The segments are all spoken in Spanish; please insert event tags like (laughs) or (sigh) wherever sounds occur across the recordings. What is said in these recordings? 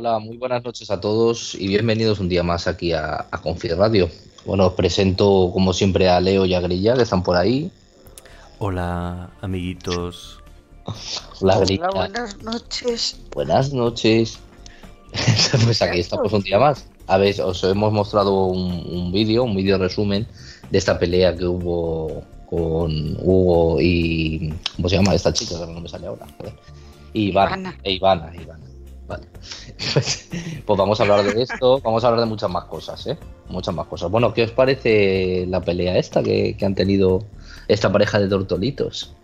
Hola, muy buenas noches a todos y bienvenidos un día más aquí a, a Radio. Bueno, os presento como siempre a Leo y a Grilla, que están por ahí. Hola, amiguitos. (laughs) Hola, Grilla. buenas noches. Buenas noches. (laughs) pues aquí estamos un día más. A ver, os hemos mostrado un, vídeo, un vídeo resumen de esta pelea que hubo con Hugo y. ¿Cómo se llama esta chica? Que no me sale ahora. Y Ivana. E Ivana, Ivana. Vale. Pues, (laughs) pues, vamos a hablar de esto, vamos a hablar de muchas más cosas, ¿eh? Muchas más cosas. Bueno, ¿qué os parece la pelea esta que, han tenido esta pareja de tortolitos?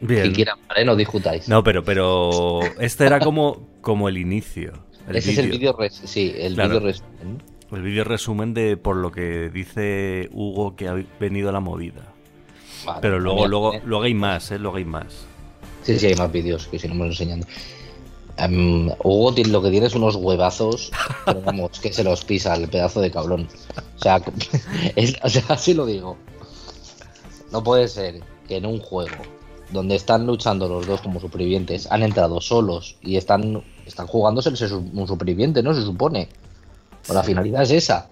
Bien. Si quieran, ¿vale? No discutáis. No, pero, pero este era como, como el inicio. Ese es el vídeo sí, el vídeo resumen. El vídeo resumen de por lo que dice Hugo que ha venido la movida. pero luego, luego, luego hay más, ¿eh? Luego hay más. Sí, sí, hay más vídeos que si no me lo enseñando. Um, Hugo lo que tiene es unos huevazos, (laughs) pero vamos, que se los pisa el pedazo de cabrón. O sea, (laughs) o sea, así lo digo. No puede ser que en un juego donde están luchando los dos como supervivientes han entrado solos y están, están jugándose un superviviente, ¿no? Se supone. O la finalidad es esa.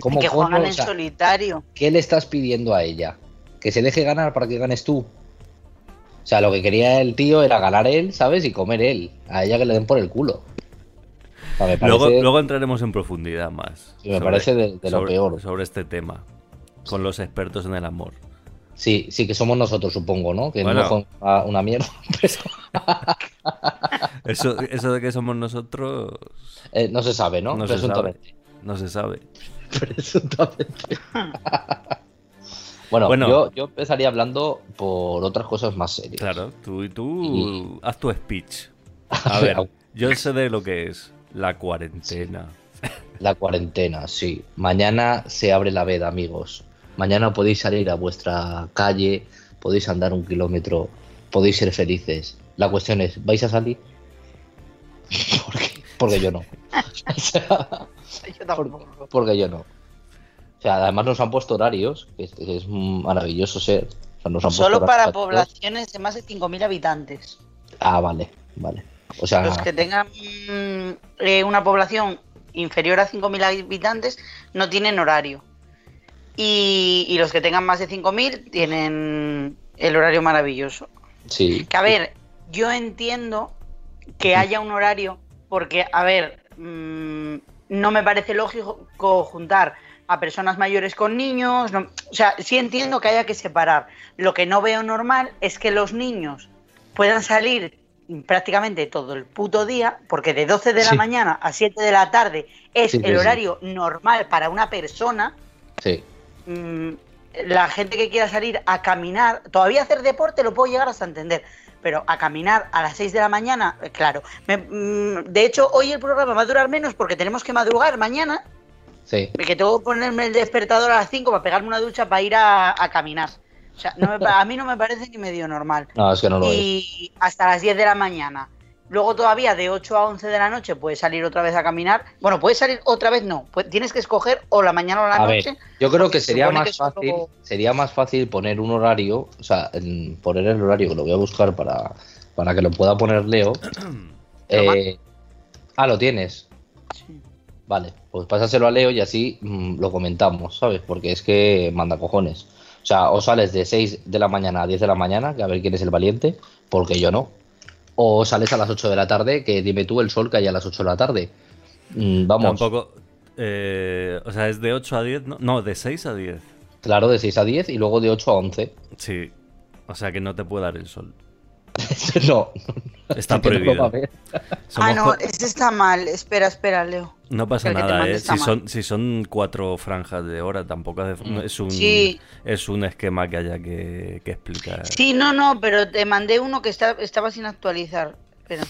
¿Cómo que juegan en solitario. ¿Qué le estás pidiendo a ella? ¿Que se deje ganar para que ganes tú? O sea, lo que quería el tío era ganar él, ¿sabes? Y comer él. A ella que le den por el culo. luego, entraremos en profundidad más. me parece de, lo peor. Sobre este tema. Con los expertos en el amor. Sí, sí, que somos nosotros, supongo, ¿no? Que no una mierda. (laughs) eso, eso de que somos nosotros. Eh, no se sabe, ¿no? No Presuntamente. Se sabe. No se sabe. (laughs) Presuntamente. (laughs) Bueno, Yo, yo, empezaría hablando por otras cosas más serias. Claro, tú y tú haz tu speech. (laughs) A ver, yo sé de lo que es la cuarentena. La cuarentena, sí. Mañana se abre la veda, amigos. Mañana podéis salir a vuestra calle, podéis andar un kilómetro, podéis ser felices. La cuestión es, ¿vais a salir? (laughs) porque yo no. (laughs) porque yo no. O sea, además nos han puesto horarios, que es, maravilloso ser. Solo para poblaciones de más de 5.000 habitantes. Ah, vale, vale. O sea, los que tengan mm, eh, una población inferior a 5.000 habitantes no tienen horario. Y, los que tengan más de 5.000 tienen el horario maravilloso. Sí. Que a ver, yo entiendo que haya un horario porque, a ver, mm, no me parece lógico juntar a personas mayores con niños. o sea, sí entiendo que haya que separar. Lo que no veo normal es que los niños puedan salir prácticamente todo el puto día, porque de 12 de la mañana a 7 de la tarde es el horario normal para una persona. Sí. Mm, la gente que quiera salir a caminar, todavía hacer deporte lo puedo llegar hasta entender, pero a caminar a las 6 de la mañana, eh, claro. Mm, de hecho, hoy el programa va a durar menos porque tenemos que madrugar mañana Sí. Que tengo que ponerme el despertador a las 5 para pegarme una ducha para ir a, caminar. O sea, (laughs) a mí no me parece ni medio normal. No, es que no lo Y hasta las 10 de la mañana. Luego todavía de 8 a 11 de la noche puedes salir otra vez a caminar. Bueno, puedes salir otra vez, no. Pues tienes que escoger o la mañana o la noche. yo creo que sería más fácil, sería más fácil poner un horario, o sea, poner el horario que lo voy a buscar para, para que lo pueda poner Leo. (clears throat) eh, ah, lo tienes. Vale, pues pásaselo a Leo y así mm, lo comentamos, ¿sabes? Porque es que manda cojones. O sea, o sales de 6 de la mañana a 10 de la mañana, que a ver quién es el valiente, porque yo no. O sales a las 8 de la tarde, que dime tú el sol que hay a las 8 de la tarde. Mm, vamos. Tampoco. Eh, o sea, es de 8 a 10, no, no, de 6 a 10. Claro, de 6 a 10 y luego de 8 a 11. Sí. O sea que no te puede dar el sol. (laughs) no. Está (laughs) prohibido. (laughs) ah, no, ese está mal. Espera, espera, Leo. No pasa nada, ¿eh? Si son, si son cuatro franjas de hora, tampoco mm. es un, es un esquema que haya que, explicar. Sí, no, no, pero te mandé uno que estaba sin actualizar.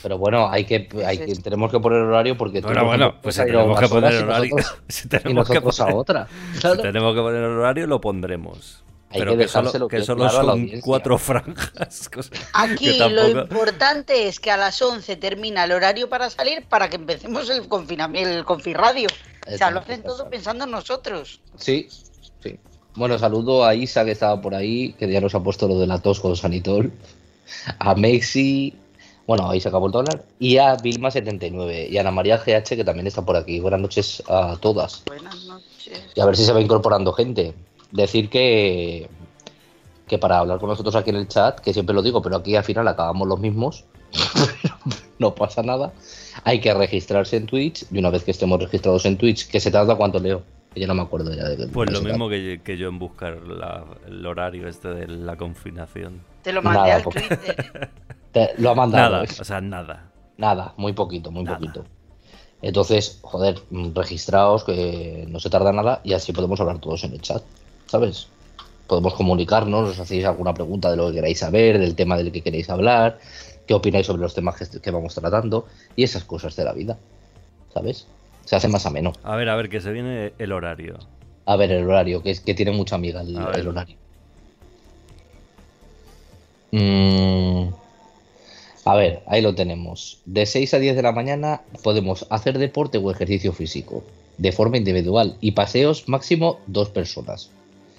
Pero, bueno, hay que, hay que, tenemos que poner horario porque bueno, bueno, pues tenemos que poner horario. si tenemos que poner, otra. Si tenemos que poner horario, lo pondremos. Hay pero que, solo, que solo son cuatro (laughs) franjas. Aquí lo importante es que a las 11 termina el horario para salir para que empecemos el, el confirradio. O sea, lo hacen todo pensando en nosotros. Sí, sí. Bueno, saludo a Isa que estaba por ahí, que ya nos ha puesto lo de la tos con Sanitol. A Messi, Bueno, ahí se acabó el dólar. Y a Vilma79 y a Ana María GH, que también está por aquí. Buenas noches a todas. Buenas noches. Y a ver si se va incorporando gente. Decir que, que para hablar con nosotros aquí en el chat, que siempre lo digo, pero aquí al final acabamos los mismos, (laughs) no pasa nada. Hay que registrarse en Twitch y una vez que estemos registrados en Twitch, que se tarda cuánto leo. Ya no me acuerdo ya de Pues lo mismo que, yo en buscar el horario este de la confinación. Te lo mandé al Twitter. (laughs) lo ha mandado. Nada, o sea, nada. Nada, muy poquito, muy poquito. Entonces, joder, registraos, que no se tarda nada y así podemos hablar todos en el chat, ¿sabes? Podemos comunicarnos, os hacéis alguna pregunta de lo que queráis saber, del tema del que queréis hablar, qué opináis sobre los temas que, vamos tratando y esas cosas de la vida, ¿sabes? Se hace más ameno. A ver, a ver, que se viene el horario. A ver, el horario, que es que tiene mucha amiga el, horario. Mm, a ver, ahí lo tenemos. De 6 a 10 de la mañana podemos hacer deporte o ejercicio físico de forma individual y paseos máximo dos personas.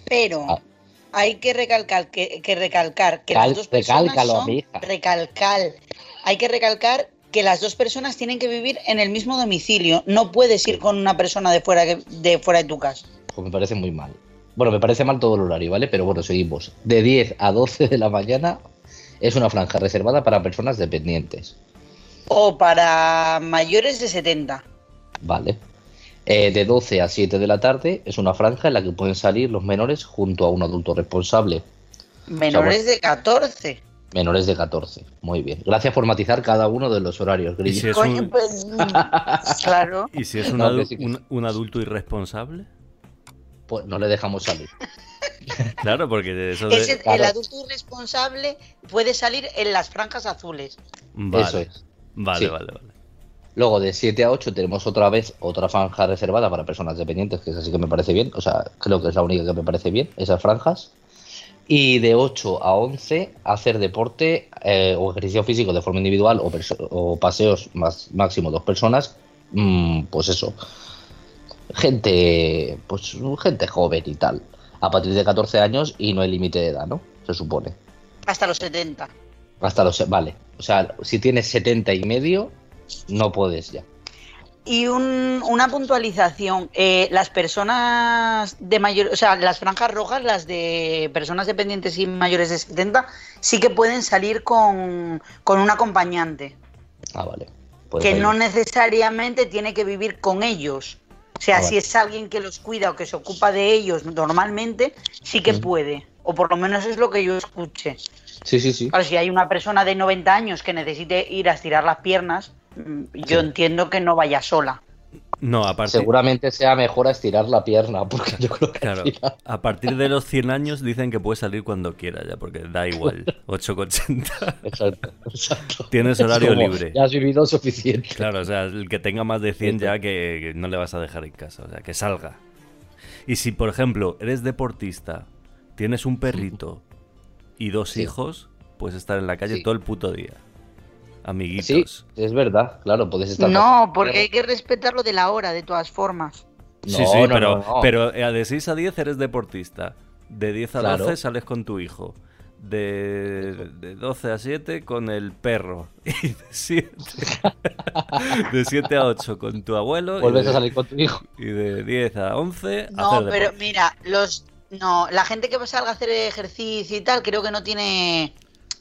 Pero ah. hay que recalcar que, recalcar que las dos personas son, recalcar, hay que recalcar que las dos personas tienen que vivir en el mismo domicilio. No puedes ir con una persona de fuera de fuera de tu casa. Pues me parece muy mal. Bueno, me parece mal todo el horario, ¿vale? Pero bueno, seguimos. De 10 a 12 de la mañana es una franja reservada para personas dependientes. O para mayores de 70. Vale. Eh, de 12 a 7 de la tarde es una franja en la que pueden salir los menores junto a un adulto responsable. Menores de 14. Menores de 14. Muy bien. Gracias por matizar cada uno de los horarios, ¿Y si es un... Pues, (laughs) claro. ¿Y si es un, adulto irresponsable? Pues no le dejamos salir. (laughs) claro, porque eso El adulto irresponsable puede salir en las franjas azules. Eso es. Vale, vale, vale. Luego de 7 a 8 tenemos otra vez otra franja reservada para personas dependientes, que es así que me parece bien. O sea, creo que es la única que me parece bien, esas franjas. Y de 8 a 11 hacer deporte eh, o ejercicio físico de forma individual o, paseos más máximo dos personas. Mm, pues eso. Gente, pues gente joven y tal. A partir de 14 años y no hay límite de edad, ¿no? Se supone. Hasta los 70. Hasta los, vale. O sea, si tienes 70 y medio, no puedes ya. Y una puntualización, eh, las personas de mayor, o sea, las franjas rojas, las de personas dependientes y mayores de 70, sí que pueden salir con, un acompañante. Ah, vale. que no necesariamente tiene que vivir con ellos. O sea, ah, si es alguien que los cuida o que se ocupa de ellos normalmente, sí que puede. O por lo menos es lo que yo escuché. Sí, sí, sí. si hay una persona de 90 años que necesite ir a estirar las piernas, yo entiendo que no vaya sola. No, aparte... Seguramente sea mejor a estirar la pierna, porque yo creo que claro, a partir de los 100 años dicen que puede salir cuando quiera ya, porque da igual, (laughs) 8,80. Exacto, exacto. Tienes horario libre. Ya has vivido suficiente. Claro, o sea, el que tenga más de 100 ya que, no le vas a dejar en casa, o sea, que salga. Y si, por ejemplo, eres deportista, tienes un perrito (laughs) y dos hijos, puedes estar en la calle todo el puto día amiguitos. Sí, es verdad, claro, puedes estar. No, porque hay que respetarlo de la hora, de todas formas. sí, sí, pero, pero de 6 a 10 eres deportista. De 10 a 12 sales con tu hijo. De, de, 12 a 7 con el perro. (laughs) Y de 7, de 7 a 8 con tu abuelo. Vuelves a salir con tu hijo. Y de 10 a 11 No, pero mira, los no, la gente que salga a hacer ejercicio y tal, creo que no tiene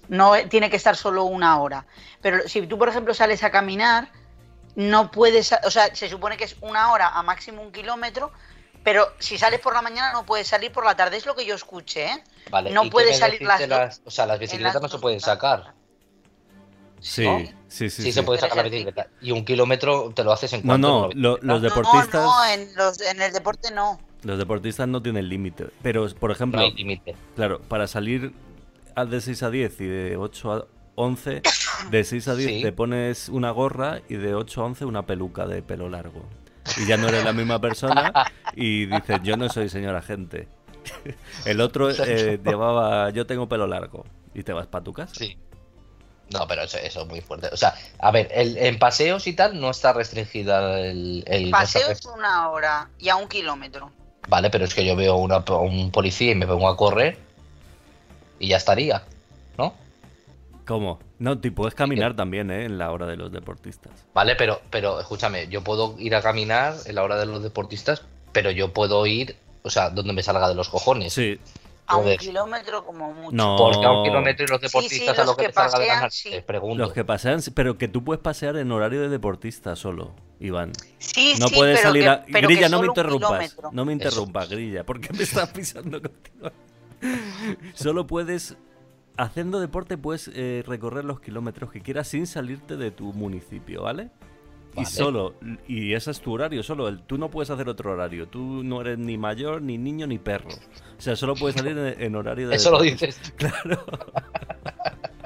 no tiene que estar solo una hora. Pero si tú, por ejemplo, sales a caminar, no puedes, o sea, se supone que es una hora a máximo un kilómetro, pero si sales por la mañana no puedes salir por la tarde, es lo que yo escuché, ¿eh? Vale, no puedes salir las, O sea, las bicicletas no se pueden sacar. Sí, sí, sí, sí. se puede sacar la bicicleta. Y un kilómetro te lo haces en cuanto... No, no, los deportistas... No, en, los, en el deporte no. Los deportistas no tienen límite. Pero, por ejemplo... No hay límite. Claro, para salir de 6 a 10 y de 8 a 11, de 6 a 10 te pones una gorra y de 8 a 11 una peluca de pelo largo. Y ya no eres la misma persona y dices, yo no soy señor agente. (laughs) El otro (laughs) eh, llevaba, yo tengo pelo largo y te vas para tu casa. Sí. No, pero eso, es muy fuerte. O sea, a ver, el, en paseos y tal no está restringida el... el paseos una hora y a un kilómetro. Vale, pero es que yo veo una, un policía y me pongo a correr y ya estaría, ¿no? ¿Cómo? No, tú puedes caminar también, ¿eh? En la hora de los deportistas. Vale, pero, pero escúchame, yo puedo ir a caminar en la hora de los deportistas, pero yo puedo ir, o sea, donde me salga de los cojones. Sí. A un kilómetro como mucho. No. Porque a un kilómetro y los deportistas a lo que, que te salga de ganas, sí. te pregunto. Los que pasean, pero que tú puedes pasear en horario de deportista solo, Iván. Sí, No sí, puedes pero salir que- a... pero Grilla, no me interrumpas. No me interrumpas, Grilla, porque me estás (laughs) pisando contigo. Solo puedes... Haciendo deporte puedes eh, recorrer los kilómetros que quieras sin salirte de tu municipio, ¿vale? Y solo, y ese es tu horario, solo el, tú no puedes hacer otro horario, tú no eres ni mayor, ni niño, ni perro. O sea, solo puedes salir en, en horario de Eso lo dices. (laughs) Claro. (laughs)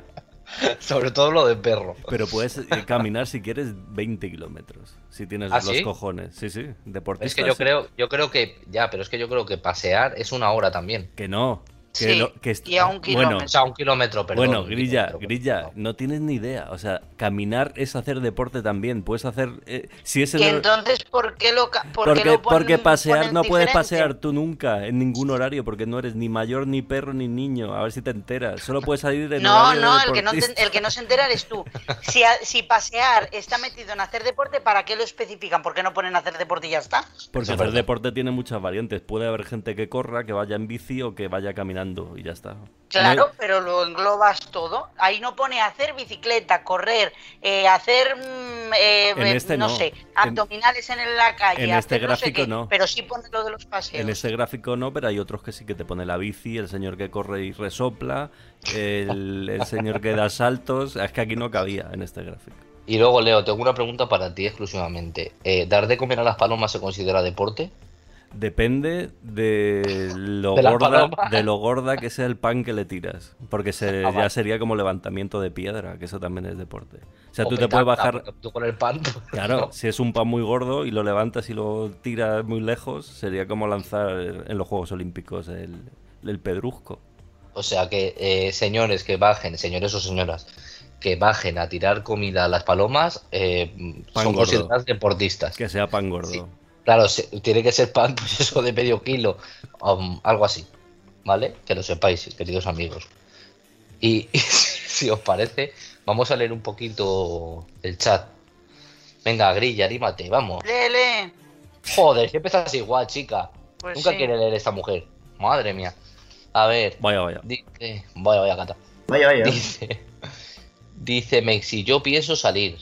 (laughs) Sobre todo lo de perro. Pero puedes eh, caminar si quieres 20 kilómetros, si tienes ¿Ah, los sí? cojones. Sí, sí, deportistas. Es que yo sí. creo, yo creo que, ya, pero es que yo creo que pasear es una hora también. Que no. Que Sí, lo- que est- y a un Bueno, kilómetro. O sea, un kilómetro, perdón. bueno, Grilla, kilómetro, Grilla, perdón. no tienes ni idea. O sea, caminar es hacer deporte también. Puedes hacer. eh, si es en Y entonces, ¿por qué lo, qué porque, lo ponen- porque pasear ponen no puedes diferente? pasear tú nunca en ningún horario porque no eres ni mayor, ni perro, ni niño. A ver si te enteras. Solo puedes salir en No, no el, que no te- el que no se entera eres tú. Si, a- si pasear está metido en hacer deporte, ¿para qué lo especifican? ¿Por qué no ponen hacer deporte y ya está? Porque hacer deporte tiene muchas variantes. Puede haber gente que corra, que vaya en bici o que vaya caminando y ya está. Claro, No- pero lo englobas todo. Ahí no pone hacer bicicleta, correr, eh, hacer, mm, eh, En este no, no. sé, En- abdominales en la calle. en este hacer no sé gráfico qué, no. Pero sí pone lo de los paseos. En ese gráfico no, pero hay otros que sí que te pone la bici, el señor que corre y resopla, el, el señor que da saltos. Es que aquí no cabía en este gráfico. Y luego, Leo, tengo una pregunta para ti exclusivamente. Eh, ¿Dar de comer a las palomas se considera deporte? Depende de lo, De gorda, de lo gorda que sea el pan que le tiras. Porque se, Ah, ya vale. sería como levantamiento de piedra, que eso también es deporte. O sea, O tú te puedes bajar. Tú con el pan. Claro, no. si es un pan muy gordo y lo levantas y lo tiras muy lejos, sería como lanzar en los Juegos Olímpicos el, el pedrusco. O sea que, eh, señores que bajen, señores o señoras, que bajen a tirar comida a las palomas, eh, son gordo. considerados deportistas. Que sea pan gordo. Sí. Claro, se- tiene que ser pan, (laughs) pues eso de medio kilo, um, algo así, ¿vale? Que lo sepáis, queridos amigos. Y, (laughs) si os parece, vamos a leer un poquito el chat. Venga, Grilla, anímate, vamos. Lele, Joder, si empiezas igual, chica. pues Nunca sí. quiere leer esta mujer. Madre mía. A ver, Vaya, vaya. dice... Vaya, vaya, gata. Vaya, vaya. Dice, (laughs) dice Mexi, yo pienso salir.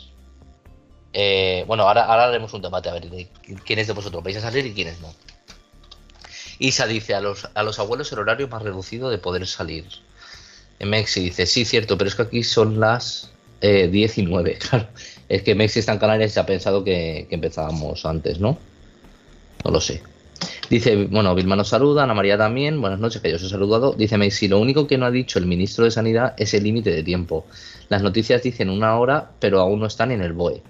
Eh, bueno, ahora, haremos un debate a ver de quiénes de vosotros vais a salir y quiénes no. Isa dice, a los, a los abuelos el horario más reducido de poder salir. Mexi dice, sí, cierto, pero es que aquí son las eh, 10 y 9, (laughs) claro. Es que Mexi está en Canarias y ha pensado que, que empezábamos antes, ¿no? No lo sé. Dice, bueno, Vilma nos saluda, Ana María también, buenas noches, que yo os he saludado. Dice Messi, lo único que no ha dicho el ministro de Sanidad es el límite de tiempo. Las noticias dicen una hora, pero aún no están en el BOE.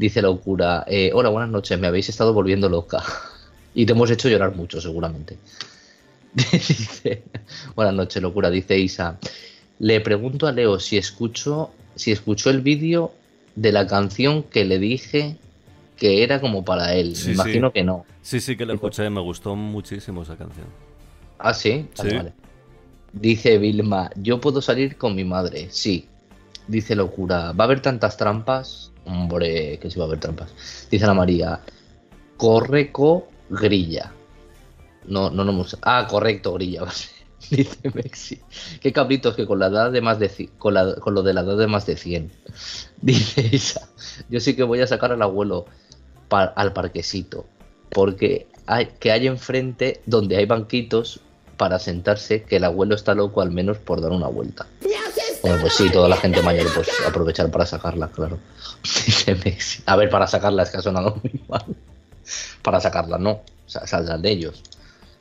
Dice Locura, eh, hola, buenas noches, me habéis estado volviendo loca. (laughs) Y te hemos hecho llorar mucho, seguramente. (laughs) dice, buenas noches, Locura, dice Isa. Le pregunto a Leo si escucho, si escuchó el vídeo de la canción que le dije que era como para él. Sí, me imagino sí. que no. Sí, sí que pues. escuché, me gustó muchísimo esa canción. Ah, sí. Vale, Sí. vale. Dice Vilma, yo puedo salir con mi madre. Sí. Dice Locura, ¿va a haber tantas trampas? Hombre, que sí va a haber trampas. Dice Ana María, correco grilla. No, no, no. Ah, correcto, grilla. (laughs) Dice Mexi. Qué cabritos que con la edad de más de con, la- con lo de la edad de más de 100. (laughs) Dice Isa, yo sí que voy a sacar al abuelo al parquecito. Porque hay, que hay enfrente donde hay banquitos para sentarse, que el abuelo está loco al menos por dar una vuelta. Bueno, pues sí, toda la gente mayor pues aprovechar para sacarla, claro. Dice (laughs) Mexi. A ver, para sacarla es que ha sonado muy mal. Para sacarla no, saldrán de ellos.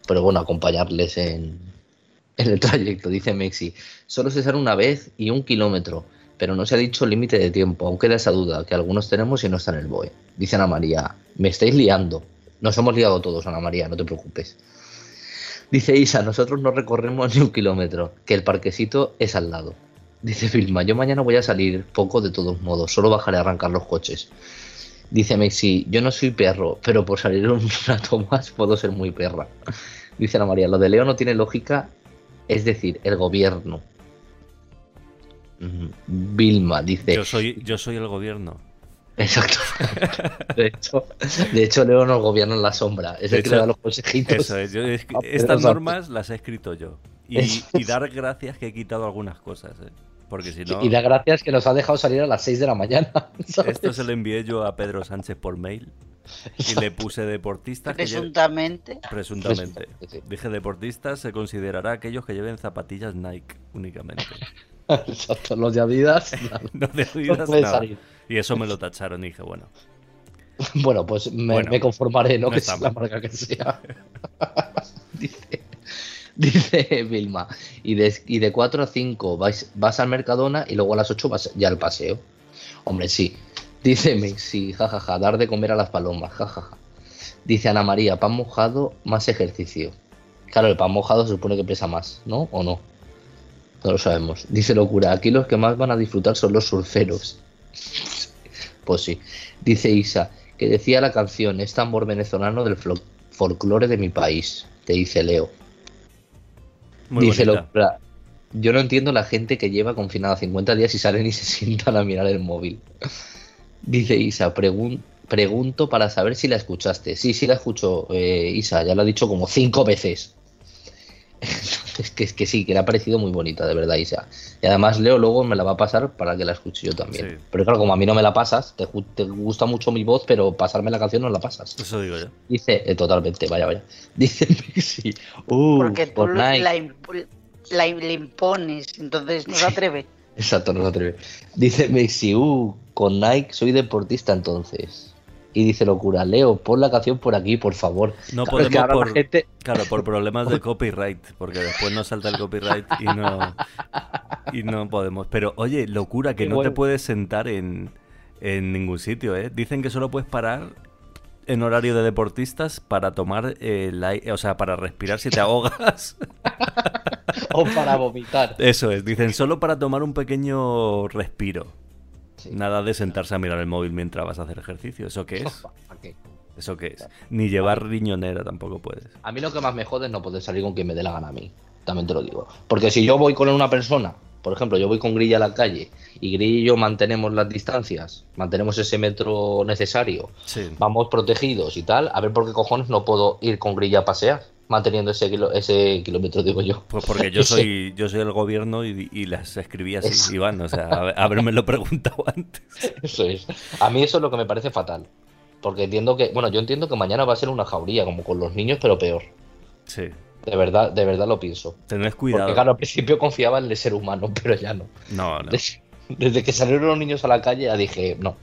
Pero bueno, acompañarles en, en el trayecto, dice Mexi. Solo se sale una vez y un kilómetro, pero no se ha dicho límite de tiempo, aunque da esa duda que algunos tenemos y no está en el BOE. Dice Ana María, me estáis liando. Nos hemos liado todos, Ana María, no te preocupes. Dice Isa, nosotros no recorremos ni un kilómetro, que el parquecito es al lado. Dice Vilma, yo mañana voy a salir poco de todos modos, solo bajaré a arrancar los coches. Dice Mexi, yo no soy perro, pero por salir un (laughs) rato más puedo ser muy perra. Dice Ana María, lo de Leo no tiene lógica, es decir, el gobierno. Vilma dice. Yo soy, yo soy el gobierno. Exacto. (laughs) De hecho, de hecho, Leo nos gobierna en la sombra. Es el que le da los consejitos. Eso es. estas normas las he escrito yo. Y, dar gracias que he quitado algunas cosas. ¿eh? Porque si no... Y dar gracias que nos ha dejado salir a las 6 de la mañana. (laughs) Esto se lo envié yo a Pedro Sánchez por mail. Y le puse deportistas. Presuntamente. Presuntamente. Dije deportistas se considerará aquellos que lleven zapatillas Nike únicamente. (laughs) Exacto, los de Adidas. (laughs) no, de Adidas no. Y eso me lo tacharon y dije, bueno. Bueno, pues me, conformaré, ¿no? que sea la marca que sea. dice, (laughs) dice Vilma. Y de, y de 4 a 5 vas, vas al Mercadona y luego a las 8 vas ya al paseo. Hombre, sí. Dice Mexi, jajaja, dar de comer a las palomas, jajaja. Dice Ana María, pan mojado, más ejercicio. Claro, el pan mojado se supone que pesa más, ¿no? ¿O no? No lo sabemos. Dice locura, aquí los que más van a disfrutar son los surferos. (laughs) pues sí. Dice Isa, que decía la canción, es tambor venezolano del folclore de mi país. Te dice Leo. Dice locura, yo no entiendo la gente que lleva confinada 50 días y salen y se (laughs) sientan a mirar el móvil. Dice Isa, pregunto para saber si la escuchaste. Sí, sí la escucho, eh, Isa, ya lo ha dicho como cinco veces. (laughs) es que, que sí, que le ha parecido muy bonita, de verdad, Isa. Y además Leo luego me la va a pasar para que la escuche yo también. Pero claro, como a mí no me la pasas, te, gusta mucho mi voz, pero pasarme la canción no la pasas. Eso digo yo. Dice, eh, totalmente, vaya, vaya. (laughs) Dice sí. Uh, Porque tú la, la, impones, entonces no se atreve. (laughs) Exacto, no se atreve. Dice Mexi, uh, con Nike soy deportista entonces. Y dice locura, Leo, pon la canción por aquí, por favor. No podemos por, claro, por problemas de copyright, porque después nos salta el copyright y no, y no podemos. Pero oye, locura, que no te puedes sentar en, en ningún sitio, ¿eh? Dicen que solo puedes parar en horario de deportistas para tomar el aire, o sea, para respirar si te ahogas. (laughs) o para vomitar. Eso es, dicen solo para tomar un pequeño respiro. Nada de sentarse a mirar el móvil mientras vas a hacer ejercicio. ¿Eso qué es? (laughs) ¿Eso qué es? Ni llevar riñonera tampoco puedes. A mí lo que más me jode es no poder salir con quien me dé la gana a mí. También te lo digo. Porque si yo voy con una persona, por ejemplo, yo voy con Grilla a la calle y Grilla y yo mantenemos las distancias, mantenemos ese metro necesario, vamos protegidos y tal, a ver por qué cojones no puedo ir con Grilla a pasear manteniendo ese, ese kilómetro, digo yo. Pues porque yo (laughs) soy, yo soy el gobierno y, las escribí así, Iván. O sea, haberme lo preguntado antes. Eso es. A mí eso es lo que me parece fatal. Porque entiendo que, bueno, yo entiendo que mañana va a ser una jauría, como con los niños, pero peor. Sí. De verdad, de verdad lo pienso. Tenés cuidado. Porque claro, al principio confiaba en el ser humano, (laughs) pero ya no. No, no. Desde, que salieron los niños a la calle ya dije, no.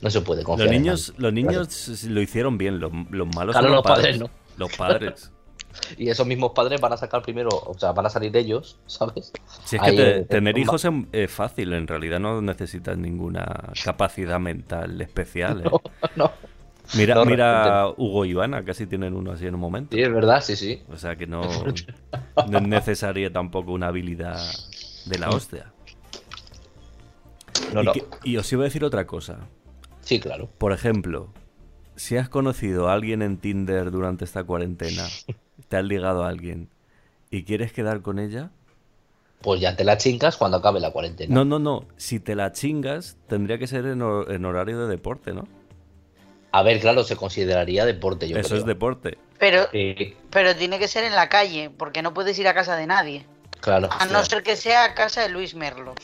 No se puede confiar. Los niños, los niños lo hicieron bien, los, malos claro, los padres no. Los padres. (laughs) y esos mismos padres van a sacar primero, o sea, van a salir ellos, (laughs) ¿sabes? Si es que tener hijos es fácil, en realidad no necesitas ninguna capacidad mental especial. (laughs) ¿eh? No, Mira, mira Hugo y Ivana, casi tienen uno así en un momento. Sí, es verdad, sí, sí. O sea que no, no es necesaria tampoco una habilidad de la hostia. y, y os iba a decir otra cosa. Sí, claro. Por ejemplo, si has conocido a alguien en Tinder durante esta cuarentena, (laughs) te has ligado a alguien y quieres quedar con ella, pues ya te la chingas cuando acabe la cuarentena. No, no, no. Si te la chingas, tendría que ser en, horario de deporte, ¿no? A ver, claro, se consideraría deporte, yo Eso es deporte. Pero, pero tiene que ser en la calle, porque no puedes ir a casa de nadie. Claro. A no ser que sea a casa de Luis Merlos.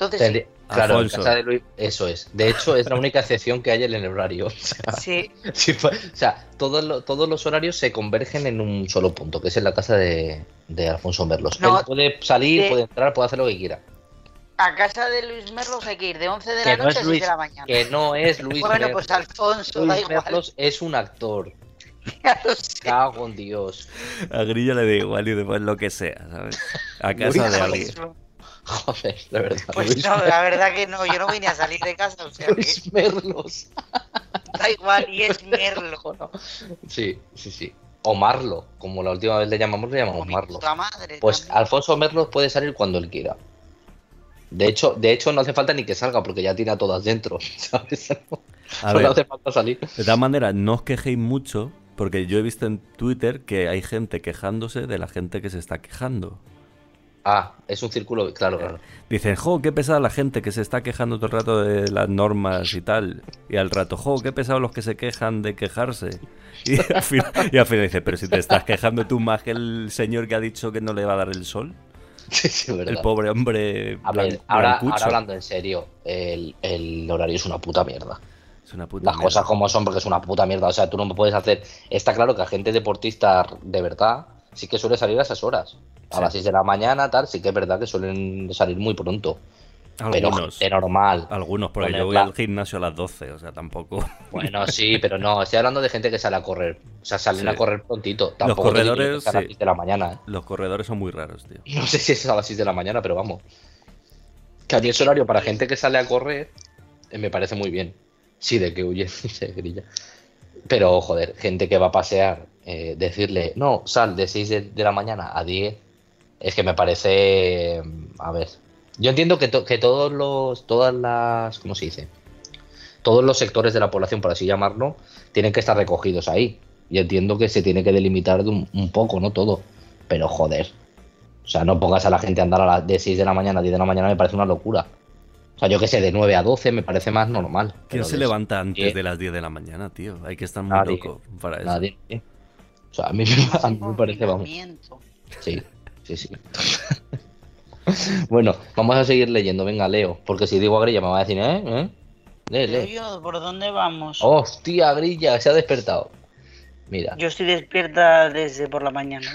Entonces, Claro, en casa de Luis, eso es. De hecho, es la (laughs) única excepción que hay en el horario. (laughs) O sea, sí. o sea todos, todos los horarios se convergen en un solo punto, que es en la casa de, Alfonso Merlos. Él puede salir, puede entrar, puede hacer lo que quiera. A casa de Luis Merlos hay que ir de 11 de la noche a 6 de la mañana. Que no es (laughs) Luis Bueno, pues Alfonso, Luis Merlos es un actor. Ya lo sé. Cago en Dios. A Grillo le da igual y después lo que sea, ¿sabes? A casa de alguien. Joder, de verdad. Pues no, la verdad que no, yo no vine a salir de casa, o sea Luis Merlos. Da igual, y es Merlo. ¿no? Sí, sí, sí. O Marlo, como la última vez le llamamos, le llamamos Marlo. Madre, pues Alfonso Merlos puede salir cuando él quiera. De hecho, de hecho, no hace falta ni que salga porque ya tiene a todas dentro, (laughs) ¿sabes? no hace falta salir. De todas maneras, no os quejéis mucho porque yo he visto en Twitter que hay gente quejándose de la gente que se está quejando. Ah, es un círculo, claro, claro. Dicen, jo, qué pesada la gente que se está quejando todo el rato de las normas y tal. Y al rato, jo, qué pesados los que se quejan de quejarse. Y al, (laughs) final, y al final dice, pero si te estás quejando tú más que el señor que ha dicho que no le va a dar el sol. Sí, sí, verdad. El pobre hombre. A ver, ahora, ahora hablando en serio, el, el horario es una puta mierda. Es una puta Las mierda. cosas como son porque es una puta mierda. O sea, tú no puedes hacer. Está claro que a gente deportista de verdad sí que suele salir a esas horas. A Sí. las 6 de la mañana, tal, sí que es verdad que suelen salir muy pronto. Pero Algunos. gente normal. Algunos, porque yo voy al gimnasio a las 12, o sea, tampoco. (laughs) Bueno, sí, pero no, estoy hablando de gente que sale a correr. O sea, salen Sí. a correr prontito. Tampoco que corredores, a las sí. 6 de la mañana. ¿eh? Los corredores son muy raros, tío. (laughs) No sé si es a las 6 de la mañana, pero vamos. Que a mí ese horario para gente que sale a correr eh, me parece muy bien. Sí, de que huye (laughs) se grilla. Pero, joder, gente que va a pasear, eh, decirle, no, sal de 6 de, de la mañana a 10, es que me parece. mm, A ver. Yo entiendo que, to- que todos los. Todas las. ¿Cómo se dice? Todos los sectores de la población, por así llamarlo, tienen que estar recogidos ahí. Y entiendo que se tiene que delimitar de un, un poco, no todo. Pero, joder. O sea, no pongas a la gente a andar a las de 6 de la mañana a 10 de la mañana, me parece una locura. O sea, yo que sé, de 9 a 12 me parece más normal. ¿Quién se levanta antes de las 10 de la mañana, tío? Hay que estar muy Nadie. loco para eso. Nadie. O sea, a mí, a mí me parece, vamos. Sí, sí, sí. bueno, vamos a seguir leyendo. Venga, Leo. Porque si digo a Grilla me va a decir, ¿eh? ¿Eh? Lee, lee. ¿por dónde vamos? Hostia, Grilla, se ha despertado. Mira, Yo estoy despierta desde por la mañana.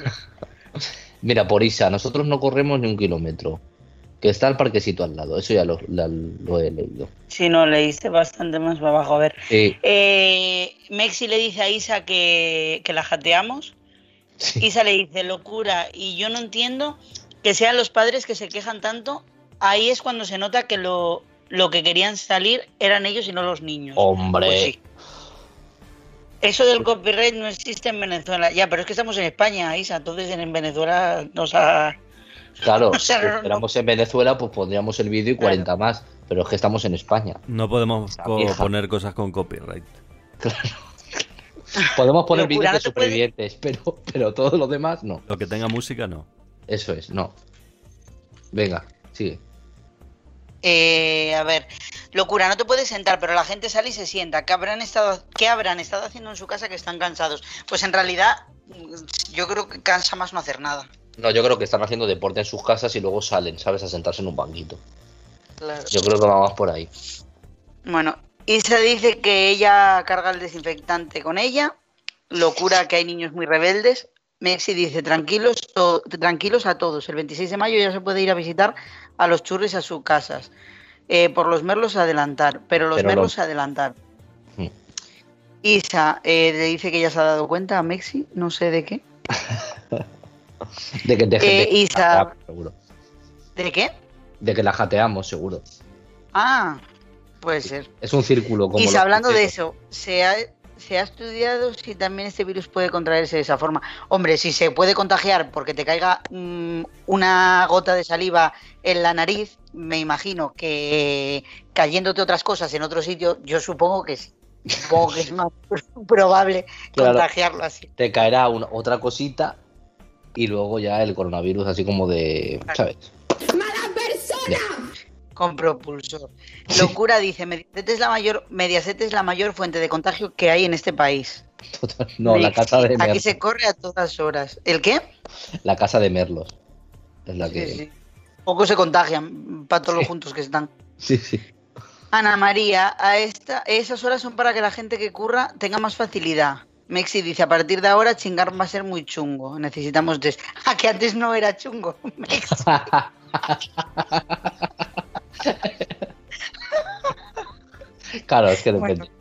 (laughs) mira, por Isa, nosotros no corremos ni un kilómetro. Que está el parquecito al lado. Eso ya lo, la- lo he leído. Si no, leíste bastante más para abajo. A ver. Sí, Eh, Mexi le dice a Isa que, que la jateamos. sí. Isa le dice locura. Y yo no entiendo que sean los padres que se quejan tanto. Ahí es cuando se nota que lo, lo que querían salir eran ellos y no los niños. Hombre. Pues sí. Eso del copyright no existe en Venezuela. Ya, pero es que estamos en España, Isa. Entonces en Venezuela nos ha... Claro, (laughs) O sea, si no, no. estuviéramos en Venezuela, pues pondríamos el vídeo y 40 más. Pero es que estamos en España. No podemos Esa co- vieja. poner cosas con copyright. (laughs) Podemos poner vídeos de puede- supervivientes, pero, pero todo lo demás no. Lo que tenga música, no. Eso es, no. Venga, sigue. Eh, a ver, locura, no te puedes sentar, pero la gente sale y se sienta. ¿Qué habrán estado, qué habrán estado haciendo en su casa que están cansados? Pues en realidad, yo creo que cansa más no hacer nada. No, yo creo que están haciendo deporte en sus casas y luego salen, ¿sabes? A sentarse en un banquito. Claro. Yo creo que va más por ahí. Bueno, Isa dice que ella carga el desinfectante con ella. Locura que hay niños muy rebeldes. Mexi dice, tranquilos, to- tranquilos a todos. El 26 de mayo ya se puede ir a visitar a los churris a sus casas. Eh, por los merlos adelantar, pero los Pero merlos lo- adelantar. Hmm. Isa eh, le dice que ya se ha dado cuenta a Mexi, no sé de qué. (laughs) De que, de, Eh, de- Isa- jateamos, seguro. ¿De qué? De que la jateamos, seguro. Ah, puede ser. Es un círculo como. Isa, hablando de eso, ¿se ha, se ha estudiado si también este virus puede contraerse de esa forma? Hombre, si se puede contagiar porque te caiga mm, una gota de saliva en la nariz, me imagino que cayéndote otras cosas en otro sitio, yo supongo que sí. Supongo que es (laughs) más probable Claro. contagiarlo así. Te caerá una, otra cosita y luego ya el coronavirus, así como de. ¿Sabes? Ya. Con propulsor. Locura dice, Mediaset es la mayor, Mediaset es la mayor fuente de contagio que hay en este país. Total. No, la casa de Aquí Merlos. se corre a todas horas. ¿El qué? La casa de Merlos. Es la que. Sí, sí. Poco se contagian para todos los juntos que están. sí, sí. Ana María, a esta, esas horas son para que la gente que curra tenga más facilidad. Mexi dice, a partir de ahora chingar va a ser muy chungo. Necesitamos test. (laughs) Ah, que antes no era chungo. (laughs) Mexi. (laughs) claro, es que depende. Bueno,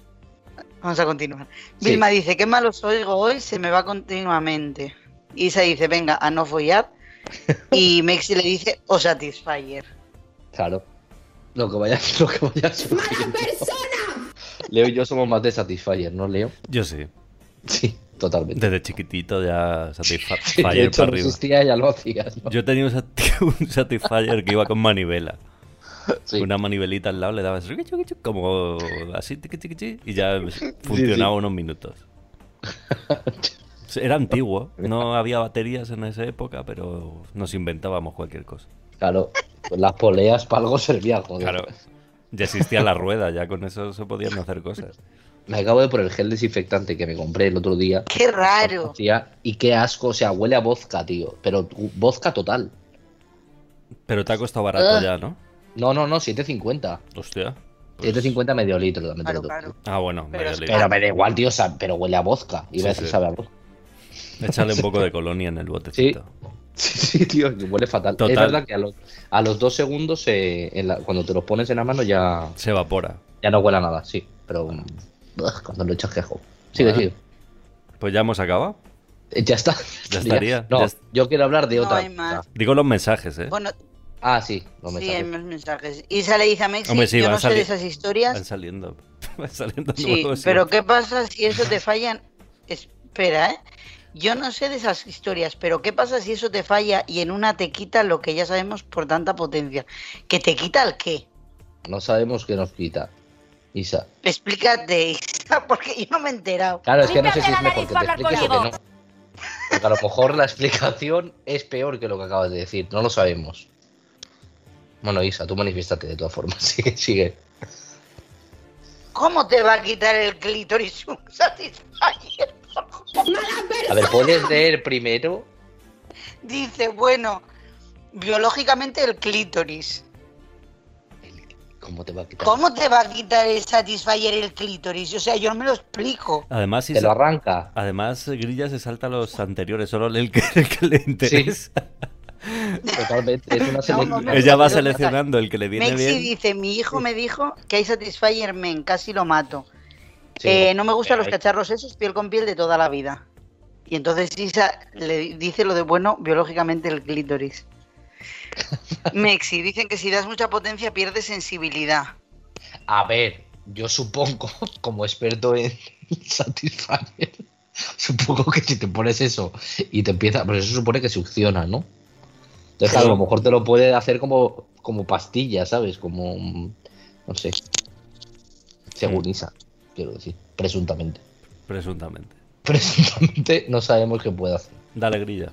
vamos a continuar. Sí. Vilma dice, qué malos oigo hoy, se me va continuamente. Isa dice, venga, a no follar. Y Mexi le dice, o Satisfyer. Claro. Lo que vaya, lo que vaya surgiendo. Leo y yo somos más de Satisfyer, ¿no, Leo? Yo sí. Sí, totalmente. Desde chiquitito ya Satisfyer (laughs) de para hecho, arriba. ya lo hacías. ¿no? Yo tenía un, (laughs) un Satisfyer que iba con manivela. Sí. Una manivelita al lado le dabas como así, y ya funcionaba unos minutos. (laughs) Era antiguo, no había baterías en esa época, pero nos inventábamos cualquier cosa. Claro, pues las poleas para algo servían, joder. Claro, ya existía la rueda, ya con eso se podían hacer cosas. Me acabo de poner el gel desinfectante que me compré el otro día. ¡Qué raro! Y qué asco, o sea, huele a vodka, tío. Pero vodka total. Pero te ha costado barato ya, ¿no? No, no, no, 7.50. Hostia. 7.50 pues medio litro también. Claro, claro. Ah, bueno, pero, medio litro. Pero me da igual, tío, pero huele a vodka. Y sí, a veces sabe a vodka. Échale un poco de (laughs) colonia en el botecito. Sí, sí, tío, huele fatal. Es verdad que a los, a los dos segundos, eh, cuando te los pones en la mano, ya. Se evapora. Ya no huele a nada, sí. Pero cuando lo echas quejo. Sigue, sigue. Pues ya hemos acabado. Eh, ya está. (laughs) Ya estaría. No, yo quiero hablar de otra. Digo los mensajes, ¿eh? Bueno, Ah, sí, los mensajes. Sí, hay más mensajes. Y sale dice a Mexi, yo no sé de esas historias. Van saliendo. (laughs) Van saliendo sí, pero ¿qué pasa si eso te fallan? Espera, ¿eh? Yo no sé de esas historias, pero ¿qué pasa si eso te falla y en una te quita lo que ya sabemos por tanta potencia? ¿Que te quita el qué? No sabemos qué nos quita. Isa. Explícate, Isa, (laughs) porque yo no me he enterado. Claro, es que no sé si es mejor que te expliques o que no. Porque a lo mejor la explicación es peor que lo que acabas de decir, no lo sabemos. Bueno, Isa, tú manifiestate de todas formas, (laughs) sigue, sigue. ¿Cómo te va a quitar el clítoris un satisfyer? A ver, ¿puedes leer primero? Dice, bueno, biológicamente el clítoris. ¿Cómo te va a quitar? ¿Cómo te va a quitar el Satisfyer el clítoris? O sea, yo no me lo explico. Además, si te lo arranca. Además, Grilla se salta a los anteriores, solo el que, le interesa. Totalmente, es una (laughs) selección. Ella va seleccionando el que le viene Mexi bien. dice, mi hijo me dijo que hay Satisfyer Men, casi lo mato. Eh, no me gustan los cacharros esos, piel con piel de toda la vida. Y entonces Isa le dice lo de bueno, biológicamente el clítoris. (laughs) Mexi, dicen que si das mucha potencia pierdes sensibilidad. A ver, yo supongo, (laughs) como experto en (laughs) Satisfyer, supongo que si te pones eso y te empieza, pues eso supone que succiona, ¿no? Entonces, a lo mejor te lo puede hacer como, como pastilla, ¿sabes? Como, no sé, según mm. Isa, quiero decir, presuntamente. Presuntamente. Presuntamente no sabemos qué puede hacer. Dale grilla.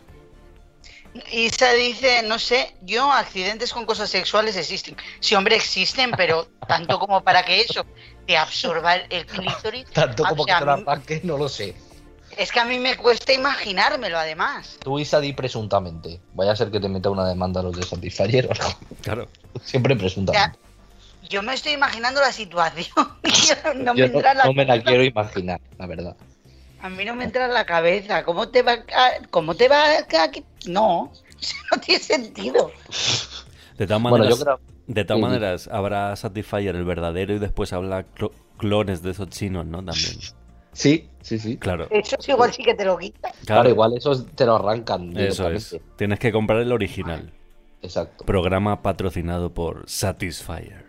Isa dice, no sé, yo accidentes con cosas sexuales existen. Sí, hombre, existen, pero tanto como para que eso te absorba el clítoris. (laughs) Tanto como que te lo arranque, no lo sé. Es que a mí me cuesta imaginármelo, además. Tú, Isa, di presuntamente. Vaya a ser que te meta una demanda a los de Satisfyer o no. Claro. (laughs) Siempre presuntamente. yo me estoy imaginando la situación. (laughs) no, me, la... no me la quiero imaginar, la verdad. A mí no me entra en la cabeza. ¿Cómo te va a, cómo te va a, No, (laughs) no tiene sentido. De todas maneras, de todas maneras habrá Satisfyer el verdadero y después habrá clones de esos chinos, ¿no? También. Sí, sí, sí. Claro. Eso igual sí que te lo quitan. Claro, igual esos te lo arrancan. Eso es. Tienes que comprar el original. Exacto. Programa patrocinado por Satisfyer.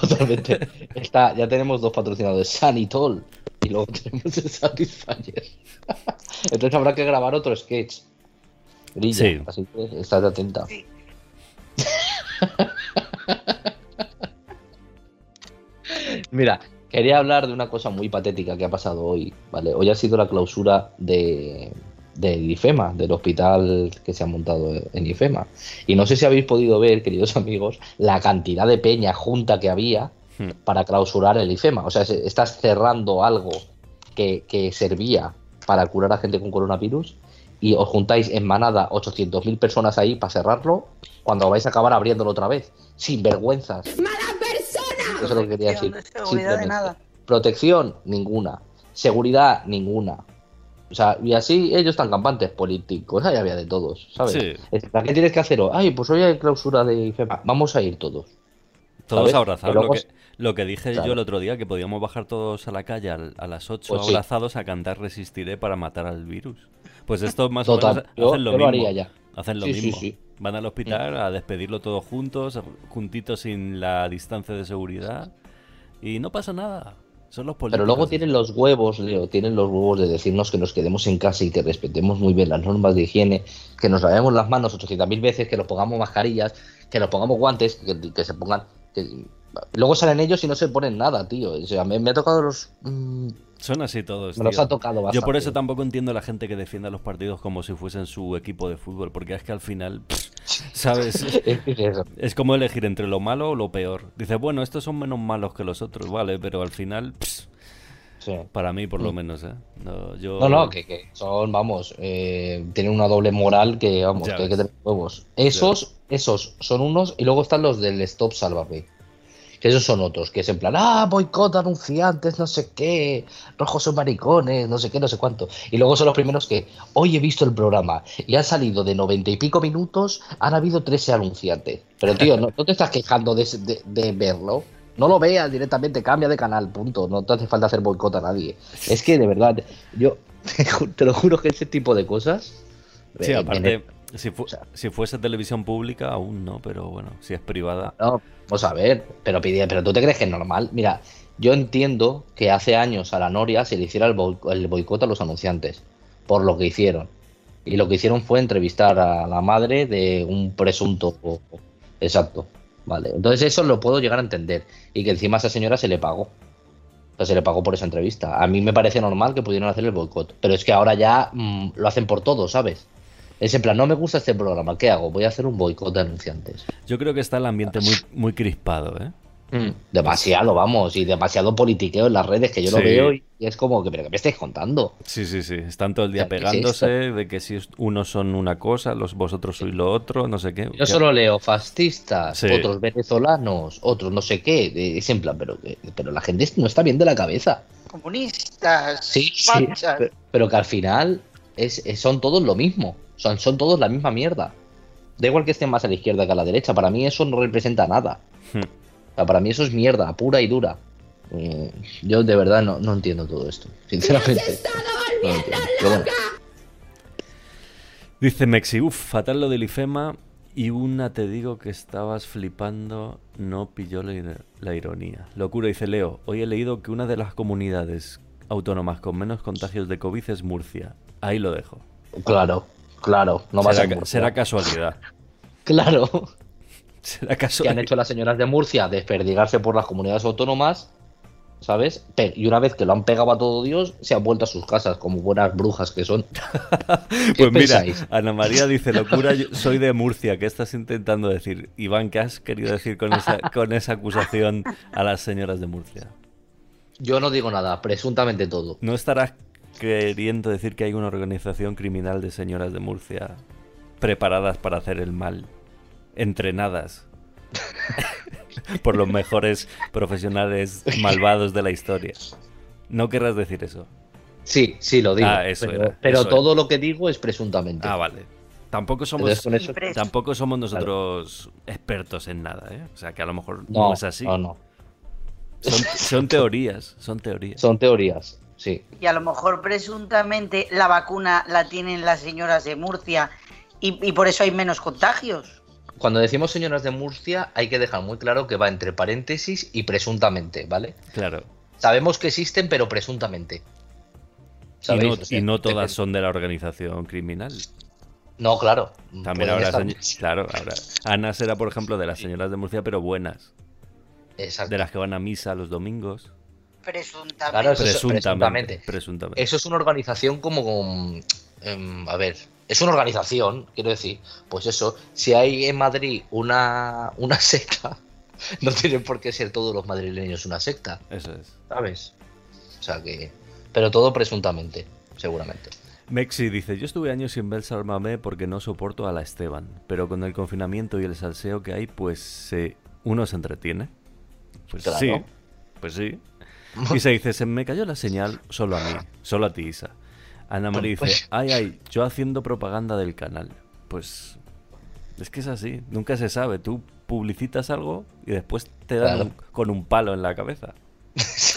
Totalmente. Está, ya tenemos dos patrocinadores, Sanitol y luego tenemos el Satisfyer. Entonces habrá que grabar otro sketch. sí. así que estás atenta. Sí. Mira, quería hablar de una cosa muy patética que ha pasado hoy, ¿vale? Hoy ha sido la clausura de, de IFEMA, del hospital que se ha montado en IFEMA. Y no sé si habéis podido ver, queridos (laughs) amigos, la cantidad de peña junta que había Hmm. para clausurar el IFEMA. O sea, estás cerrando algo que, servía para curar a gente con coronavirus y os juntáis en manada 800.000 personas ahí para cerrarlo cuando vais a acabar abriéndolo otra vez. Sin vergüenzas. ¡Mala persona! Eso es lo que quería decir. Protección, ninguna. Seguridad, ninguna. O sea, y así ellos están campantes políticos, ahí había de todos, ¿sabes? ¿Qué tienes que hacer? Ay, pues hoy hay clausura de IFEMA, vamos a ir todos. Todos abrazados. Lo que, lo que dije yo el otro día, que podíamos bajar todos a la calle a, las 8 pues abrazados a cantar Resistiré para matar al virus. Pues esto más o menos hacen lo mismo. Hacen lo mismo. Van al hospital a despedirlo todos juntos, juntitos sin la distancia de seguridad. Y no pasa nada. Son los políticos. Pero luego tienen los huevos, Leo, tienen los huevos de decirnos que nos quedemos en casa y que respetemos muy bien las normas de higiene, que nos lavemos las manos 800.000 veces, que nos pongamos mascarillas, que nos pongamos guantes, que, que se pongan luego salen ellos y no se ponen nada, tío. O sea, me, ha tocado los. Mm, son así todos. Me los ha tocado bastante. Yo por eso tampoco entiendo a la gente que defienda los partidos como si fuesen su equipo de fútbol, porque es que al final, ¿sabes? (laughs) es como elegir entre lo malo o lo peor. Dice, bueno, estos son menos malos que los otros, vale, pero al final, para mí por lo mm. menos, ¿eh? No, yo... no, no, que, son, vamos, eh, tienen una doble moral que, vamos, que hay que tener huevos. Esos, esos son unos y luego están los del Stop Sálvame que esos son otros, que es en plan, ah, boicot, anunciantes, no sé qué, rojos son maricones, no sé qué, no sé cuánto. Y luego son los primeros que, hoy he visto el programa y han salido de noventa y pico minutos, han habido 13 anunciantes. Pero tío, no, te estás quejando de, verlo. No lo veas directamente, cambia de canal, punto. No te hace falta hacer boicot a nadie. Es que de verdad, yo (laughs) te lo juro que ese tipo de cosas. Sí, aparte, si, si, fuese televisión pública, aún no, pero bueno, si es privada. No, vamos a ver, pero, pero tú te crees que es normal. Mira, yo entiendo que hace años a la Noria se le hiciera el, boicot a los anunciantes, por lo que hicieron. Y lo que hicieron fue entrevistar a la madre de un presunto. Exacto. Vale. Entonces eso lo puedo llegar a entender. Y que encima a esa señora se le pagó. O sea, se le pagó por esa entrevista. A mí me parece normal que pudieran hacer el boicot. Pero es que ahora ya mm, lo hacen por todo, ¿sabes? Es en plan, no me gusta este programa, ¿qué hago? Voy a hacer un boicot de anunciantes. Yo creo que está el ambiente muy, muy crispado, ¿eh? Mm, demasiado, vamos, y demasiado politiqueo en las redes que yo lo veo y es como que, pero ¿qué me estáis contando? Sí, sí, sí, están todo el día pegándose de que si unos son una cosa, los vosotros sois lo otro, no sé qué. Yo solo leo fascistas, otros venezolanos, otros no sé qué, es en plan, pero, pero la gente no está bien de la cabeza. Comunistas, sí, sí pero, que al final es, son todos lo mismo. Son, son todos la misma mierda. Da igual que estén más a la izquierda que a la derecha. Para mí eso no representa nada. Hmm. para mí eso es mierda, pura y dura. Eh, yo de verdad no, no, entiendo todo esto. Sinceramente. Dice Mexi, uff, fatal lo del IFEMA. Y una te digo que estabas flipando, no pilló la, la, ironía. Locura, dice Leo. Hoy he leído que una de las comunidades autónomas con menos contagios de COVID es Murcia. Ahí lo dejo. Claro. Claro, no va a ser. Será casualidad. (laughs) claro. (laughs) Será casualidad. Que han hecho las señoras de Murcia desperdigarse por las comunidades autónomas, ¿sabes? Y una vez que lo han pegado a todo Dios, se han vuelto a sus casas como buenas brujas que son. (laughs) pues mira, Ana María dice: Locura, soy de Murcia. ¿Qué estás intentando decir? Iván, ¿qué has querido decir con esa, con esa acusación a las señoras de Murcia? Yo no digo nada, presuntamente todo. ¿No estarás queriendo decir que hay una organización criminal de señoras de Murcia preparadas para hacer el mal, entrenadas (laughs) por los mejores profesionales malvados de la historia. ¿No querrás decir eso? Sí, sí, lo digo. Ah, pero, todo lo que digo es presuntamente. Ah, vale. Tampoco somos, tampoco somos nosotros expertos en nada, ¿eh? O sea, que a lo mejor no, es así. No, no. son (laughs) teorías, son teorías. Son teorías. Y a lo mejor presuntamente la vacuna la tienen las señoras de Murcia y, por eso hay menos contagios. Cuando decimos señoras de Murcia hay que dejar muy claro que va entre paréntesis y presuntamente, ¿vale? Claro. Sabemos que existen, pero presuntamente. Y no, todas son de la organización criminal. No, claro. También habrá, claro, Ana será, por ejemplo, de las señoras de Murcia, pero buenas. Exacto. De las que van a misa los domingos. Presuntamente. presuntamente. Eso es una organización como... Em, a ver, es una organización, quiero decir, pues eso, si hay en Madrid una, una (laughs) secta, no tienen por qué ser todos los madrileños una secta. Eso es. ¿Sabes? O sea que... Pero todo presuntamente, seguramente. Mexi dice, yo estuve años sin ver Salmamé porque no soporto a la Esteban, pero con el confinamiento y el salseo que hay, pues uno se entretiene. Pues sí, pues sí. (laughs) Y se dice, se me cayó la señal solo a mí, solo a ti, Isa. Ana María dice, pues- ay, ay, yo haciendo propaganda del canal. Pues es que es así, nunca se sabe. Tú publicitas algo y después te dan con un palo en la cabeza.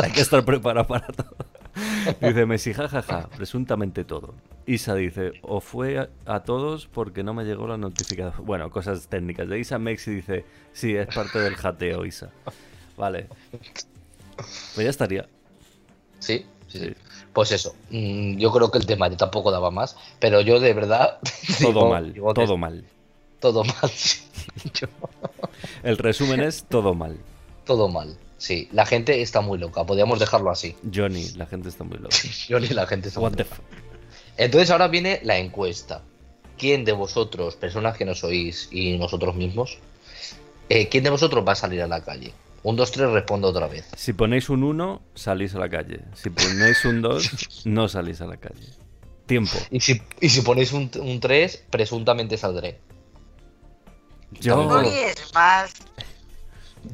Hay que estar preparado para todo. (laughs) Dice Messi, jajaja, presuntamente todo. Isa dice, o fue a, todos porque no me llegó la notificación. Bueno, cosas técnicas. De Isa Mexi dice, sí, es parte del jateo, Isa. Vale. Pues ya estaría. Sí, sí, Pues eso, mm, yo creo que el tema tampoco daba más, pero yo de verdad... (laughs) Todo mal, todo mal. (laughs) Todo mal. El resumen es todo mal. todo mal. Sí, la gente está muy loca, podríamos dejarlo así. Johnny, la gente está muy loca. (laughs) Johnny, la gente está muy loca. Entonces ahora viene la encuesta. ¿Quién de vosotros, personas que no sois y nosotros mismos, eh, quién de vosotros va a salir a la calle? Un 2, 3, respondo otra vez. Si ponéis un 1, salís a la calle. Si ponéis un 2, (laughs) no salís a la calle. Tiempo. Y si, y si ponéis un, un 3, presuntamente saldré. Yo... No es más.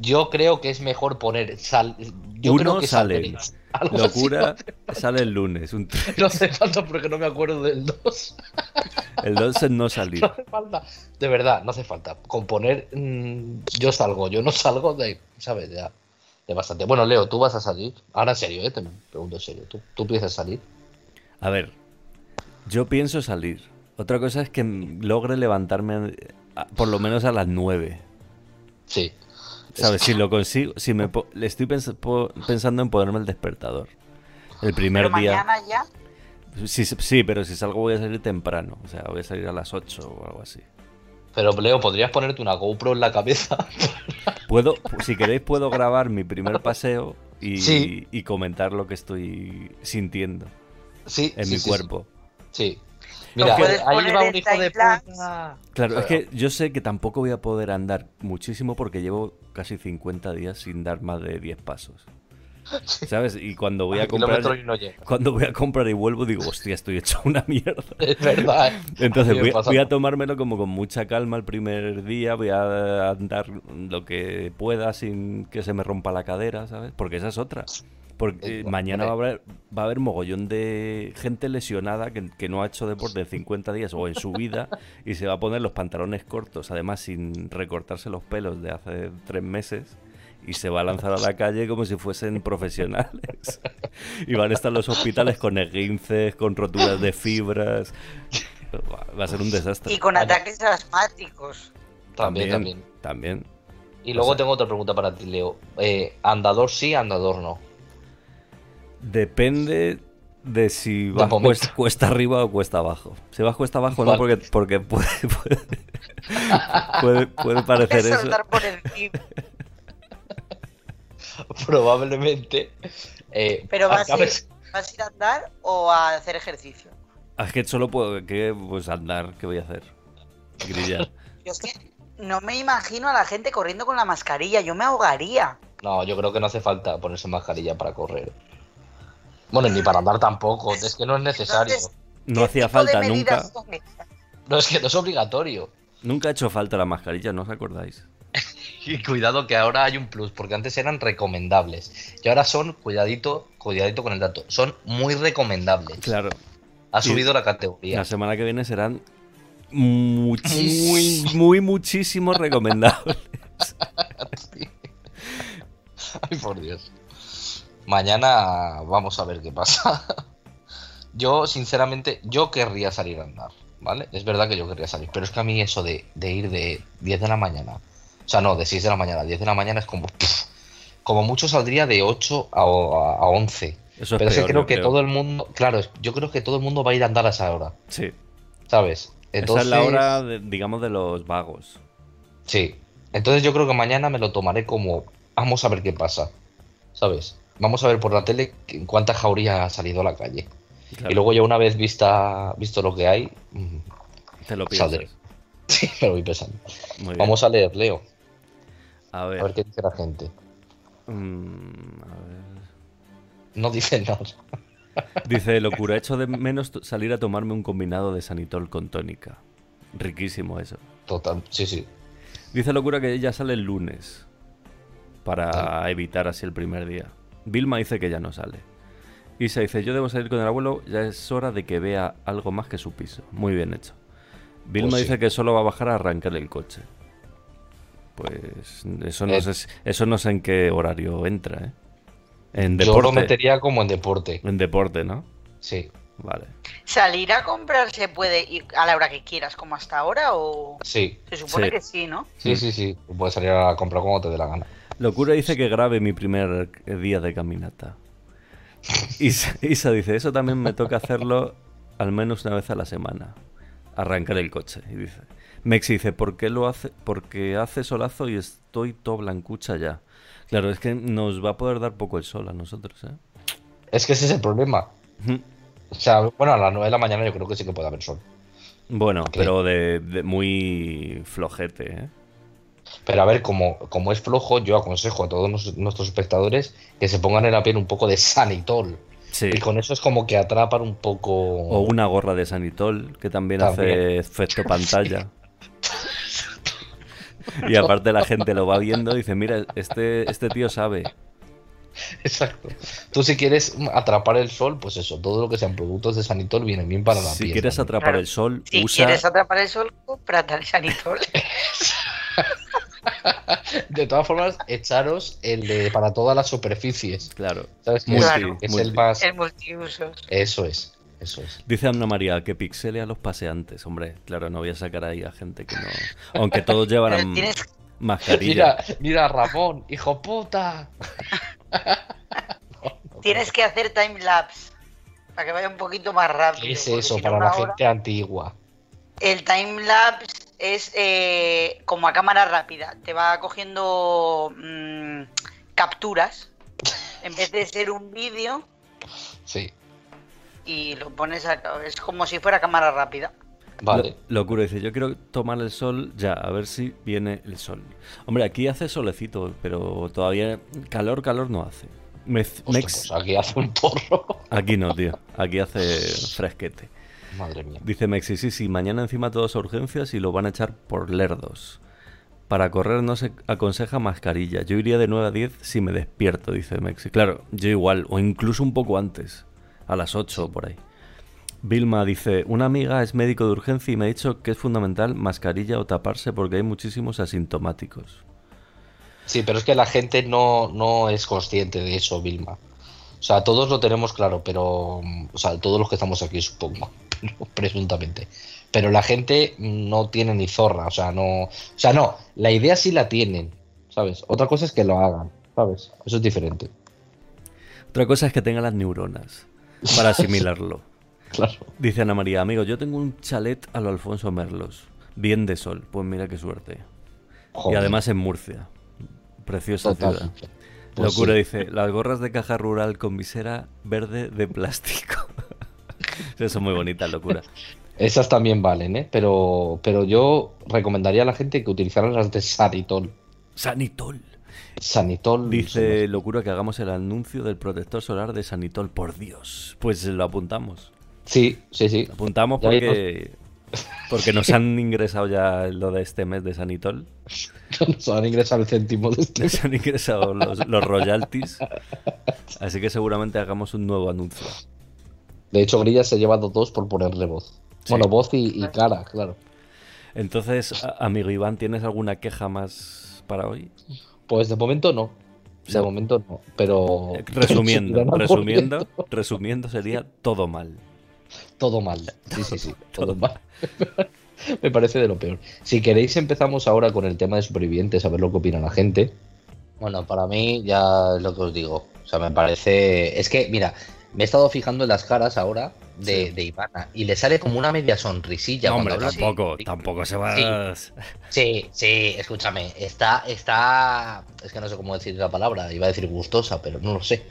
Yo creo que es mejor poner sal. Yo Uno creo que sale. (laughs) Locura sale el lunes. Un no hace falta porque no me acuerdo del 2. (laughs) El 2 es no salir. No hace falta. De verdad, no hace falta. Con poner mmm, yo salgo, yo no salgo de. ¿Sabes? Ya. De bastante. Bueno, Leo, tú vas a salir. Ahora en serio, ¿eh? te pregunto en serio. ¿Tú, tú piensas salir? A ver, yo pienso salir. Otra cosa es que logre levantarme por lo menos a las 9. Sí. ¿Sabes? Si lo consigo, si me le estoy pens pensando en ponerme el despertador. El primer ¿Pero día. mañana ya? Sí, sí, pero si salgo voy a salir temprano. O sea, voy a salir a las 8 o algo así. Pero Leo, ¿podrías ponerte una GoPro en la cabeza? (laughs) Puedo, si queréis, puedo grabar mi primer paseo y, sí. y comentar lo que estoy sintiendo sí, en sí, mi cuerpo. Sí. Mira, ahí va un hijo de puta. Claro, es que yo sé que tampoco voy a poder andar muchísimo porque llevo casi 50 días sin dar más de 10 pasos. (laughs) ¿Sabes? Y cuando voy a comprar. No cuando voy a comprar y vuelvo, digo, hostia, estoy hecho una mierda. (laughs) Es verdad. Entonces voy, voy, a tomármelo como con mucha calma el primer día. Voy a andar lo que pueda sin que se me rompa la cadera, ¿sabes? Porque esa es otra. Porque mañana va a, haber, va a haber mogollón de gente lesionada que, que, no ha hecho deporte en 50 días o en su vida y se va a poner los pantalones cortos, además sin recortarse los pelos de hace tres meses y se va a lanzar a la calle como si fuesen profesionales. Y van a estar los hospitales con esguinces, con roturas de fibras. Va a ser un desastre. Y con ataques asmáticos. También, también. También. Y luego o sea, tengo otra pregunta para ti, Leo. Eh, ¿Andador sí, andador no? Depende de si va cuesta, cuesta, arriba o cuesta abajo. Si vas cuesta abajo, vale. no, porque, porque puede, (laughs) puede, puede, puede parecer eso. Por encima. (laughs) Probablemente. Eh, Pero vas, acabes... a ir, vas a ir a andar o a hacer ejercicio. Es que solo puedo que, pues andar, ¿qué voy a hacer? Grillar. (laughs) Yo es que no me imagino a la gente corriendo con la mascarilla, yo me ahogaría. No, yo creo que no hace falta ponerse mascarilla para correr. Bueno, ni para andar tampoco, es que no es necesario. Entonces, no hacía falta nunca. No, es que no es obligatorio. Nunca ha hecho falta la mascarilla, ¿no os acordáis? (laughs) y cuidado que ahora hay un plus, porque antes eran recomendables. Y ahora son, cuidadito, cuidadito con el dato, son muy recomendables. Claro. Ha subido y la categoría. La semana que viene serán muy, muy muchísimos (laughs) recomendables. Ay, por Dios. Mañana vamos a ver qué pasa. (laughs) Yo, sinceramente, yo querría salir a andar, ¿vale? Es verdad que yo querría salir, pero es que a mí eso de, de ir de 10 de la mañana, o sea, no, de 6 de la mañana a 10 de la mañana es como... Pff, como mucho saldría de 8 a, a, a 11. Eso es pero peor, es que creo que creo. todo el mundo, claro, yo creo que todo el mundo va a ir a andar a esa hora, Sí. ¿sabes? Entonces, Esa es la hora, de- digamos, de los vagos. Sí. Entonces yo creo que mañana me lo tomaré como vamos a ver qué pasa, ¿sabes? Vamos a ver por la tele en cuánta jauría ha salido a la calle. Claro, Y luego ya una vez vista visto lo que hay, mm, te lo saldré. (laughs) sí, me lo voy pensando. Muy bien. Vamos a leer, Leo, a ver. a ver qué dice la gente. Mm, a ver. No dice nada. (laughs) Dice, locura, echo de menos salir a tomarme un combinado de sanitol con tónica. Riquísimo eso. Total, sí, sí. Dice locura que ella sale el lunes para evitar así el primer día. Vilma dice que ya no sale. Isa dice, yo debo salir con el abuelo, ya es hora de que vea algo más que su piso. Muy bien hecho. Vilma Pues sí. dice que solo va a bajar a arrancar el coche. Pues eso no, Eh. sé, eso no sé en qué horario entra, ¿eh? En Yo lo metería como en deporte. En deporte, ¿no? Sí, Vale. ¿Salir a comprar se puede ir a la hora que quieras, como hasta ahora? ¿O sí, se supone Sí. que sí, no? sí, sí, sí. Puedes salir a comprar como te dé la gana. Locura dice que grabe mi primer día de caminata. Isa, Isa dice, eso también me toca hacerlo al menos una vez a la semana. arrancar el coche. Y dice, Mexi dice, ¿por qué lo hace? Porque hace solazo y estoy todo blancucha ya. Claro, es que nos va a poder dar poco el sol a nosotros, ¿eh? Es que ese es el problema. O sea, bueno, a las 9 de la mañana yo creo que sí que puede haber sol. Bueno, pero de, muy flojete, ¿eh? Pero a ver, como, como es flojo, yo aconsejo a todos nuestros espectadores que se pongan en la piel un poco de sanitol. Y con eso es como que atrapan un poco. O una gorra de sanitol, que también, hace efecto (laughs) pantalla. y aparte la gente lo va viendo y dice, mira, este, este tío sabe. Exacto. Tú si quieres atrapar el sol, pues eso, todo lo que sean productos de Sanitol vienen bien para la piel. Si quieres atrapar el sol, si quieres atrapar el sol, cómprate el Sanitol. (laughs) de todas formas, echaros el de para todas las superficies. Claro. ¿Sabes qué es, el más. El multiusos. Eso es. Eso es. Dice Ana María que pixele a los paseantes. Hombre, claro, no voy a sacar ahí a gente que no. Aunque todos llevarán mascarilla. Mira, mira, Ramón, hijo puta. (laughs) Tienes que hacer time lapse para que vaya un poquito más rápido. ¿Qué es eso para la gente antigua? El time lapse es eh, como a cámara rápida. Te va cogiendo mm, capturas en vez de ser un vídeo. Sí. Y lo pones a, es como si fuera cámara rápida. Vale. locura, dice, yo quiero tomar el sol ya, a ver si viene el sol. Hombre, aquí hace solecito, pero todavía calor, calor no hace. Pues aquí hace un porro. Aquí no, tío. Aquí hace fresquete. Madre mía. Dice Mexi, sí, sí, mañana encima todas urgencias y lo van a echar por lerdos. Para correr no se aconseja mascarilla. Yo iría de 9 a 10 si me despierto, dice Mexi. Claro, yo igual, o incluso un poco antes, a las 8 o por ahí. Vilma dice, una amiga es médico de urgencia y me ha dicho que es fundamental mascarilla o taparse porque hay muchísimos asintomáticos. Sí, pero es que la gente no, no es consciente de eso, Vilma. O sea, todos lo tenemos claro, pero. O sea, todos los que estamos aquí, supongo, (laughs) presuntamente. Pero la gente no tiene ni zorra, o sea, no. O sea, no, la idea sí la tienen, ¿sabes? Otra cosa es que lo hagan, ¿sabes? Eso es diferente. Otra cosa es que tengan las neuronas para (laughs) asimilarlo. claro. Dice Ana María, amigo, yo tengo un chalet a lo Alfonso Merlos. Bien de sol. Pues mira qué suerte. Y además en Murcia. Preciosa ciudad. Pues Locura dice, las gorras de caja rural con visera verde de plástico. (laughs) Eso son muy bonitas, locura. Esas también valen, ¿eh? Pero, pero yo recomendaría a la gente que utilizaran las de Sanitol. Sanitol. Sanitol. Dice Locura que hagamos el anuncio del protector solar de Sanitol, por Dios. Pues lo apuntamos. Sí, sí, sí. Lo apuntamos porque porque nos han ingresado ya lo de este mes de Sanitol. (laughs) Nos han ingresado el céntimo de este Nos han ingresado los, royalties. Así que seguramente hagamos un nuevo anuncio. De hecho, Grilla se ha llevado dos por ponerle voz. Bueno, voz y, cara, claro. Entonces, amigo Iván, ¿tienes alguna queja más para hoy? Pues de momento no. De momento no. Pero. Resumiendo, (laughs) resumiendo, resumiendo, sería todo mal. Todo mal. Sí, sí, sí. (laughs) Todo mal. (laughs) Me parece de lo peor. Si queréis, empezamos ahora con el tema de supervivientes, a ver lo que opina la gente. Bueno, para mí, ya es lo que os digo. O sea, me parece. Es que, mira, me he estado fijando en las caras ahora de, Ivana y le sale como una media sonrisilla. No, hombre, tampoco, tampoco se va. Sí, sí, escúchame. Está, está. Es que no sé cómo decir la palabra. Iba a decir gustosa, pero no lo sé.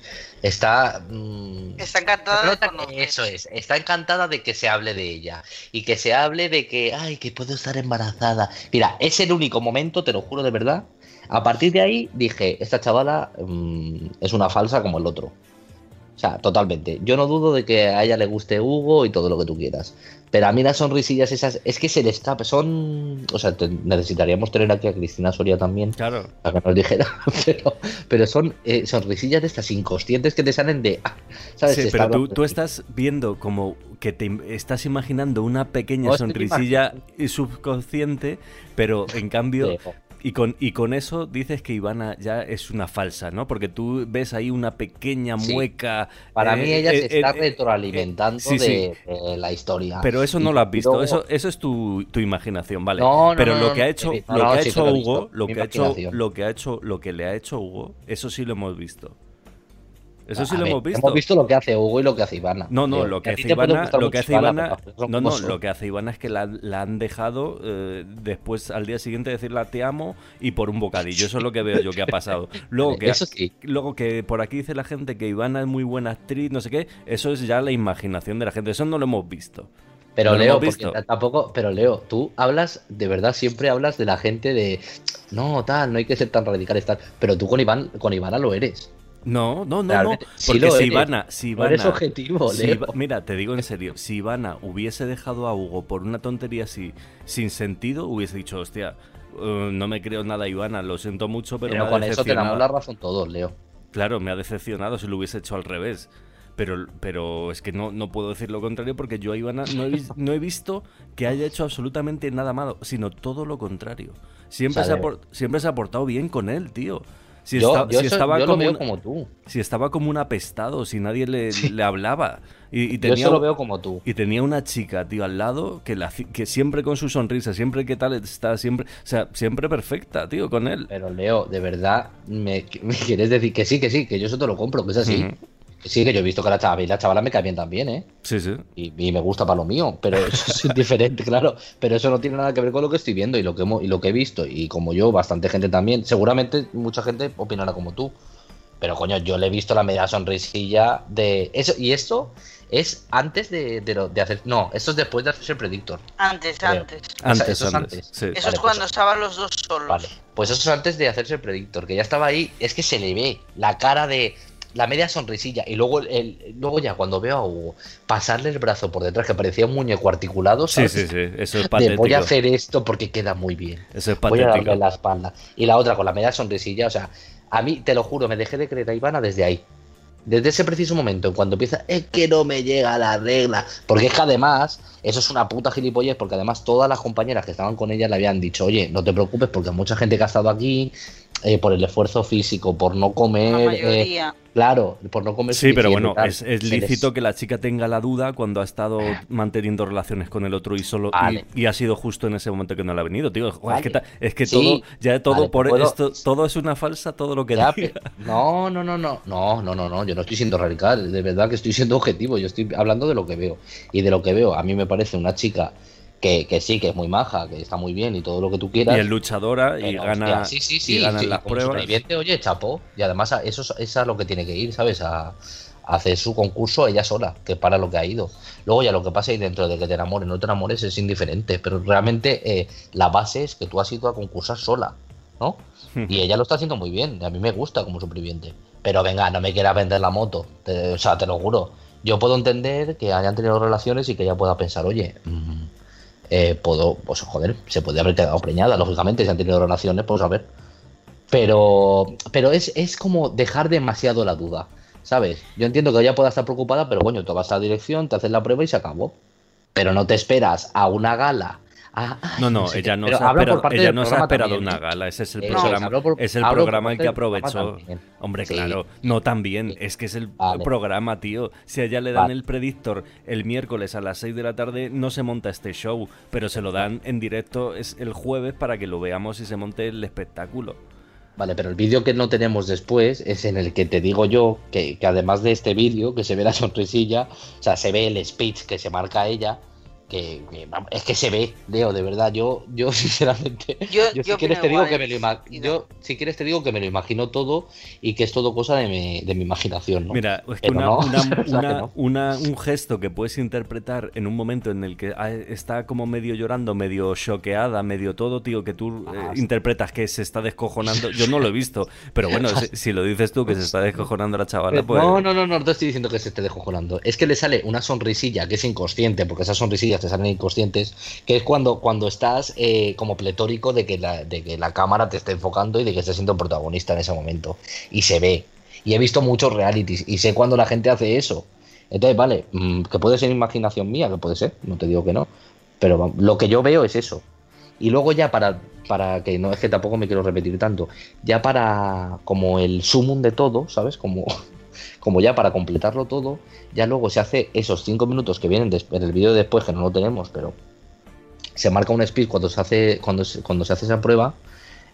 Está. Mm, está encantada. De eso es. Está encantada de que se hable de ella y que se hable de que, ay, que puedo estar embarazada. Mira, es el único momento, te lo juro de verdad. A partir de ahí dije, esta chavala mm, es una falsa como el otro. O sea, totalmente. Yo no dudo de que a ella le guste Hugo y todo lo que tú quieras. Pero a mí las sonrisillas esas, es que se le escapa, son... O sea, necesitaríamos tener aquí a Cristina Soria también. Claro. Para que nos dijera. (laughs) Pero, pero son eh, sonrisillas de estas inconscientes que te salen de... Ah, ¿sabes? Sí, pero tú, tú, estás viendo como que te estás imaginando una pequeña sonrisilla subconsciente, pero en cambio y con, y con eso dices que Ivana ya es una falsa, ¿no? Porque tú ves ahí una pequeña mueca. Para eh, mí ella se eh, está eh, retroalimentando de, la historia. Pero eso no lo has visto, eso, eso es tu, imaginación, ¿vale? No, no, Pero lo que ha hecho, lo que ha hecho Hugo, lo que ha hecho, lo que ha hecho, lo que le ha hecho Hugo, eso sí lo hemos visto. Eso sí lo hemos visto. Hemos visto lo que hace Hugo y lo que hace Ivana. No, no, lo que hace Ivana, lo que hace Ivana, no, no, lo que hace Ivana es que la, han dejado eh, después al día siguiente decirle te amo y por un bocadillo. Eso es lo que veo yo que ha pasado. (laughs) Luego que, luego que por aquí dice la gente que Ivana es muy buena actriz, no sé qué, eso es ya la imaginación de la gente. Eso no lo hemos visto. Pero Leo, tampoco, pero Leo, tú hablas, de verdad, siempre hablas de la gente de no, tal, no hay que ser tan radical, tal. Pero tú con Iván, con Ivana lo eres. No, no, no, no. Porque si Ivana, si Ivana, objetivo, Mira, te digo en serio, si Ivana hubiese dejado a Hugo por una tontería así, sin sentido, hubiese dicho, hostia, uh, no me creo nada, Ivana, lo siento mucho, pero. Pero con eso te damos la razón todos, Leo. Claro, me ha decepcionado si lo hubiese hecho al revés. Pero, pero es que no, no puedo decir lo contrario porque yo a Ivana no he, no he visto que haya hecho absolutamente nada malo, sino todo lo contrario. Siempre, se, ha, siempre se ha portado bien con él, tío. Si, yo, estaba como, lo veo como tú. Si estaba como un apestado, si nadie le, le hablaba. Y, tenía, yo lo veo como tú. Y tenía una chica, tío, al lado que, la, que siempre con su sonrisa, siempre que tal está, siempre, o sea, siempre perfecta, tío, con él. Pero Leo, de verdad, me, quieres decir que sí, que sí, que yo eso te lo compro, que es así. Sí, que yo he visto que la chavala, la chavala me cae bien también, ¿eh? Sí, sí. Y, me gusta para lo mío, pero eso es (laughs) diferente, claro. Pero eso no tiene nada que ver con lo que estoy viendo y lo que, y lo que he visto. Y como yo, bastante gente también. Seguramente mucha gente opinará como tú. Pero coño, yo le he visto la media sonrisilla de. eso Y esto es antes de, de, hacer. No, esto es después de hacerse el predictor. Antes, antes. Antes, eso es antes. Eso es pues cuando estaban los dos solos. Vale, pues eso es antes de hacerse el predictor, que ya estaba ahí. Es que se le ve la cara de la media sonrisilla. Y luego, el, luego ya cuando veo a Hugo pasarle el brazo por detrás, que parecía un muñeco articulado, Sí, sí, sí, eso es (laughs) patético. voy a hacer esto porque queda muy bien. Eso es patético. Voy a darle la espalda. Y la otra con la media sonrisilla, o sea, a mí, te lo juro, me dejé de creer a Ivana desde ahí. Desde ese preciso momento, en cuando empieza, es que no me llega la regla. Porque es que además, eso es una puta gilipollez, porque además todas las compañeras que estaban con ella le habían dicho, oye, no te preocupes, porque mucha gente que ha estado aquí, eh, por el esfuerzo físico, por no comer. Eh, claro, por no comer. Sí, pero bueno, es, lícito que la chica tenga la duda cuando ha estado manteniendo relaciones con el otro y solo y, ha sido justo en ese momento que no le ha venido, tío. Es que, es que todo, ya todo por esto, todo es una falsa, todo lo que da No, no, no, no, no, no, no, no, yo no estoy siendo radical, de verdad que estoy siendo objetivo, yo estoy hablando de lo que veo y de lo que veo. A mí me parece una chica que, sí, que es muy maja, que está muy bien y todo lo que tú quieras. Y es luchadora y gana, sí, sí, sí, y gana las pruebas. oye, chapo. Y además eso, eso es lo que tiene que ir, ¿sabes? A, hacer su concurso ella sola, que para lo que ha ido. Luego ya lo que pasa ahí dentro de que te enamores no te enamores es indiferente, pero realmente eh, la base es que tú has ido a concursar sola, ¿no? y ella lo está haciendo muy bien, a mí me gusta como superviviente. Pero venga, no me quieras vender la moto, o sea, te lo juro. Yo puedo entender que hayan tenido relaciones y que ella pueda pensar, oye, mm, eh, puedo, pues joder, se puede haber quedado preñada, lógicamente, si han tenido relaciones, pues a ver. Pero, pero es, es como dejar demasiado la duda, ¿sabes? Yo entiendo que ella pueda estar preocupada, pero bueno, tú vas a la dirección, te haces la prueba y se acabó. Pero no te esperas a una gala Ah, no, no, ella no, se ha, esperado, ella no se ha esperado una gala. Ese es el programa, es el programa el que aprovechó. Hombre, claro, no también. Es que es el programa, tío. Si a ella le dan el predictor el miércoles a las 6 de la tarde, no se monta este show, pero se lo dan en directo es el jueves para que lo veamos y se monte el espectáculo. Vale, pero el vídeo que no tenemos después es en el que te digo yo que, que además de este vídeo, que se ve la sonrisilla, o sea, se ve el speech que se marca ella, que, es que se ve, Leo, de verdad. Yo, yo (laughs) sinceramente, yo, si quieres te digo que me lo yo si quieres te digo que me lo imagino todo y que es todo cosa de mi, de mi imaginación, ¿no? Mira, es que (laughs) una, un gesto que puedes interpretar en un momento en el que está como medio llorando, medio choqueada, medio todo, tío, que tú eh, ah, interpretas que se está descojonando. Yo no lo he visto, pero bueno, (laughs) si, lo dices tú que se está descojonando la chavala, pues... No, no, no, no, no te estoy diciendo que se esté descojonando. Es que le sale una sonrisilla que es inconsciente, porque esa sonrisilla te salen inconscientes, que es cuando, cuando estás eh, como pletórico de que, la, de que la cámara te esté enfocando y de que estés siendo protagonista en ese momento. Y se ve. Y he visto muchos realities y sé cuando la gente hace eso. Entonces, vale, mm, que puede ser imaginación mía, que puede ser, no te digo que no. Pero lo que yo veo es eso. Y luego ya para, para que no es que tampoco me quiero repetir tanto, ya para como el sumum de todo, ¿sabes? Como como ya para completarlo todo, ya luego se hace esos cinco minutos que vienen en el vídeo después, que no lo tenemos, pero se marca un speed cuando se hace, cuando se, cuando se hace esa prueba,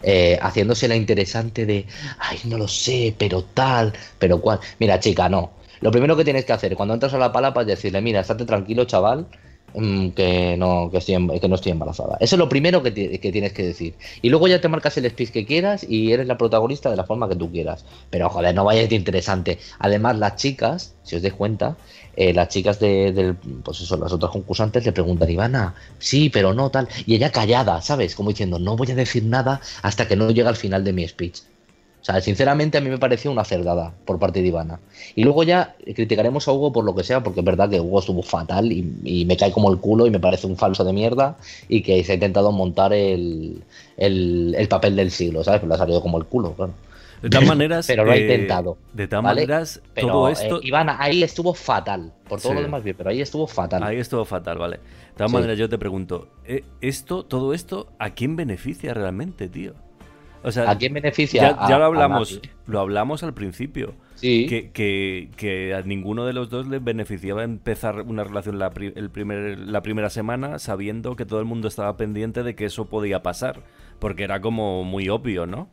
eh, haciéndose la interesante de, ay, no lo sé, pero tal, pero cual. Mira, chica, no. Lo primero que tienes que hacer cuando entras a la palapa es decirle, mira, estate tranquilo, chaval, que no, que, estoy, que no estoy embarazada. Eso es lo primero que, tienes que decir. Y luego ya te marcas el speech que quieras y eres la protagonista de la forma que tú quieras. Pero joder, no vayas de interesante. Además, las chicas, si os des cuenta, eh, las chicas de, del, pues eso, las otras concursantes le preguntan, Ivana, sí, pero no, tal. Y ella callada, ¿sabes? Como diciendo, no voy a decir nada hasta que no llegue al final de mi speech. O sea, sinceramente a mí me pareció una cerdada por parte de Ivana. Y luego ya criticaremos a Hugo por lo que sea, porque es verdad que Hugo estuvo fatal y, me cae como el culo y me parece un falso de mierda y que se ha intentado montar el, papel del siglo, ¿sabes? Pero le ha salido como el culo, claro. De todas (laughs) maneras. pero lo ha eh, intentado. De todas maneras, todo eh, esto. Ivana, ahí estuvo fatal. Por todo lo demás bien, pero ahí estuvo fatal. Ahí estuvo fatal, vale. De todas maneras, yo te pregunto, eh, esto, todo esto, ¿a quién beneficia realmente, tío? ¿A quién beneficia? Ya, lo hablamos, lo hablamos al principio. Sí. Que, a ninguno de los dos les beneficiaba empezar una relación la, el primer, la primera semana sabiendo que todo el mundo estaba pendiente de que eso podía pasar. Porque era como muy obvio, ¿no?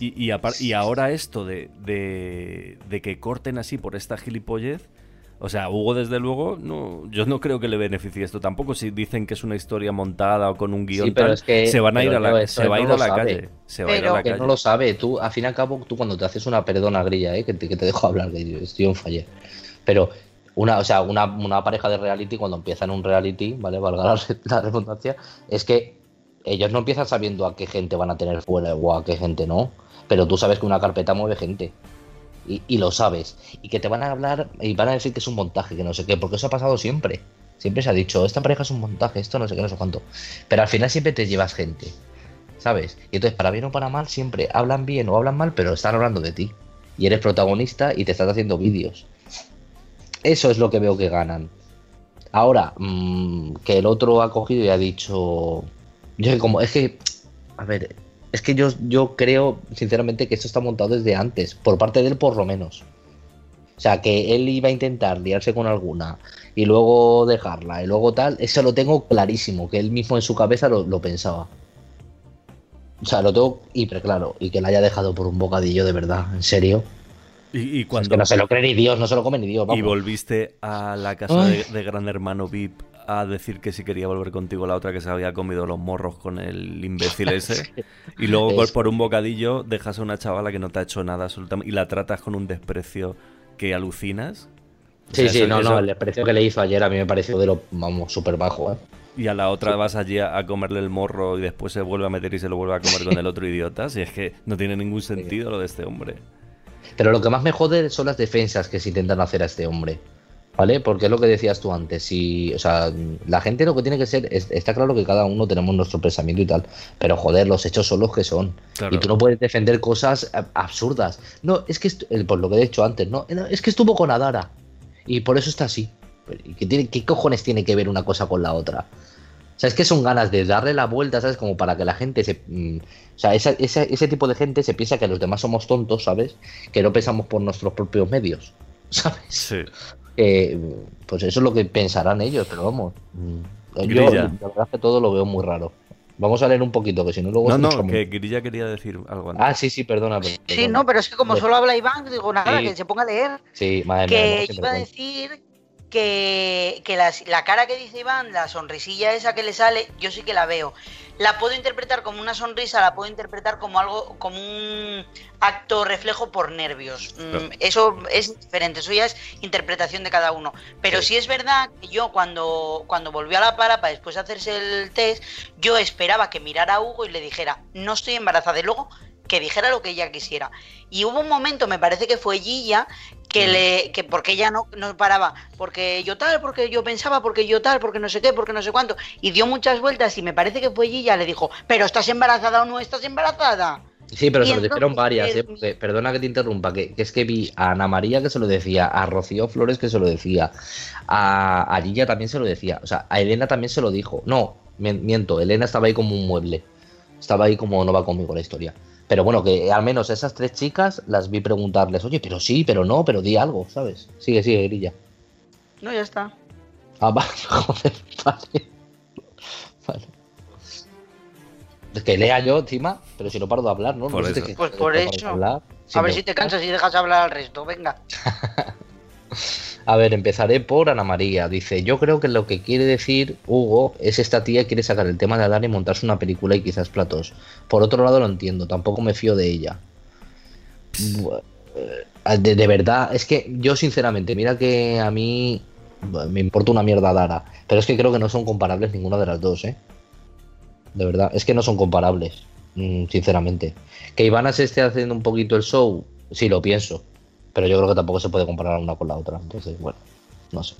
Y, y, y ahora esto de, de, de, que corten así por esta gilipollez, o sea, Hugo, desde luego, no, yo no creo que le beneficie esto tampoco. Si dicen que es una historia montada o con un guion, se van a ir a la, se va a ir a la calle. Se va a ir a la que no lo sabe. Tú, al fin y al cabo, tú cuando te haces una perdona grilla, ¿eh? que, te, que te dejo hablar, que estoy en falle. Pero una, o sea, una, una, pareja de reality, cuando empiezan un reality, ¿vale? Valga la, la redundancia, es que ellos no empiezan sabiendo a qué gente van a tener fuera o a qué gente no. Pero tú sabes que una carpeta mueve gente y, lo sabes. Y que te van a hablar y van a decir que es un montaje, que no sé qué, porque eso ha pasado siempre. Siempre se ha dicho, esta pareja es un montaje, esto no sé qué, no sé cuánto. Pero al final siempre te llevas gente, ¿sabes? Y entonces, para bien o para mal, siempre hablan bien o hablan mal, pero están hablando de ti. Y eres protagonista y te estás haciendo vídeos. Eso es lo que veo que ganan. Ahora, mm, que el otro ha cogido y ha dicho. Yo como, es que. A ver, es que yo, yo creo, sinceramente, que esto está montado desde antes, por parte de él por lo menos. O sea, que él iba a intentar liarse con alguna y luego dejarla y luego tal, eso lo tengo clarísimo, que él mismo en su cabeza lo, pensaba. O sea, lo tengo hiper claro. Y que la haya dejado por un bocadillo de verdad, en serio. Y, cuando... Es que no se lo cree ni Dios, no se lo come ni Dios. Y volviste a la casa de, de, Gran Hermano VIP a decir que si quería volver contigo la otra que se había comido los morros con el imbécil ese. (laughs) y luego por un bocadillo dejas a una chavala que no te ha hecho nada absolutamente y la tratas con un desprecio que alucinas. Sí, sí, no, no, el desprecio que le hizo ayer a mí me pareció de lo, vamos, súper bajo, ¿eh? Y a la otra vas allí a, comerle el morro y después se vuelve a meter y se lo vuelve a comer con el otro idiota. Si es que no tiene ningún sentido lo de este hombre. Pero lo que más me jode son las defensas que se intentan hacer a este hombre. ¿Vale? Porque es lo que decías tú antes. Si, o sea, la gente lo que tiene que ser. está claro que cada uno tenemos nuestro pensamiento y tal. Pero joder, los hechos son los que son. Y tú no puedes defender cosas absurdas. No, es que. Por lo que he dicho antes, ¿no? Es que estuvo con Adara. Y por eso está así. ¿Qué, tiene, ¿Qué cojones tiene que ver una cosa con la otra? O sea, es que son ganas de darle la vuelta, ¿sabes? Como para que la gente se. Mm, o sea, ese tipo de gente se piensa que los demás somos tontos, ¿sabes? Que no pensamos por nuestros propios medios, (laughs) ¿sabes? Sí pues eso es lo que pensarán ellos, pero vamos. Mm, yo la verdad que todo lo veo muy raro. Vamos a leer un poquito, que si no luego... No, no, que Grilla quería decir algo Ah, sí, sí, perdona. Sí, no, pero es que como solo habla Iván, digo nada, que se ponga a leer. Sí, madre Que iba a decir que, la, cara que dice Iván, la sonrisilla esa que le sale, yo sí que la veo. La puedo interpretar como una sonrisa, la puedo interpretar como algo, como un acto reflejo por nervios. Mm, eso es diferente, eso ya es interpretación de cada uno. Pero sí, es verdad que yo cuando, cuando volví a la para para después de hacerse el test, yo esperaba que mirara a Hugo y le dijera, no estoy embarazada. Y luego que dijera lo que ella quisiera. Y hubo un momento, me parece que fue Gilla, que le que porque ella no, no paraba, porque yo tal, porque yo pensaba, porque yo tal, porque no sé qué, porque no sé cuánto, y dio muchas vueltas y me parece que fue Gilla, le dijo, pero estás embarazada o no estás embarazada. Sí, pero se lo dijeron varias, ¿eh? perdona que te interrumpa, que, es que vi a Ana María que se lo decía, a Rocío Flores que se lo decía, a, a Gilla también se lo decía, o sea, a Elena también se lo dijo. No, miento, Elena estaba ahí como un mueble, estaba ahí como no va conmigo la historia. Pero bueno, que al menos esas tres chicas las vi preguntarles, oye, pero sí, pero no, pero di algo, ¿sabes? Sigue, sigue, grilla. No, ya está. Ah, (laughs) vale, joder, vale. Vale. que lea yo encima, pero si no paro de hablar, ¿no? Por eso. pues por eso. a ver si te cansas y dejas hablar al resto, venga. (laughs) a ver, empezaré por Ana María. Dice, yo creo que lo que quiere decir Hugo es esta tía quiere sacar el tema de Adán y montarse una película y quizás platos. Por otro lado lo entiendo, tampoco me fío de ella. Eh, de, de verdad, es que yo sinceramente, mira que a mí me importa una mierda Dara, pero es que creo que no son comparables ninguna de las dos, ¿eh? De verdad, es que no son comparables, mm, sinceramente. Que Ivana se esté haciendo un poquito el show, sí lo pienso, pero yo creo que tampoco se puede comparar una con la otra, entonces, bueno, no sé.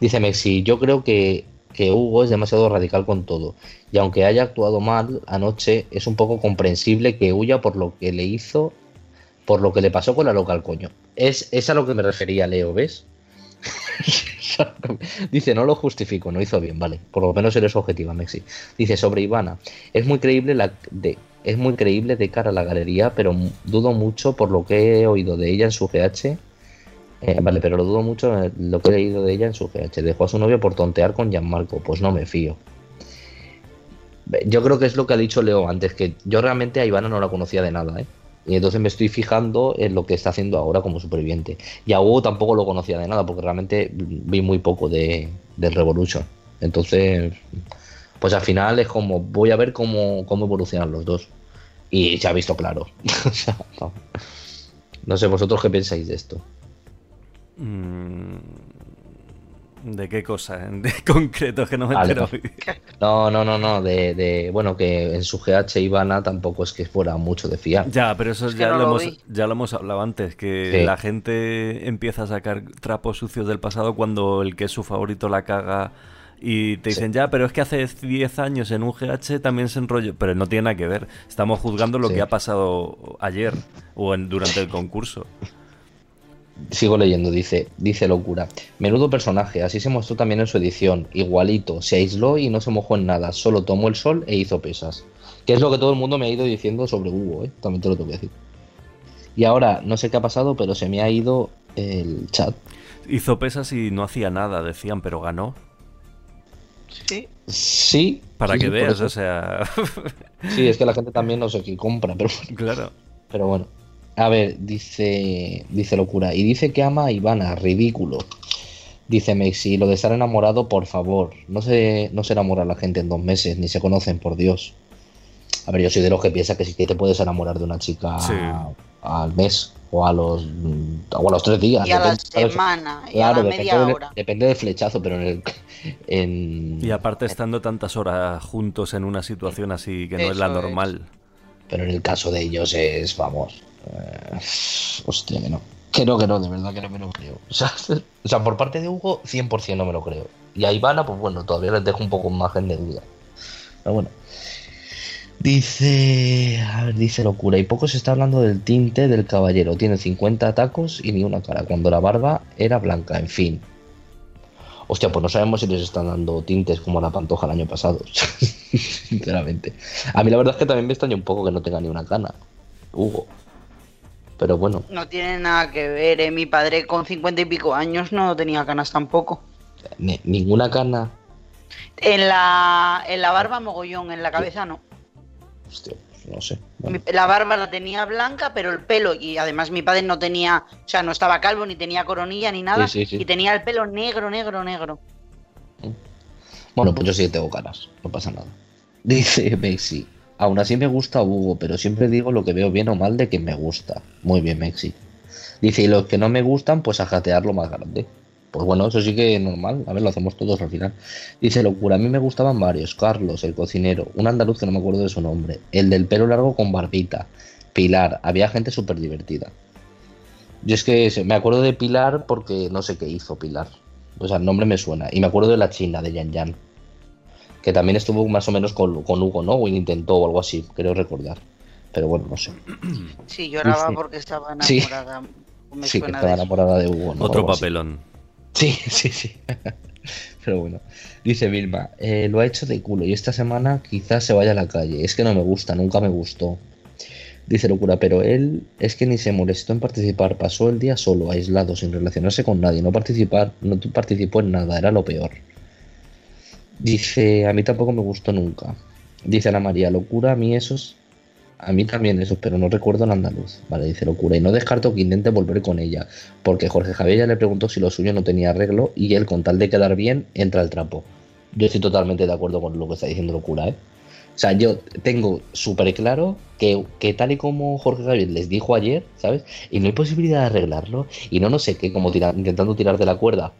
Dice Mexi, yo creo que, que Hugo es demasiado radical con todo, y aunque haya actuado mal anoche, es un poco comprensible que huya por lo que le hizo, por lo que le pasó con la local coño. Es, es a lo que me refería, Leo, ¿ves? (laughs) Dice, no lo justifico, no hizo bien, vale. Por lo menos eres objetiva, Mexi. Dice, sobre Ivana, es muy creíble la de es muy creíble de cara a la galería, pero dudo mucho por lo que he oído de ella en su GH. Eh, vale, pero lo dudo mucho lo que he oído de ella en su GH. Dejó a su novio por tontear con Gianmarco. Pues no me fío. Yo creo que es lo que ha dicho Leo antes, que yo realmente a Ivana no la conocía de nada, ¿eh? Y entonces me estoy fijando en lo que está haciendo ahora como superviviente. Y a Hugo tampoco lo conocía de nada, porque realmente vi muy poco de, del Revolution. Entonces, pues al final es como, voy a ver cómo, cómo evolucionan los dos. Y se ha visto claro. (laughs) no. sé, vosotros qué pensáis de esto. Mm, ¿De qué cosa? (laughs) De concreto que no me entero. No, no, no, no. De, bueno, que en su GH Ivana tampoco es que fuera mucho de fiar. Ya, pero eso ya, lo, hemos, ya lo hemos hablado antes, que la gente empieza a sacar trapos sucios del pasado cuando el que es su favorito la caga y te dicen, ya, pero es que hace 10 años en un GH también se enrolló, pero no tiene nada que ver. Estamos juzgando lo que ha pasado ayer o en, durante el concurso. Sigo leyendo, dice, dice locura. Menudo personaje, así se mostró también en su edición. Igualito, se aisló y no se mojó en nada, solo tomó el sol e hizo pesas. Que es lo que todo el mundo me ha ido diciendo sobre Hugo, ¿eh? también te lo tengo que decir. Y ahora, no sé qué ha pasado, pero se me ha ido el chat. Hizo pesas y no hacía nada, decían, pero ganó. Sí. Sí. Para que veas, o sea. (laughs) sí, es que la gente también no sé qué compra, pero. Claro. Pero bueno. A ver, dice, dice locura. Y dice que ama a Ivana, ridículo. Dice Mexi, lo de estar enamorado, por favor. No se, no se enamora la gente en dos meses, ni se conocen, por Dios. A ver, yo soy de los que piensa que sí que te puedes enamorar de una chica al mes o a los o a los tres días. Y a la semana, y a la media hora. depende del flechazo, pero en el. y aparte estando tantas horas juntos en una situación así que no es la normal. Pero en el caso de ellos es, vamos, eh, hostia, que no. Que no, que no, de verdad que no me lo creo. O sea, (laughs) por parte de Hugo, 100% no me lo creo. Y a Ivana, pues bueno, todavía les dejo un poco margen de duda. Pero bueno. Dice. A ver, dice locura. Y poco se está hablando del tinte del caballero. Tiene 50 tacos y ni una cara. Cuando la barba era blanca, en fin. Hostia, pues no sabemos si les están dando tintes como a la pantoja el año pasado. (laughs) Sinceramente. A mí la verdad es que también me extraña un poco que no tenga ni una cana. Hugo. Pero bueno. No tiene nada que ver, ¿eh? Mi padre con cincuenta y pico años no tenía canas tampoco. ¿Ninguna cana? En la, en la barba mogollón, en la cabeza no. Hostia, no sé. La barba la tenía blanca, pero el pelo, y además mi padre no tenía, o sea, no estaba calvo, ni tenía coronilla, ni nada, y tenía el pelo negro, negro, negro. Bueno, pues yo sí tengo caras, no pasa nada. (laughs) Dice Messi, Aún así me gusta Hugo, pero siempre digo lo que veo bien o mal de que me gusta. Muy bien, Mexi. Dice, y los que no me gustan, pues a jatear lo más grande. Pues bueno, eso sí que es normal. A ver, lo hacemos todos al final. Dice, locura, a mí me gustaban varios. Carlos, el cocinero, un andaluz que no me acuerdo de su nombre, el del pelo largo con barbita, Pilar, había gente súper divertida. Yo es que me acuerdo de Pilar porque no sé qué hizo Pilar. O sea, el nombre me suena. Y me acuerdo de la china, de Yan Yan que también estuvo más o menos con, Hugo, ¿no? O intentó o algo así, creo recordar. Pero bueno, no sé. Sí, lloraba porque estaba enamorada. (laughs) Sí, sí que estaba enamorada de Hugo. Otro papelón. Sí, (laughs) sí, sí. Pero bueno, dice Vilma, eh, lo ha hecho de culo y esta semana quizás se vaya a la calle. Es que no me gusta, nunca me gustó. Dice locura, pero él es que ni se molestó en participar, pasó el día solo, aislado, sin relacionarse con nadie, no participar, no participó en nada, era lo peor. Dice, a mí tampoco me gustó nunca. Dice Ana María, locura, a mí esos. A mí también eso, pero no recuerdo en andaluz. Vale, dice locura. Y no descarto que intente volver con ella. Porque Jorge Javier ya le preguntó si lo suyo no tenía arreglo. Y él, con tal de quedar bien, entra al trapo. Yo estoy totalmente de acuerdo con lo que está diciendo locura, ¿eh? O sea, yo tengo súper claro que, que, tal y como Jorge Javier les dijo ayer, ¿sabes? Y no hay posibilidad de arreglarlo. Y no, no sé qué, como intentando tirar de la cuerda.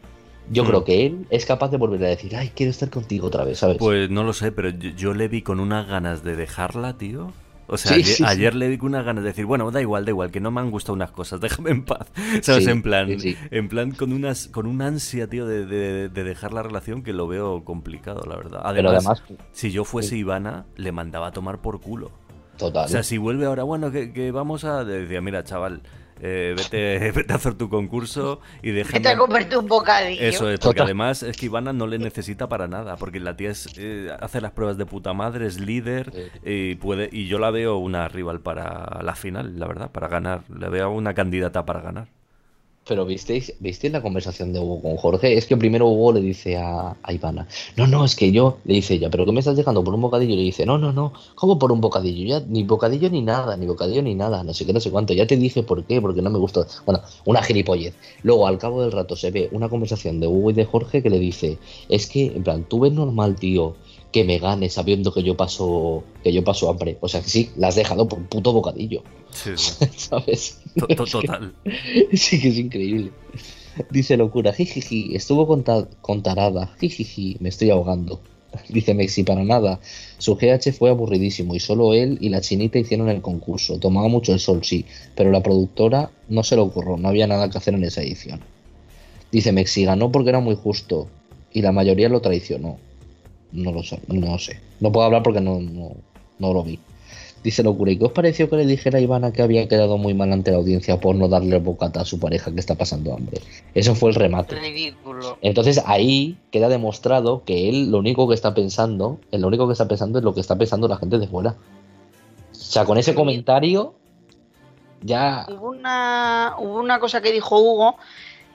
Yo creo hmm. que él es capaz de volver a decir, ay, quiero estar contigo otra vez, ¿sabes? Pues no lo sé, pero yo, le vi con unas ganas de dejarla, tío. O sea, ayer, le vi con unas ganas de decir, bueno, da igual, da igual, que no me han gustado unas cosas, (laughs) déjame en paz. (laughs) ¿Sabes? en plan, en plan con unas, con una ansia, tío, de, de, dejar la relación que lo veo complicado, la verdad. Además, si yo fuese Ivana, le mandaba a tomar por culo. Total. O sea, si vuelve ahora, bueno, que, que vamos a. Decía, mira, chaval, eh, vete, (laughs) vete, a hacer tu concurso y deja. Vete a comerte un bocadillo. Eso es, porque además es que Ivana no le necesita para nada, porque la tía es, eh, hace las pruebas de puta madre, es líder y puede y yo la veo una rival para la final, la verdad, para ganar. La veo una candidata para ganar. Pero visteis, ¿visteis la conversación de Hugo con Jorge? Es que primero Hugo le dice a, Ivana, no, no, es que yo, le dice ella, pero ¿qué me estás dejando por un bocadillo? Y le dice, no, no, no, ¿cómo por un bocadillo? Ya, ni bocadillo ni nada, ni bocadillo ni nada, no sé qué, no sé cuánto. Ya te dije por qué, porque no me gusta. Bueno, una gilipollez. Luego, al cabo del rato, se ve una conversación de Hugo y de Jorge que le dice, es que, en plan, tú ves normal, tío, que me gane sabiendo que yo paso que yo paso hambre. O sea que sí, la has dejado por un puto bocadillo. Sí, (laughs) ¿Sabes? Total. (laughs) sí que es increíble. Dice locura, jijiji, estuvo con, tarada, jijiji, me estoy ahogando. (laughs) Dice Mexi, para nada. Su GH fue aburridísimo y solo él y la chinita hicieron el concurso. Tomaba mucho el sol, sí, pero la productora no se lo ocurrió, no había nada que hacer en esa edición. Dice Mexi, ganó porque era muy justo y la mayoría lo traicionó. No lo sé, no sé. No puedo hablar porque no, no, lo vi. Dice Locura, ¿y qué os pareció que le dijera a Ivana que había quedado muy mal ante la audiencia por no darle bocata a su pareja que está pasando hambre? Eso fue el remate. Ridículo. Entonces ahí queda demostrado que él lo único que está pensando, el lo único que está pensando es lo que está pensando la gente de fuera. O sea, con ese comentario ya... Hubo una, hubo una cosa que dijo Hugo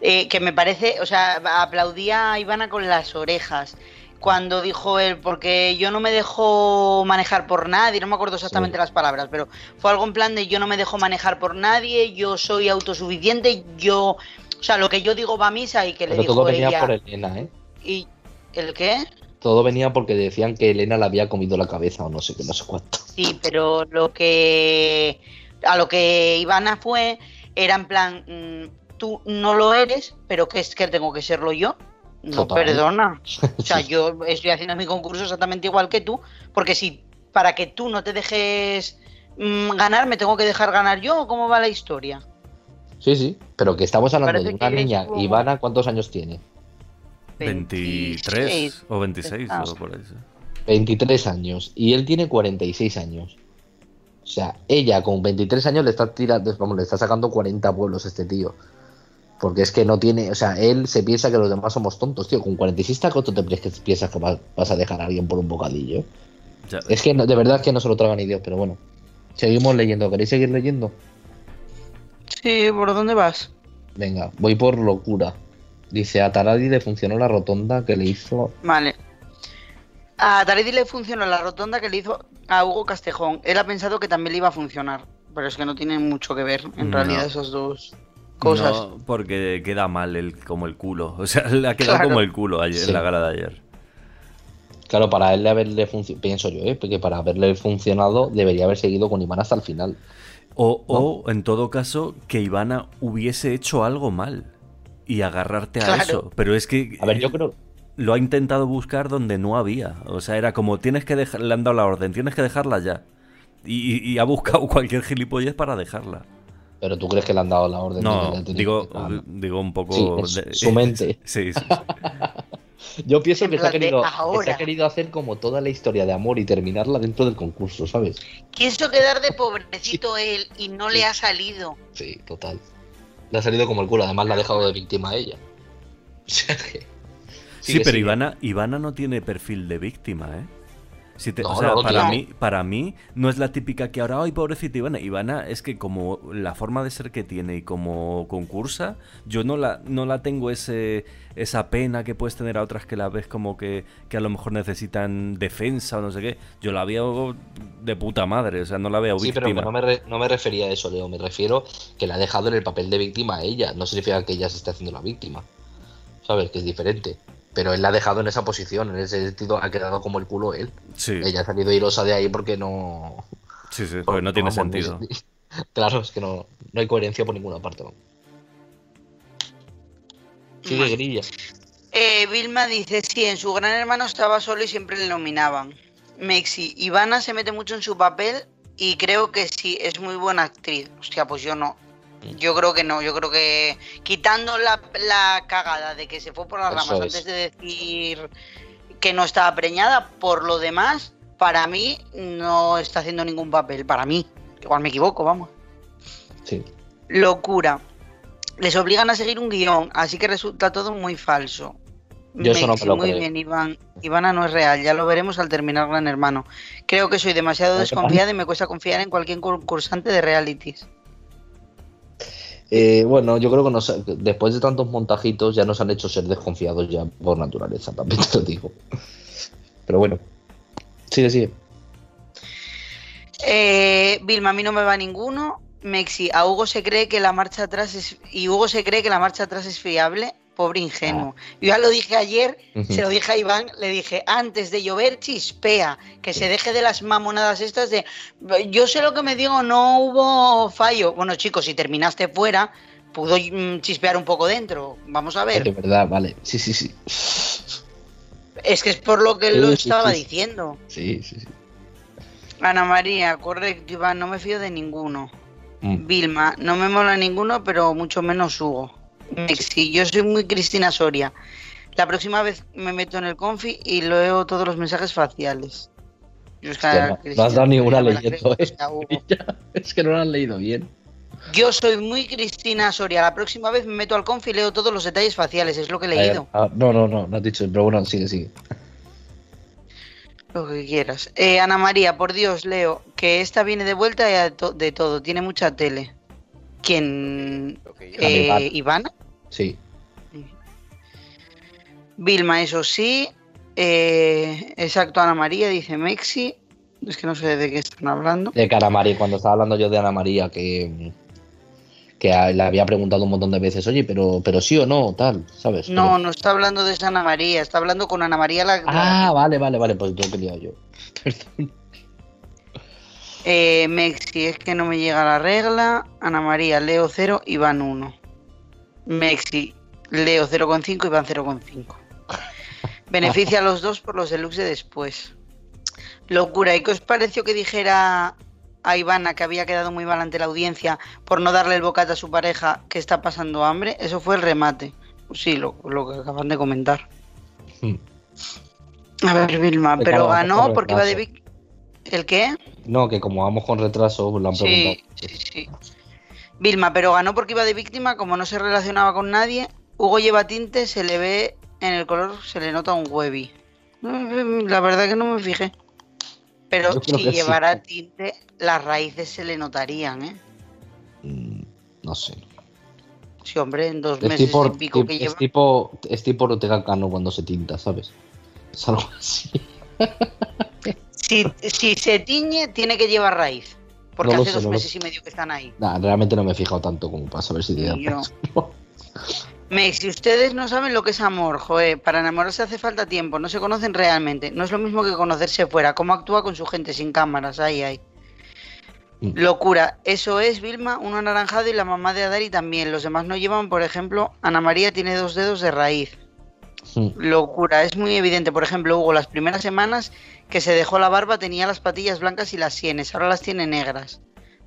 eh, que me parece, o sea, aplaudía a Ivana con las orejas cuando dijo él, porque yo no me dejo manejar por nadie, no me acuerdo exactamente las palabras, pero fue algo en plan de yo no me dejo manejar por nadie, yo soy autosuficiente, yo, o sea, lo que yo digo va a misa y que le dijo todo venía por Elena, ¿eh? ¿Y el qué? Todo venía porque decían que Elena le había comido la cabeza o no sé qué, no sé cuánto. Sí, pero lo que a lo que Ivana fue era en plan, mm, tú no lo eres, pero que es que tengo que serlo yo. No, perdona. (laughs) O sea, yo estoy haciendo mi concurso exactamente igual que tú, porque si para que tú no te dejes mm, ganar, me tengo que dejar ganar yo, ¿cómo va la historia? Sí, sí, pero que estamos hablando de una niña. Ivana, ¿cuántos años tiene? 23 o 26 o por ahí. 23 años y él tiene 46 años. O sea, ella con 23 años le está tirando, vamos, le está sacando 40 pueblos a este tío. Porque es que no tiene, o sea, él se piensa que los demás somos tontos, tío. Con 46 tacos tú te piensas que vas a dejar a alguien por un bocadillo. Es que de verdad que no se lo tragan ni Dios, pero bueno. Seguimos leyendo. ¿Queréis seguir leyendo? Sí, ¿por dónde vas? Venga, voy por locura. Dice, a Taradi le funcionó la rotonda que le hizo... Vale. A Taradi le funcionó la rotonda que le hizo a Hugo Castejón. Él ha pensado que también le iba a funcionar, pero es que no tiene mucho que ver en realidad esos dos. No, porque queda mal el, como el culo. (laughs) O sea, le ha quedado como el culo ayer, en la gala de ayer. Claro, para él haberle funcionado, pienso yo, ¿eh? porque para haberle funcionado debería haber seguido con Ivana hasta el final. O, en todo caso, que Ivana hubiese hecho algo mal y agarrarte a eso. Pero es que. A ver, yo creo. Lo ha intentado buscar donde no había. O sea, era como tienes que dejar, le han dado la orden, tienes que dejarla ya. Y, y ha buscado (laughs) cualquier gilipollez para dejarla. Pero tú crees que le han dado la orden. No, digo, digo un poco... su mente. (laughs) sí, sí. (laughs) Yo pienso que se, ha querido, ha querido hacer como toda la historia de amor y terminarla dentro del concurso, ¿sabes? Quiso quedar de pobrecito él y no le ha salido. Sí, total. Le ha salido como el culo, además la ha dejado de víctima a ella. (laughs) sí, pero Ivana, Ivana no tiene perfil de víctima, ¿eh? O o sea, para, mí, para mí no es la típica que ahora, ay, pobrecita Ivana. Ivana es que como la forma de ser que tiene y como concursa, yo no la, no la tengo ese, esa pena que puedes tener a otras que la ves como que, que a lo mejor necesitan defensa o no sé qué. Yo la veo de puta madre, o sea, no la veo víctima. Sí, pero no me, no me refería a eso, Leo. Me refiero que la ha dejado en el papel de víctima a ella. No significa que ella se esté haciendo la víctima. ¿Sabes? Que es diferente pero él la ha dejado en esa posición, en ese sentido ha quedado como el culo él. Sí. Ella ha salido irosa de ahí porque no... Sí, sí, porque no tiene sentido. (laughs) Claro, es que no, no hay coherencia por ninguna parte. Sigue grilla. Eh, Vilma dice, sí, en su gran hermano estaba solo y siempre le nominaban. Mexi, Ivana se mete mucho en su papel y creo que sí, es muy buena actriz. Hostia, pues yo no. Yo creo que no, yo creo que quitando la, cagada de que se fue por las ramas antes de decir que no estaba preñada, por lo demás, para mí no está haciendo ningún papel, para mí. Igual me equivoco, vamos. Sí. Locura. Les obligan a seguir un guion, así que resulta todo muy falso. Yo eso no me lo Muy bien, Iván. Ivana no es real, ya lo veremos al terminar Gran Hermano. Creo que soy demasiado desconfiada y me cuesta confiar en cualquier concursante de realities. Eh, bueno, yo creo que después de tantos montajitos ya nos han hecho ser desconfiados ya por naturaleza, también te lo digo. Pero bueno, sigue, sigue. Eh, Vilma, a mí no me va ninguno. Mexi, a Hugo se cree que la marcha atrás es. Y Hugo se cree que la marcha atrás es fiable. Pobre ingenuo. Ah. Yo ya lo dije ayer, se lo dije a Iván, le dije, antes de llover, chispea, que se deje de las mamonadas estas de, yo sé lo que me digo, no hubo fallo. Bueno, chicos, si terminaste fuera, pudo mm, chispear un poco dentro. Vamos a ver. De verdad, vale. Sí, sí, sí. Es que es por lo que él lo estaba diciendo. Sí, sí, sí. Ana María, correcto, Iván, no me fío de ninguno. Mm. Vilma, no me mola ninguno, pero mucho menos Hugo. Sí, yo soy muy Cristina Soria. La próxima vez me meto en el confi y leo todos los mensajes faciales. no, has dado ninguna leyendo, ¿eh? (laughs) Es que no lo han leído bien. Yo soy muy Cristina Soria. La próxima vez me meto al confi y leo todos los detalles faciales. Es lo que he leído. Ah, no, no, no, no has dicho, pero bueno, sigue, sigue. Lo que quieras. Eh, Ana María, por Dios, Leo, que esta viene de vuelta de todo. Tiene mucha tele. ¿Quién? Eh, ¿Ivana? Sí. Vilma, eso sí. Eh, exacto, Ana María, dice Mexi. Es que no sé de qué están hablando. De que Ana María, cuando estaba hablando yo de Ana María, que, que le había preguntado un montón de veces, oye, pero, pero sí o no, tal, ¿sabes? No, no está hablando de esa Ana María, está hablando con Ana María la. Ah, vale, vale, vale, pues tengo que liado yo. Perdón. (laughs) Eh, Mexi, es que no me llega la regla. Ana María, Leo 0, Iván 1. Mexi, Leo 0,5, Iván 0,5. (laughs) Beneficia a los dos por los deluxe de después. Locura. ¿Y qué os pareció que dijera a Ivana que había quedado muy mal ante la audiencia por no darle el bocata a su pareja que está pasando hambre? Eso fue el remate. Sí, lo, que acaban de comentar. Hmm. A ver, Vilma, pero ganó porque iba de ¿El qué? No, que como vamos con retraso, pues lo han preguntado. Sí, sí, sí. Vilma, pero ganó porque iba de víctima, como no se relacionaba con nadie. Hugo lleva tinte, se le ve en el color, se le nota un huevi. La verdad que no me fijé. Pero si llevara tinte, las raíces se le notarían, ¿eh? Mm, no sé. Sí, hombre, en dos meses tipo, y pico que lleva. Es tipo, es tipo Ortega Cano cuando se tinta, ¿sabes? Es algo (laughs) así. Si, se tiñe, tiene que llevar raíz. Porque hace dos meses y medio que están ahí. realmente no me he fijado tanto como para saber si tiene Me, si ustedes no saben lo que es amor, joder, para enamorarse hace falta tiempo, no se conocen realmente. No es lo mismo que conocerse fuera, cómo actúa con su gente sin cámaras, ahí, ahí. Mm. Locura, eso es Vilma, uno anaranjado y la mamá de Adari también. Los demás no llevan, por ejemplo, Ana María tiene dos dedos de raíz. Locura, es muy evidente. Por ejemplo, Hugo, las primeras semanas que se dejó la barba tenía las patillas blancas y las sienes, ahora las tiene negras.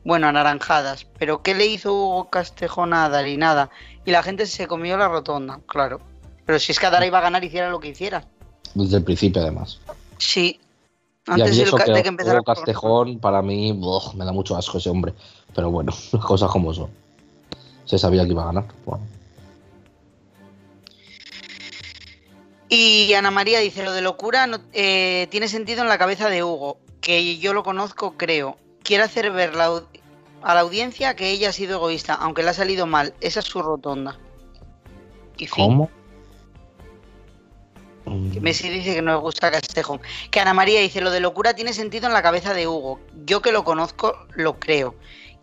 Bueno, anaranjadas. Pero ¿qué le hizo Hugo Castejón a Adari? Nada. Y la gente se comió la rotonda, claro. Pero si es que Adari iba a ganar, hiciera lo que hiciera. Desde el principio, además. Sí. Antes de, que, empezara. Hugo Castejón, para mí, me da mucho asco ese hombre. Pero bueno, (laughs) las cosas como son. Se sabía que iba a ganar. Bueno. Y Ana María dice, lo de locura no, eh, tiene sentido en la cabeza de Hugo, que yo lo conozco, creo. Quiere hacer ver a la audiencia que ella ha sido egoísta, aunque le ha salido mal. Esa es su rotonda. ¿Cómo? Que Messi dice que no le gusta Castejón. Que Ana María dice, lo de locura tiene sentido en la cabeza de Hugo. Yo que lo conozco, lo creo.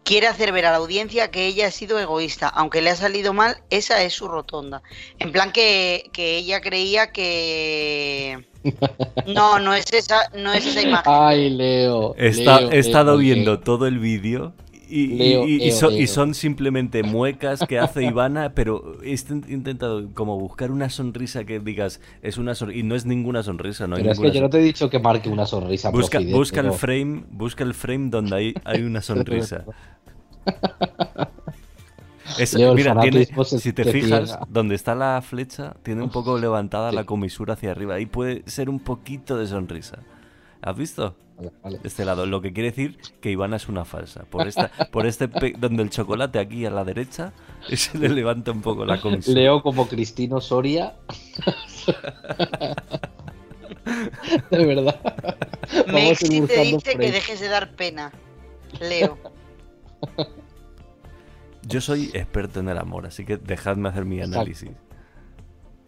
Quiere hacer ver a la audiencia que ella ha sido egoísta. Aunque le ha salido mal, esa es su rotonda. En plan que, que ella creía que... (laughs) No, no es esa, no es esa imagen. Ay, Leo. he estado viendo todo el vídeo y, son, simplemente muecas que hace Ivana, pero he intentado como buscar una sonrisa que digas, es una sonrisa, y no es ninguna sonrisa. No pero es que yo no te he dicho que marque una sonrisa. Busca, busca el frame, busca el frame donde hay, hay una sonrisa. (laughs) mira, si te fijas, donde está la flecha, tiene un poco levantada la comisura hacia arriba. y puede ser un poquito de sonrisa. ¿Has visto? Este lado, lo que quiere decir que Ivana es una falsa. Por esta, por este donde el chocolate aquí a la derecha (laughs) se le levanta un poco la comisión. Leo como Cristino Soria. (laughs) de verdad. Mexi te dice que dejes de dar pena. Leo. Yo soy experto en el amor, así que dejadme hacer mi análisis.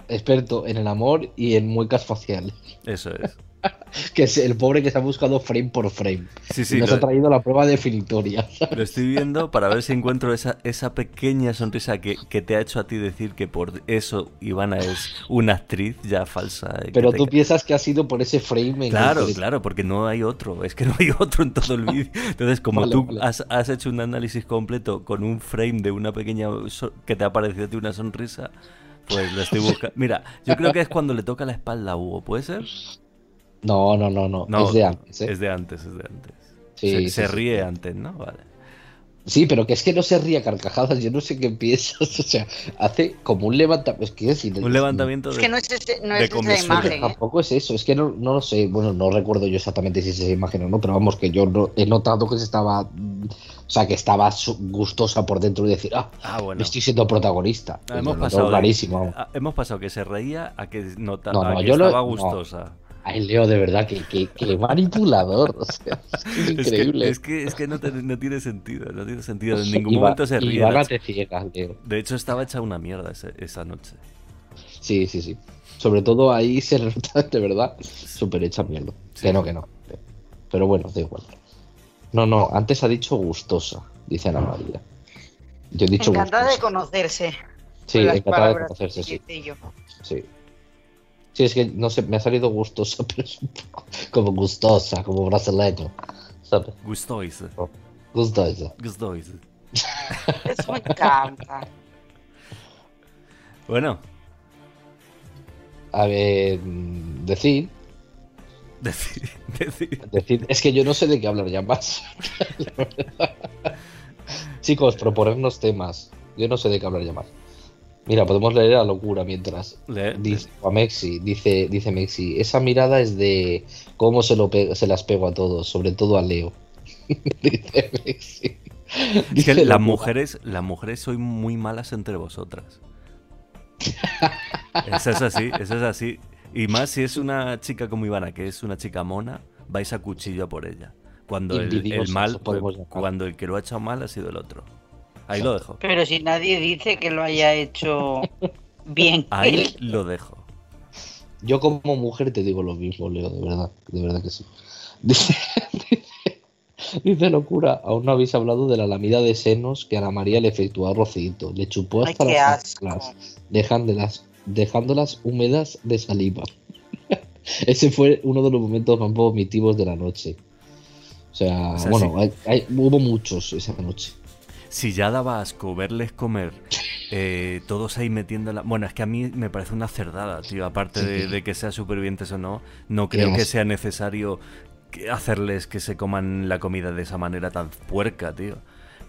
Experto en el amor y en muecas faciales. Eso es. (laughs) que es el pobre que se ha buscado frame por frame. Sí, sí, y nos ha traído la prueba definitoria. (laughs) Lo estoy viendo para ver si encuentro esa, esa pequeña sonrisa que, te ha hecho a ti decir que por eso Ivana es una actriz ya falsa. Pero tú piensas que ha sido por ese frame. claro, claro, porque no hay otro. Es que no hay (laughs) otro en todo el vídeo. Entonces, como tú Has, has, hecho un análisis completo con un frame de una pequeña que te ha parecido a ti una sonrisa, pues lo estoy buscando. Mira, yo creo que es cuando le toca la espalda a Hugo, ¿puede ser? No, no, no, no, Es de antes. ¿eh? Es de antes, es de antes. Sí, se, ríe antes, ¿no? Vale. Sí, pero que es que no se ríe a carcajadas, yo no sé qué piensas. (laughs) O sea, hace como un levantamiento. Es un levantamiento de. Es que no es, no es esa imagen. ¿eh? Tampoco es eso, es que no, no, lo sé. Bueno, no recuerdo yo exactamente si es esa imagen o no, pero vamos, que yo no, he notado que se estaba. O sea, que estaba gustosa por dentro y decir, ah, ah bueno. estoy siendo protagonista. Ah, hemos, pasado, clarísimo. Ah, hemos pasado que se reía a que notaba que estaba gustosa. Ay, Leo, de verdad, que, manipulador. O sea, es, (laughs) increíble. Es que, es que, no, no, tiene sentido. No tiene sentido. En ningún momento se ríe. te ciega, Leo. De hecho, estaba hecha una mierda esa noche. Sí, sí, sí. Sobre todo ahí (laughs) se nota, de verdad, súper hecha mierda. Que no, que no. Pero bueno, da igual. No, no, antes ha dicho gustosa, dice Ana María. Yo he dicho encantada de conocerse. Sí, encantada de conocerse, sí. Sí. Sí, es que no sé, me ha salido gustosa, (laughs) pero es un poco como gustosa, como brasileño. ¿sabes? Gustoisa. Oh, gustoisa. Gustoisa. Eso me encanta. (laughs) Bueno. A ver, decir. Decir, (laughs) decir. Decir, es que yo no sé de qué hablar ya más. Chicos, proponernos temas. Yo no sé de qué hablar ya más. Mira, podemos leer la locura mientras. dice Mexi, dice, dice Mexi, esa mirada es de cómo se, lo se las pego a todos, sobre todo a Leo. (laughs) dice Mexi. Dice las mujeres, las mujeres soy muy malas entre vosotras. eso es así, eso es así. Y más si es una chica como Ivana, que es una chica mona, vais a cuchillo por ella. Cuando el, mal, cuando el que lo ha echado mal ha sido el otro. Ahí lo dejo. Pero si nadie dice que lo haya hecho bien. (laughs) Ahí lo dejo. Yo como mujer te digo lo mismo, Leo, de verdad, de verdad que sí. (laughs) Dice, locura, aún no habéis hablado de la lamida de senos que Ana María le efectuó a Rocito. Le chupó hasta las dejándolas, dejándolas húmedas de saliva. (laughs) Ese fue uno de los momentos más vomitivos de la noche. O sea, bueno, hubo muchos esa noche si ya daba asco verles comer, eh, todos ahí metiendo la... Bueno, es que a mí me parece una cerdada, tío. Aparte de, que sean supervivientes o no, no creo que sea necesario hacerles que se coman la comida de esa manera tan puerca, tío.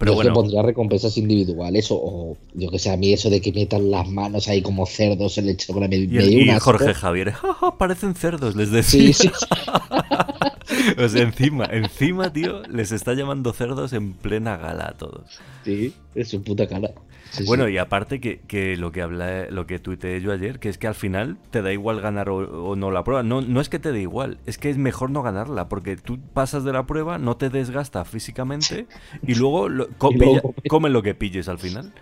Pero bueno. pondría recompensas individuales o, yo que sé, a mí eso de que metan las manos ahí como cerdos en el chocolate. Y, y Jorge Javier, parecen cerdos, les decía. Sí, sí. (laughs) O sea, encima, encima, tío, les está llamando cerdos en plena gala a todos. Sí, es su puta cara. bueno, y aparte que, lo que habla, lo que tuiteé yo ayer, que es que al final te da igual ganar o, no la prueba. No, no es que te dé igual, es que es mejor no ganarla, porque tú pasas de la prueba, no te desgasta físicamente y luego, lo, (laughs) come lo que pilles al final.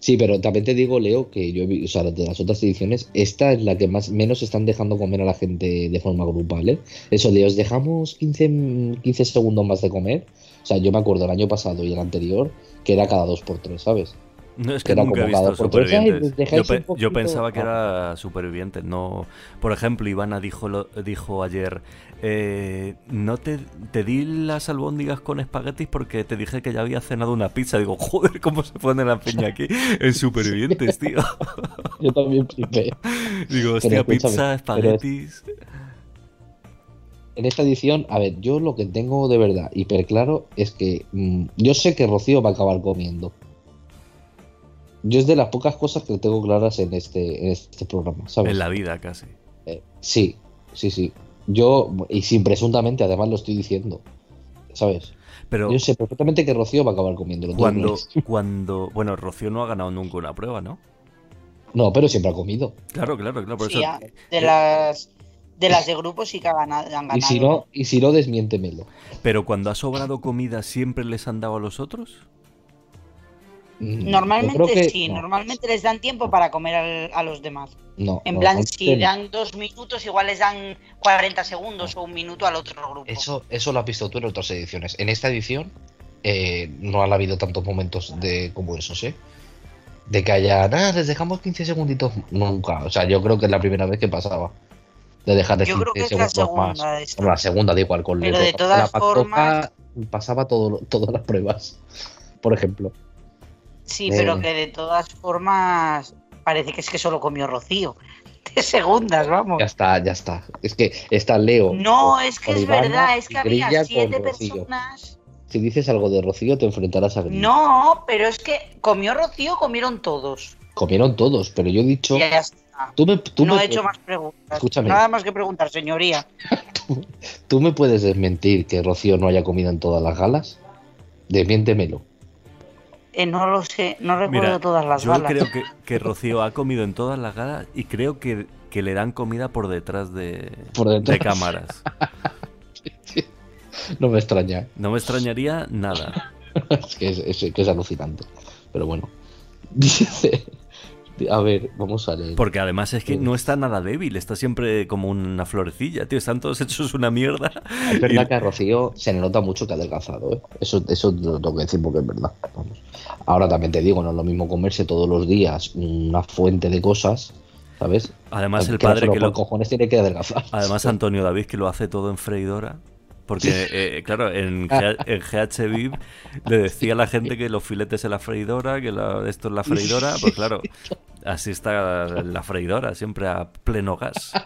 Sí, pero también te digo, Leo, que yo o sea, de las otras ediciones, esta es la que más menos están dejando comer a la gente de forma grupal, ¿eh? Eso de os dejamos 15, 15 segundos más de comer. O sea, yo me acuerdo el año pasado y el anterior que era cada dos por tres, ¿sabes? No, es que, nunca he visto supervivientes. Yo, pensaba que era superviviente. No, por ejemplo, Ivana dijo, dijo ayer, eh, no te, te di las albóndigas con espaguetis porque te dije que ya había cenado una pizza. Digo, joder, ¿cómo se pone la peña aquí (laughs) en supervivientes, tío? yo también flipé. Digo, hostia, pizza, espaguetis... En esta edición, a ver, yo lo que tengo de verdad hiper claro es que mm, yo sé que Rocío va a acabar comiendo. Yo es de las pocas cosas que tengo claras en este, en este programa, ¿sabes? En la vida casi. Eh, sí, sí, sí. Yo, y sin presuntamente, además lo estoy diciendo, ¿sabes? Pero yo sé perfectamente que Rocío va a acabar comiendo. Cuando, (laughs) cuando, bueno, Rocío no ha ganado nunca una prueba, ¿no? No, pero siempre ha comido. Claro, claro, claro. Por eso... de las de las de grupo sí que han ganado. Y si no, y si no desmiéntemelo. Pero cuando ha sobrado comida, ¿siempre les han dado a los otros? Mm, normalmente sí, normalmente les dan tiempo para comer a los demás. No. En plan, si dan dos minutos, igual les dan 40 segundos o un minuto al otro grupo. Eso, eso lo has visto tú en otras ediciones. En esta edición eh, no han habido tantos momentos de como esos, ¿eh? De que haya, nada, les dejamos 15 segunditos. Nunca. O sea, yo creo que es la primera vez que pasaba. De dejar de yo creo que es la segunda más. La segunda, da igual. Con Pero de todas formas. Pasaba todo, todas las pruebas, (laughs) por ejemplo. Sí, pero eh. que de todas formas parece que es que solo comió Rocío. (laughs) De segundas, vamos. Ya está, ya está. Es que está Leo. No, es que es verdad, es que había siete personas. Si dices algo de Rocío, te enfrentarás a No, pero es que comió Rocío, comieron todos. Comieron todos, pero yo he dicho. Ya está. Tú me, no he hecho más preguntas. Escúchame. Nada más que preguntar, señoría. (laughs) ¿Tú me puedes desmentir que Rocío no haya comido en todas las galas? Desmiéntemelo. Eh, no lo sé, no recuerdo todas las yo galas. Yo creo que, Rocío ha comido en todas las galas y creo que, le dan comida por detrás de, de cámaras. (laughs) no me extraña. No me extrañaría nada. (laughs) es, que es, que es alucinante. Pero bueno. Dice, a ver, vamos a leer. Porque además es que no está nada débil, está siempre como una florecilla, tío. Están todos hechos una mierda. Es verdad (laughs) que a Rocío se le nota mucho que ha adelgazado, ¿eh? Eso, eso lo tengo que decir porque es verdad. Ahora también te digo, no es lo mismo comerse todos los días una fuente de cosas. ¿Sabes? Además, el padre que lo. cojones tiene que adelgazar. Además, (laughs) Antonio David, que lo hace todo en freidora. Porque, eh, claro, en, (laughs) en le decía a la gente que los filetes en la freidora, que esto es la freidora. Pues claro, así está la freidora, siempre a pleno gas. (laughs)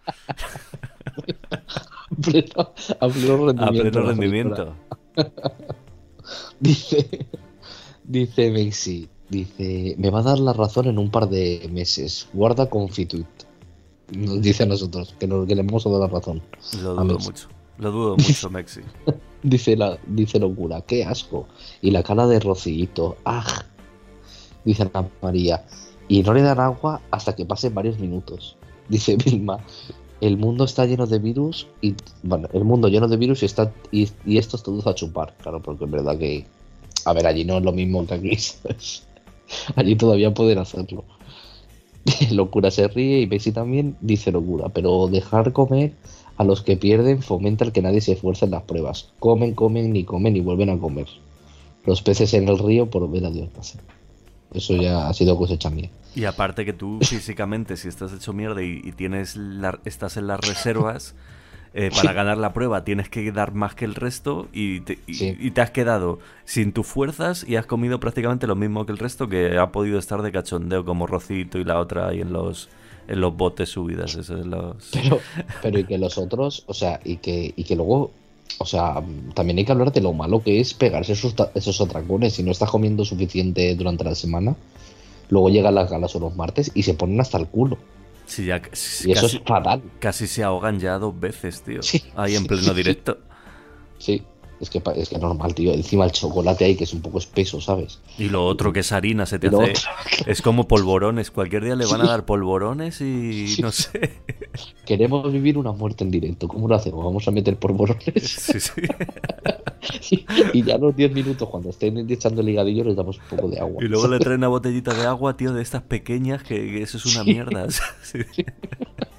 a pleno rendimiento. A pleno rendimiento. (laughs) dice, dice Messi, dice, me va a dar la razón en un par de meses. Guarda confituit. Nos dice a nosotros que, nos, que le hemos dado la razón. Lo dudo mucho. Lo dudo mucho, (laughs) Mexi. dice, la, dice locura, qué asco. Y la cara de Rocito, ¡ah! Dice Ana María. Y no le dan agua hasta que pasen varios minutos. Dice Vilma, el mundo está lleno de virus y bueno, el mundo lleno de virus y está y, esto es todo a chupar, claro, porque es verdad que a ver, allí no es lo mismo que (laughs) aquí. allí todavía pueden hacerlo. (laughs) locura se ríe y Messi también dice locura, pero dejar comer a los que pierden fomenta el que nadie se esfuerce en las pruebas. Comen, comen, ni comen, y vuelven a comer. Los peces en el río por ver a Dios pasar. Eso ya ha sido cosecha mía. Y aparte que tú (laughs) físicamente, si estás hecho mierda y, tienes estás en las reservas, eh, para ganar la prueba tienes que dar más que el resto y te, y te, has quedado sin tus fuerzas y has comido prácticamente lo mismo que el resto que ha podido estar de cachondeo como Rocito y la otra ahí en los en los botes subidas. Esos los... (laughs) Pero, pero y que los otros, o sea, y que, y que luego, o sea, también hay que hablar de lo malo que es pegarse esos, esos atracones. Si no estás comiendo suficiente durante la semana, luego llegan las galas o los martes y se ponen hasta el culo. Sí, ya, y eso es fatal. Casi se ahogan ya dos veces, tío. Ahí en pleno directo. Sí. Es que es que normal, tío. Encima el chocolate ahí que es un poco espeso, ¿sabes? Y lo otro que es harina, se te hace. Es como polvorones. Cualquier día le van a dar polvorones y no sé. (laughs) Queremos vivir una muerte en directo. ¿Cómo lo hacemos? Vamos a meter polvorones. (laughs) Sí, sí. y, ya los 10 minutos, cuando estén echando el ligadillo, les damos un poco de agua. Y luego (laughs) le traen una botellita de agua, tío, de estas pequeñas, que, eso es una mierda.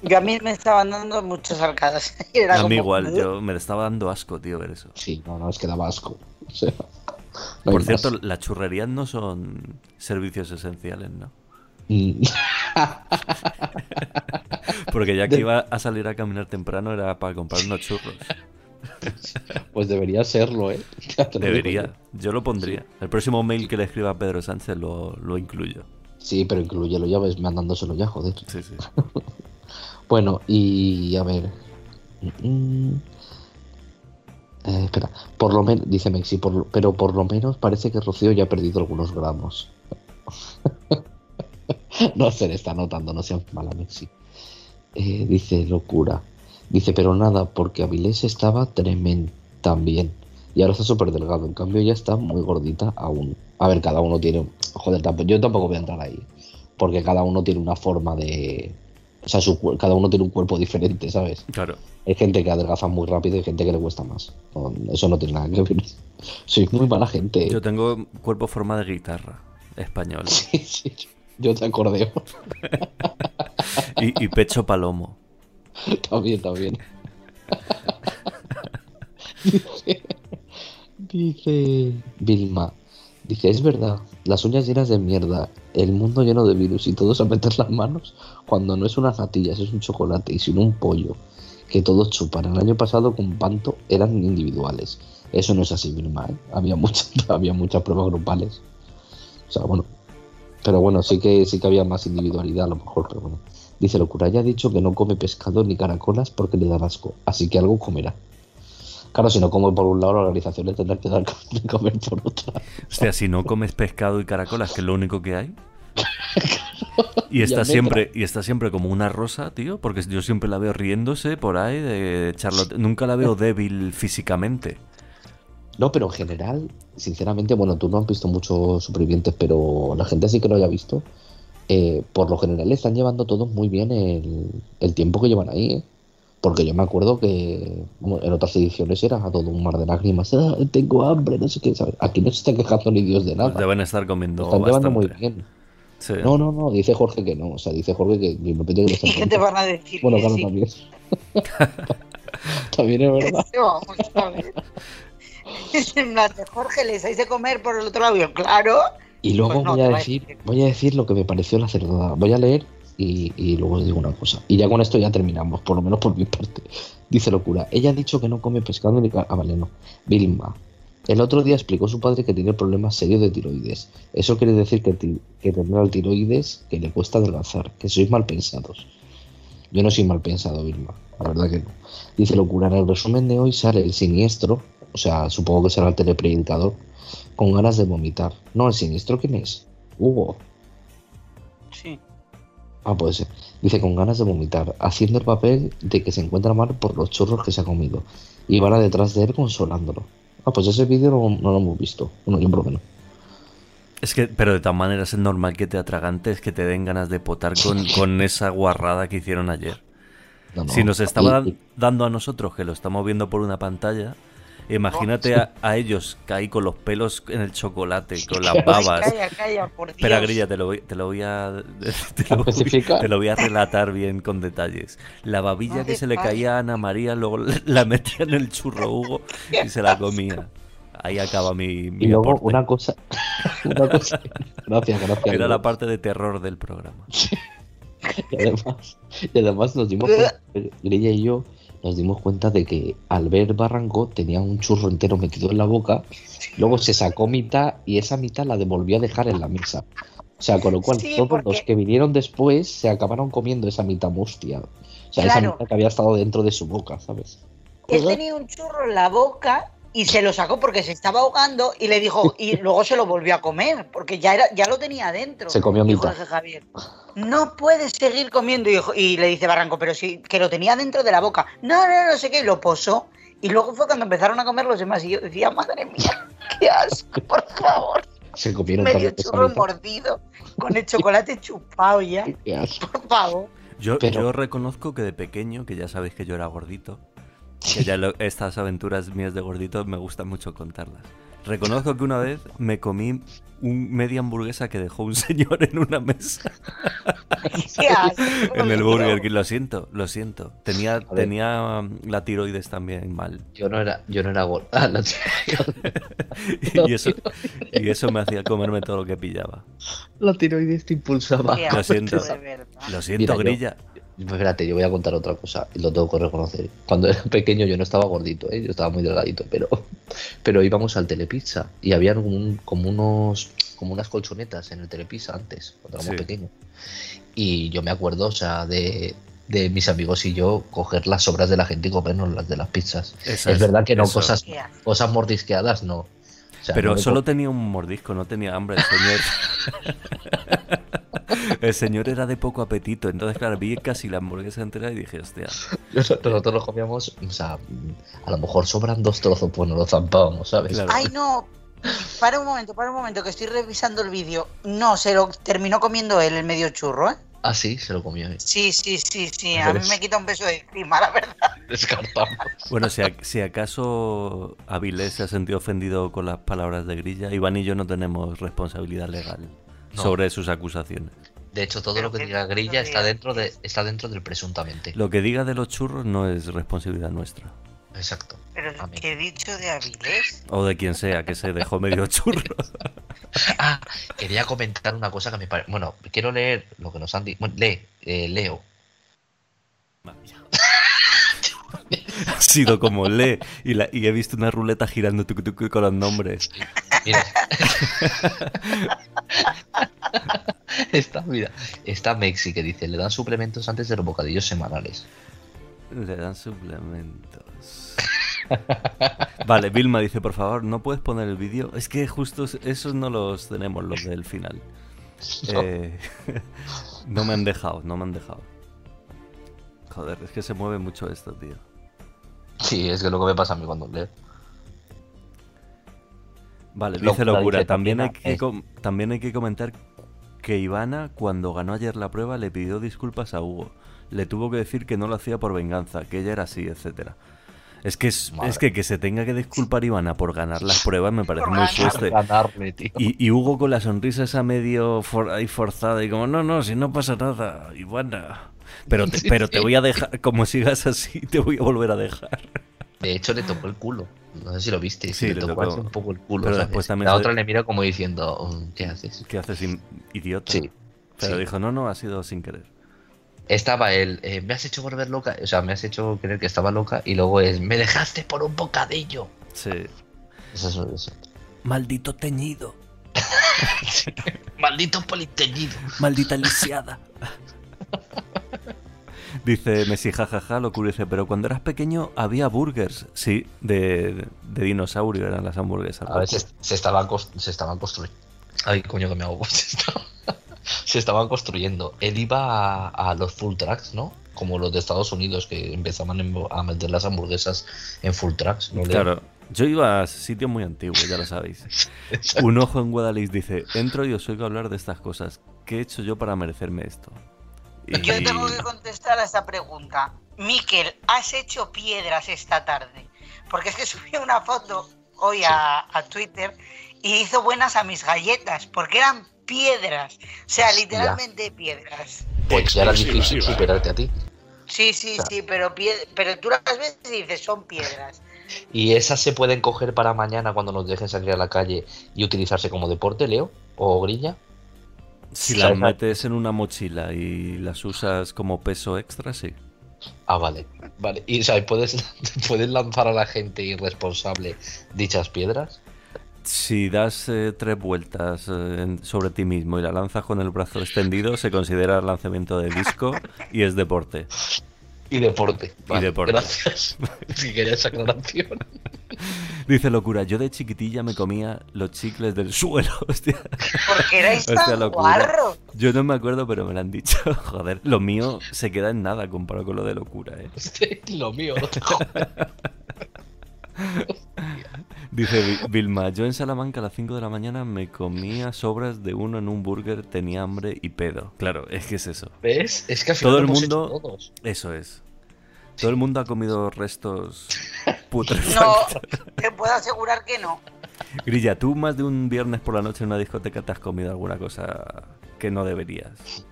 Yo a mí me estaban dando muchas arcadas. (laughs) a mí igual, yo me estaba dando asco, tío, ver eso. Sí, no, no, es que daba asco. Por cierto, las churrerías no son servicios esenciales, ¿no? Mm. (laughs) (laughs) Porque ya que iba a salir a caminar temprano era para comprar unos churros. Pues debería serlo, ¿eh? Debería, yo lo pondría. El próximo mail que le escriba a Pedro Sánchez lo, lo incluyo. Sí, pero incluyelo ya, ves mandándoselo ya, joder. Sí, sí. Bueno, y a ver. Mm, mm. Eh, espera, por lo menos, dice Mexi, pero por lo menos parece que Rocío ya ha perdido algunos gramos. (laughs) no se le está notando, no seas mala, Mexi. Eh, dice locura. Dice, pero nada, porque Avilés estaba tremendo también. Y ahora está súper delgado. En cambio, ya está muy gordita aún. A ver, cada uno tiene. Joder, yo tampoco voy a entrar ahí. Porque cada uno tiene una forma de. O sea, cada uno tiene un cuerpo diferente, ¿sabes? Claro. Hay gente que adelgaza muy rápido y gente que le cuesta más. Eso no tiene nada que ver. (laughs) Soy muy mala gente. Yo tengo cuerpo forma de guitarra española. (laughs) Sí, sí. Yo te acordeo. (laughs) y, y pecho palomo. También, también. dice, dice Vilma. Dice, es verdad, las uñas llenas de mierda, el mundo lleno de virus y todos a meter las manos cuando no es unas natillas, es un chocolate y sin un pollo que todos chupan. El año pasado con Panto eran individuales. Eso no es así, mi ¿eh? Había muchas, (laughs) había muchas pruebas grupales. O sea, bueno. Pero bueno, sí que sí que había más individualidad a lo mejor, pero bueno. Dice Locura, ya ha dicho que no come pescado ni caracolas porque le da asco, así que algo comerá. Claro, si no come por un lado, la organización le tendrá que dar (laughs) de comer por otra. O sea, si no comes pescado y caracolas, que es lo único que hay. Y (laughs) está siempre, y está siempre como una rosa, tío, porque yo siempre la veo riéndose por ahí de Charlotte. Nunca la veo débil físicamente. No, pero en general, sinceramente, bueno, tú no has visto muchos supervivientes, pero la gente así que lo haya visto, eh, por lo general están llevando todos muy bien el, tiempo que llevan ahí, ¿eh? Porque yo me acuerdo que en otras ediciones era todo un mar de lágrimas. Ah, tengo hambre, no sé qué. Aquí no se está quejando ni Dios de nada. Pues deben estar comiendo. Están llevando muy bien. No, no, no, dice Jorge que no. O sea, dice Jorge que mi que (laughs) ¿Y qué te van a decir? Bueno, claro, también. (laughs) también es verdad. (laughs) Vamos a ver. Es en plan de Jorge, les comer por el otro lado. Yo, claro. Y luego pues voy, a decir, voy a decir lo que me pareció la cerda. Voy a leer y, luego os digo una cosa. Y ya con esto ya terminamos, por lo menos por mi parte. Dice locura. Ella ha dicho que no come pescado ni. Ah, vale, no. Vilma. El otro día explicó su padre que tiene problemas serios de tiroides. Eso quiere decir que, que tener el tiroides que le cuesta adelgazar, que sois mal pensados. Yo no soy mal pensado, Vilma, la verdad que no. Dice locura, en el resumen de hoy sale el siniestro, o sea, supongo que será el telepredicador, con ganas de vomitar. No, el siniestro, ¿quién es? Hugo. Ah, puede ser. Dice con ganas de vomitar, haciendo el papel de que se encuentra mal por los churros que se ha comido. Y van a detrás de él consolándolo. Ah, pues ese vídeo no, lo hemos visto. Bueno, yo por lo menos. Es que, pero de todas maneras es normal que te atragantes, que te den ganas de potar con, (laughs) esa guarrada que hicieron ayer. si nos estaba dando a nosotros, que lo estamos viendo por una pantalla, Imagínate a, ellos caí con los pelos en el chocolate, con las (laughs) babas. Calla, calla, por Dios. Espera, Grilla, te lo, voy, te lo voy a. (laughs) Te lo, te lo, voy a relatar bien con detalles. La babilla que se le caía a Ana María, luego (laughs) la metía en el churro Hugo y se la comía. Ahí acaba mi. mi y luego una cosa. Una cosa. Gracias, gracias. Era la parte de terror del programa. y, además, y además nos dimos. Grilla y yo nos dimos cuenta de que al ver Barranco tenía un churro entero metido en la boca, luego se sacó mitad y esa mitad la devolvió a dejar en la mesa. O sea, con lo cual todos los que vinieron después se acabaron comiendo esa mitad mustia. O sea, esa mitad que había estado dentro de su boca, ¿sabes? Él tenía un churro en la boca y se lo sacó porque se estaba ahogando y le dijo y (laughs) luego se lo volvió a comer porque ya era ya lo tenía adentro. Se comió mi Javier. No puedes seguir comiendo y, le dice Barranco, pero sí que lo tenía dentro de la boca. No, no, no sé qué, lo posó Y luego fue cuando empezaron a comer los demás y yo decía, madre mía, (laughs) qué asco, por favor. Se comieron Medio churro mordido, con el chocolate (laughs) chupado ya. Por favor. Yo, yo reconozco que de pequeño, que ya sabéis que yo era gordito, que ya estas aventuras mías de gordito me gustan mucho contarlas. Reconozco que una vez me comí un media hamburguesa que dejó un (laughs) señor en una mesa. (laughs) en el Burger King, lo siento, lo siento. Tenía, tenía um, la tiroides también mal. Yo no era, yo no era gordo. Ah, (laughs) y, eso, y eso me hacía comerme todo lo que pillaba. La tiroides te impulsaba. Lo siento, lo siento, grilla. Espérate, yo voy a contar otra cosa y lo tengo que reconocer. Cuando era pequeño yo no estaba gordito, ¿eh? yo estaba muy delgadito, pero, pero íbamos al Telepizza y había como, unos como unas colchonetas en el Telepizza antes, cuando éramos pequeños. Y yo me acuerdo, o sea, de, mis amigos y yo coger las sobras de la gente y comernos las de las pizzas. es, verdad que no, cosas, cosas mordisqueadas no. pero solo tenía un mordisco, no tenía hambre el señor. (laughs) El señor era de poco apetito, entonces, claro, vi casi la hamburguesa entera y dije, hostia. Nosotros lo comíamos, o sea, a lo mejor sobran dos trozos, pues no lo zampábamos, ¿sabes? Ay, no. Para un momento, para un momento, que estoy revisando el vídeo. No, se lo terminó comiendo él, el medio churro, ¿eh? Ah, sí, se lo comió él. Sí, sí, sí, sí. A mí me quita un peso de encima, la verdad. Descartamos. Bueno, si, si acaso Avilés se ha sentido ofendido con las palabras de Grilla, Iván y yo no tenemos responsabilidad legal sobre sus acusaciones. De hecho, todo lo que diga Grilla está dentro, de, está dentro del presuntamente. Lo que diga de los churros no es responsabilidad nuestra. Exacto. Pero lo que he dicho de Avilés. O de quien sea, que se dejó medio (laughs) churro. ah, quería comentar una cosa que me parece. Bueno, quiero leer lo que nos han dicho. Bueno, lee, eh, leo. (laughs) ha (laughs) sido como lee y, la, y he visto una ruleta girando con los nombres. Mira. (laughs) Esta, mira, esta Mexi que dice, le dan suplementos antes de los bocadillos semanales. Le dan suplementos. (laughs) vale, Vilma dice, por favor, ¿no puedes poner el vídeo? Es que justo esos no los tenemos, los del final. No. Eh, no me han dejado, no me han dejado. Joder, es que se mueve mucho esto, tío. Sí, es que lo que me pasa a mí cuando leo. Vale, dice locura. También hay, que, también hay que comentar que Ivana, cuando ganó ayer la prueba, le pidió disculpas a Hugo. Le tuvo que decir que no lo hacía por venganza, que ella era así, etcétera. Es que es, que que se tenga que disculpar Ivana por ganar las pruebas me parece muy fuerte. Y, y, Hugo con la sonrisa esa medio ahí forzada y como, no, no, si no pasa nada, Ivana. Pero te, pero te voy a dejar, como sigas así, te voy a volver a dejar. De hecho, le tocó el culo. No sé si lo viste. Sí, le, tocó, un poco el culo. la otra le mira como diciendo, oh, ¿qué haces? ¿Qué haces, idiota? Sí. Pero dijo, no, no, ha sido sin querer. Estaba él, eh, me has hecho volver loca, o sea, me has hecho creer que estaba loca y luego es, me dejaste por un bocadillo. Sí. Eso es eso. Maldito teñido. (laughs) Maldito politeñido. Maldita lisiada. (laughs) Dice Messi, jajaja, lo curioso, pero cuando eras pequeño había burgers, sí, de, dinosaurio eran las hamburguesas. A veces se estaban, se estaban construyendo. Ay, coño, que me hago. (laughs) se estaban construyendo. Él iba a, los full tracks, ¿no? Como los de Estados Unidos, que empezaban a meter las hamburguesas en full tracks. ¿no? Claro. Yo iba a sitios muy antiguos, ya lo sabéis. (laughs) Un ojo en Guadalix dice, entro y os oigo hablar de estas cosas. ¿Qué he hecho yo para merecerme esto? Yo tengo que contestar a esta pregunta. Miquel, ¿has hecho piedras esta tarde? Porque es que (laughs) subí una foto hoy a, Twitter y hizo buenas a mis galletas, porque eran piedras. O sea, literalmente piedras. Pues ya era difícil superarte a ti. Sí, sí, sí, pero, pero tú las ves y dices, son piedras. ¿Y esas se pueden coger para mañana cuando nos dejen salir a la calle y utilizarse como deporte, Leo? ¿O grilla? Si las metes en una mochila y las usas como peso extra, sí. Ah, vale. Vale. ¿Y o ¿puedes, (laughs) ¿puedes lanzar a la gente irresponsable dichas piedras? Si das eh, tres vueltas eh, sobre ti mismo y la lanzas con el brazo extendido, se considera lanzamiento de disco y es deporte. Y deporte. y deporte. Gracias. (laughs) si querías aclaración. Dice locura, yo de chiquitilla me comía los chicles del suelo, (laughs) hostia. Porque erais tan guarro. Yo no me acuerdo, pero me lo han dicho. (laughs) Joder, lo mío se queda en nada comparado con lo de locura, eh. lo mío, no te Dice Vilma, yo en Salamanca a las 5 de la mañana me comía sobras de uno en un burger, tenía hambre y pedo. Claro, es que es eso. ¿Ves? Es que al final todo el mundo... Eso es. Todo el mundo ha comido restos (laughs) putrefactos. No, (laughs) te puedo asegurar que no. Grilla, ¿tú más de un viernes por la noche en una discoteca te has comido alguna cosa que no deberías?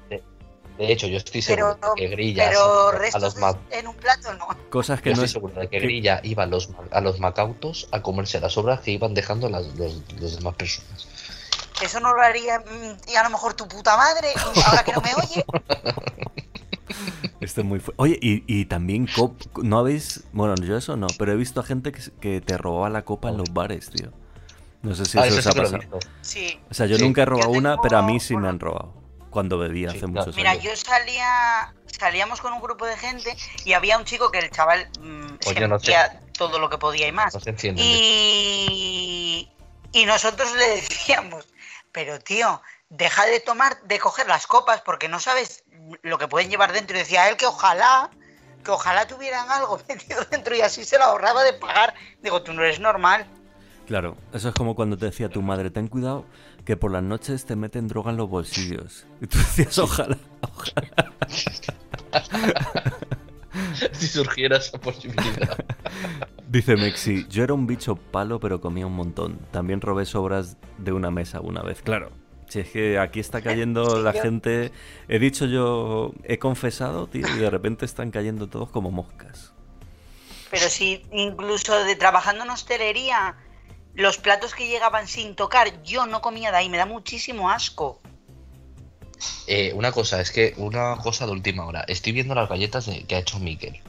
De hecho, yo estoy seguro que Grilla a los en un plato no. Cosas que no estoy seguro de que, Grilla iba a los, a los macautos a comerse las obras que iban dejando las los, demás personas. Eso no lo haría mm, y a lo mejor tu puta madre, ahora que no me oye. (laughs) Esto es muy Oye, y, y, también no habéis, bueno, yo eso no, pero he visto a gente que, que te robaba la copa en los bares, tío. No sé si ah, eso, os ha pasado. Sí. O sea, yo nunca he robado una, pero a mí sí me han robado cuando bebía hace muchos años. Mira, yo salía, salíamos con un grupo de gente y había un chico que el chaval mmm, se todo lo que podía y más. y, y nosotros le (laughs) decíamos, pero tío, deja de tomar, de coger las copas porque no sabes lo que pueden llevar dentro. Y decía él que ojalá, que ojalá tuvieran algo (laughs) metido dentro y así se lo ahorraba de pagar. Digo, tú no eres normal. Claro, eso es como cuando te decía tu madre, ten cuidado que por las noches te meten droga en los bolsillos. Y tú decías, ojalá, ojalá. (laughs) si surgiera esa posibilidad. Dice Mexi, yo era un bicho palo pero comía un montón. También robé sobras de una mesa una vez. Claro, si es que aquí está cayendo la gente... He dicho yo, he confesado, tío, y de repente están cayendo todos como moscas. Pero si incluso de trabajando en hostelería los platos que llegaban sin tocar, yo no comía de ahí, me da muchísimo asco. Eh, una cosa, es que una cosa de última hora. Estoy viendo las galletas que ha hecho Miquel.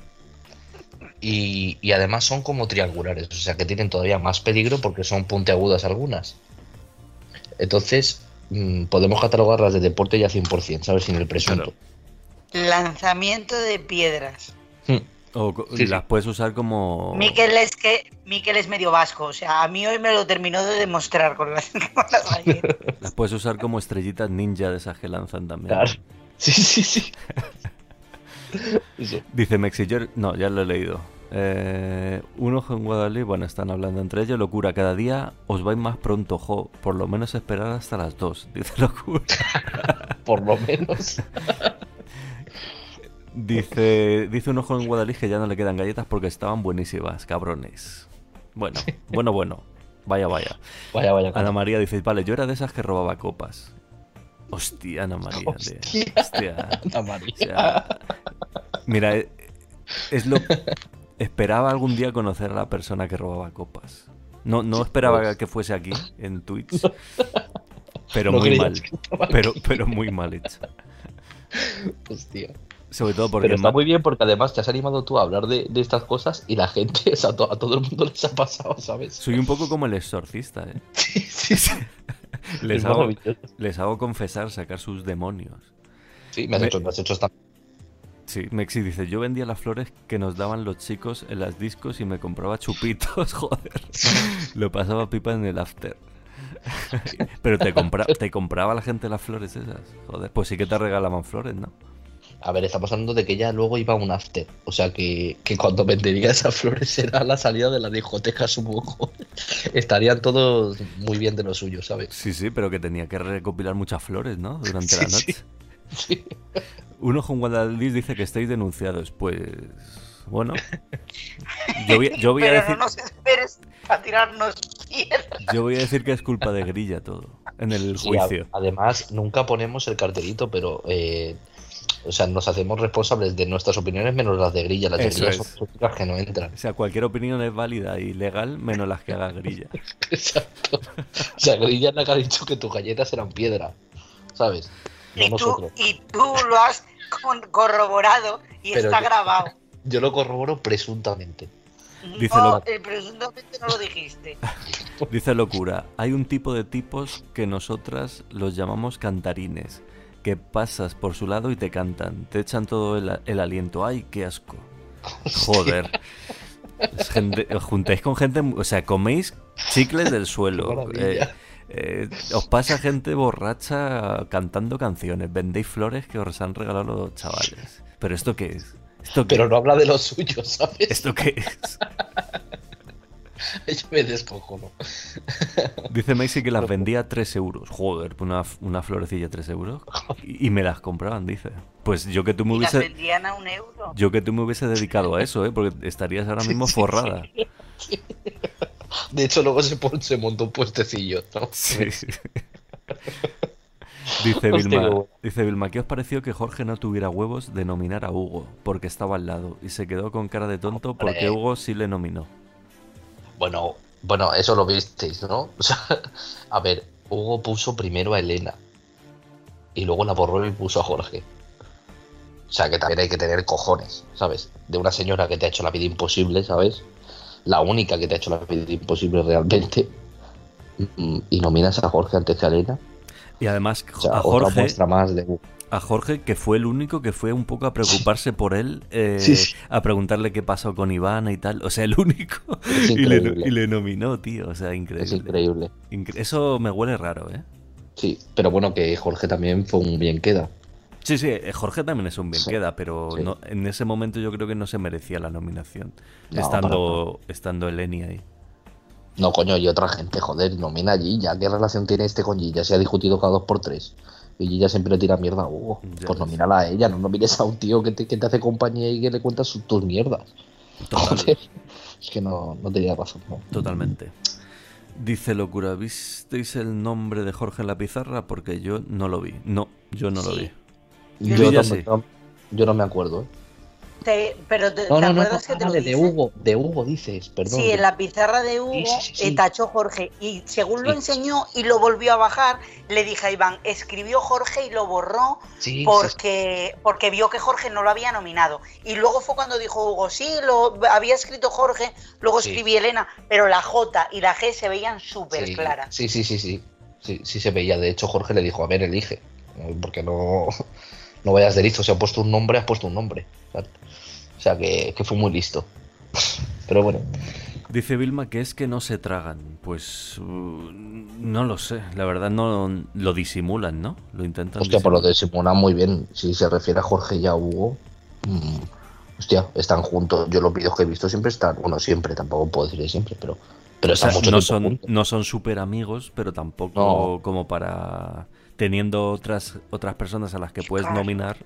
Y, además son como triangulares, o sea que tienen todavía más peligro porque son puntiagudas algunas. Entonces, mm, podemos catalogarlas de deporte ya 100%, ¿sabes? Sin el presunto. Lanzamiento de piedras. Hmm. O las puedes usar como. Miquel es que Miquel es medio vasco, o sea, a mí hoy me lo terminó de demostrar con las, (laughs) con las puedes usar como estrellitas ninja de esas que lanzan también. Claro. Sí, sí, sí. (laughs) Dice Mexiger, no, ya lo he leído. Eh, un ojo en Guadalajara, bueno, están hablando entre ellos, locura, cada día os vais más pronto, jo, por lo menos esperar hasta las dos, (laughs) dice locura. (laughs) por lo menos. (laughs) Dice, dice un ojo en Guadalix que ya no le quedan galletas porque estaban buenísimas, cabrones. Bueno, bueno, bueno. Vaya, vaya. Vaya, vaya. Ana María dice, vale, yo era de esas que robaba copas. Hostia, Ana María. Hostia, Ana María. mira, eh, es lo... Esperaba algún día conocer a la persona que robaba copas. No, no esperaba pues que fuese aquí, en Twitch. Pero muy mal. Pero, pero muy mal hecha. Hostia. Sobre todo porque. Pero está muy bien porque además te has animado tú a hablar de, estas cosas y la gente, (laughs) o sea, a, todo el mundo les ha pasado, ¿sabes? Soy un poco como el exorcista, ¿eh? (laughs) Sí, sí, sí. (laughs) les, hago, les hago confesar, sacar sus demonios. Sí, me has, hecho, me has hecho esta. Sí, Mexi dice, yo vendía las flores que nos daban los chicos en las discos y me compraba chupitos, (laughs) joder. Lo pasaba pipa en el after. (laughs) Pero te, compra te compraba la gente las flores esas. Joder, pues sí que te regalaban flores, ¿no? A ver, estamos hablando de que ella luego iba a un after. O sea que, cuando vendería esas flores era la salida de la discoteca, supongo. (laughs) Estarían todos muy bien de lo suyo, ¿sabes? Sí, sí, pero que tenía que recopilar muchas flores, ¿no? Durante la noche. Sí. Un ojo en dice que estáis denunciados. Pues. Bueno. Yo voy, yo voy a decir. No nos esperes a tirarnos Yo voy a decir que es culpa de Grilla todo. En el juicio. además, nunca ponemos el cartelito, pero. Eh, o sea, nos hacemos responsables de nuestras opiniones menos las de Grilla. Las de Grilla son las que no entran. O sea, cualquier opinión es válida y legal menos las que haga Grilla. (laughs) Exacto. O sea, Grilla es la que ha dicho que tus galletas eran piedra. ¿Sabes? Y, tú, y tú lo has corroborado y está grabado. (laughs) Yo lo corroboro presuntamente. Dice no, eh, presuntamente no lo dijiste. (laughs) Dice locura. Hay un tipo de tipos que nosotras los llamamos cantarines que pasas por su lado y te cantan, te echan todo el, aliento. ¡Ay, qué asco! (laughs) Joder. os juntáis con gente, o sea, coméis chicles del suelo. Eh, eh, os pasa gente borracha cantando canciones, vendéis flores que os han regalado los chavales. ¿Pero esto qué es? ¿Esto Pero no habla de los suyos, ¿sabes? ¿Esto qué es? (laughs) Yo me descojono. Dice Macy que las vendía a 3 euros. Joder, una, una florecilla a 3 euros. Y, me las compraban, dice. Pues yo que tú me hubiese. vendían a un euro. Yo que tú me hubiese dedicado a eso, ¿eh? Porque estarías ahora mismo forrada. De hecho, luego se, se montó un puestecillo, ¿no? Sí. Dice Vilma, dice Vilma, ¿qué os pareció que Jorge no tuviera huevos de nominar a Hugo? Porque estaba al lado y se quedó con cara de tonto porque Hugo sí le nominó. Bueno, bueno, eso lo visteis, ¿no? (laughs) O sea, a ver, Hugo puso primero a Elena y luego la borró y puso a Jorge. O sea, que también hay que tener cojones, ¿sabes? De una señora que te ha hecho la vida imposible, ¿sabes? La única que te ha hecho la vida imposible realmente. Mm, y nominas a Jorge antes que a Elena. Y además a Jorge, a Jorge, que fue el único que fue un poco a preocuparse por él, eh, a preguntarle qué pasó con Ivana y tal. O sea, el único. (laughs) Y le, nominó, tío. O sea, increíble. Es increíble. Eso me huele raro, ¿eh? Sí, pero bueno, que Jorge también fue un bien queda. Sí, sí, eh, Jorge también es un bien queda, pero en ese momento yo creo que no se merecía la nominación, estando, estando Eleni ahí. No, coño, y otra gente, joder, nomina allí, ya ¿Qué relación tiene este con Gilla? Se ha discutido cada dos por tres. Y Gilla siempre le tira mierda a Hugo. pues nomínala a ella, no nomines a un tío que te, que te hace compañía y que le cuentas tus mierdas. Es que no, no tenía razón. Totalmente. Dice Locura, ¿visteis el nombre de Jorge en la pizarra? Porque yo no lo vi. No, yo no lo vi. Yo, yo no me acuerdo, ¿eh? pero te, acuerdas que te de Hugo, de Hugo dices, perdón. Sí, en la pizarra de Hugo eh, tachó Jorge y según lo enseñó y lo volvió a bajar, le dije a Iván, escribió Jorge y lo borró porque, porque vio que Jorge no lo había nominado. Y luego fue cuando dijo Hugo, sí, lo había escrito Jorge, luego escribí Elena, pero la J y la G se veían súper claras. Sí, sí, sí, sí, sí, sí se veía. De hecho, Jorge le dijo, a ver, elige, porque no, no vayas de listo, si ha puesto un nombre, has puesto un nombre. O sea que, fue muy listo. (laughs) Pero bueno. Dice Vilma que es que no se tragan. Pues uh, no lo sé. La verdad no lo disimulan, ¿no? Lo intentan. Hostia, por pues lo disimulan muy bien. Si se refiere a Jorge y a Hugo. Mm, hostia, están juntos. Yo los vídeos que he visto siempre están. Bueno, siempre, tampoco puedo decir siempre, pero. Pero están no, son, no son súper amigos, pero tampoco como para. Teniendo otras, otras personas a las que puedes nominar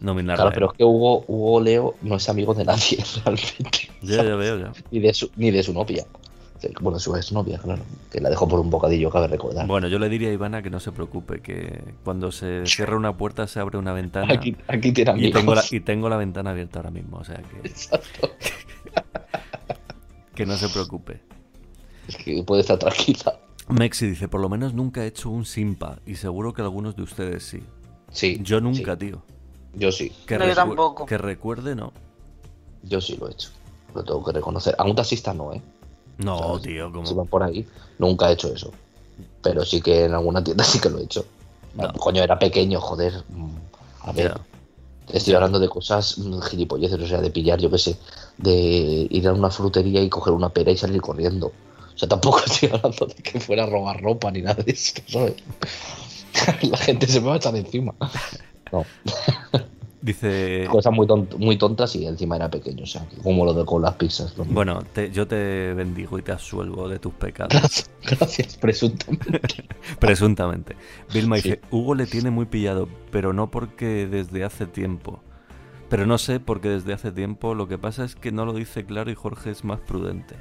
Claro, pero es que Hugo, Hugo Leo no es amigo de nadie (laughs) realmente. Ya, ya veo, ya. Ni de su, ni de su novia. Bueno, su exnovia, claro. Que la dejó por un bocadillo, cabe recordar. Bueno, yo le diría a Ivana que no se preocupe, que cuando se cierra una puerta se abre una ventana. Aquí, aquí tiene y tengo, la, y tengo la ventana abierta ahora mismo, o sea que. Exacto. (laughs) que no se preocupe. Es que puede estar tranquila. Mexi dice: Por lo menos nunca he hecho un simpa, y seguro que algunos de ustedes sí. Sí. Yo nunca, tío. Yo sí. Que yo tampoco. Que recuerde, no. Yo sí lo he hecho. Lo tengo que reconocer. A un taxista no, ¿eh? No, tío, como. Si van por ahí, nunca he hecho eso. Pero sí que en alguna tienda sí que lo he hecho. Coño, era pequeño, joder. A ver. Estoy hablando de cosas mm, gilipolleces, o sea, de pillar, yo qué sé, de ir a una frutería y coger una pera y salir corriendo. O sea, tampoco (laughs) estoy hablando de que fuera a robar ropa ni nada de eso, ¿sabes? (laughs) La gente se me va a echar encima. No. (laughs) Dice. Cosas muy, muy tontas y encima era pequeño, o sea, como lo de con las pizzas. Bueno, yo te bendigo y te asuelvo de tus pecados. Gracias, presuntamente. presuntamente. Vilma dice: Hugo le tiene muy pillado, pero no porque desde hace tiempo. Pero no sé, porque desde hace tiempo lo que pasa es que no lo dice claro y Jorge es más prudente.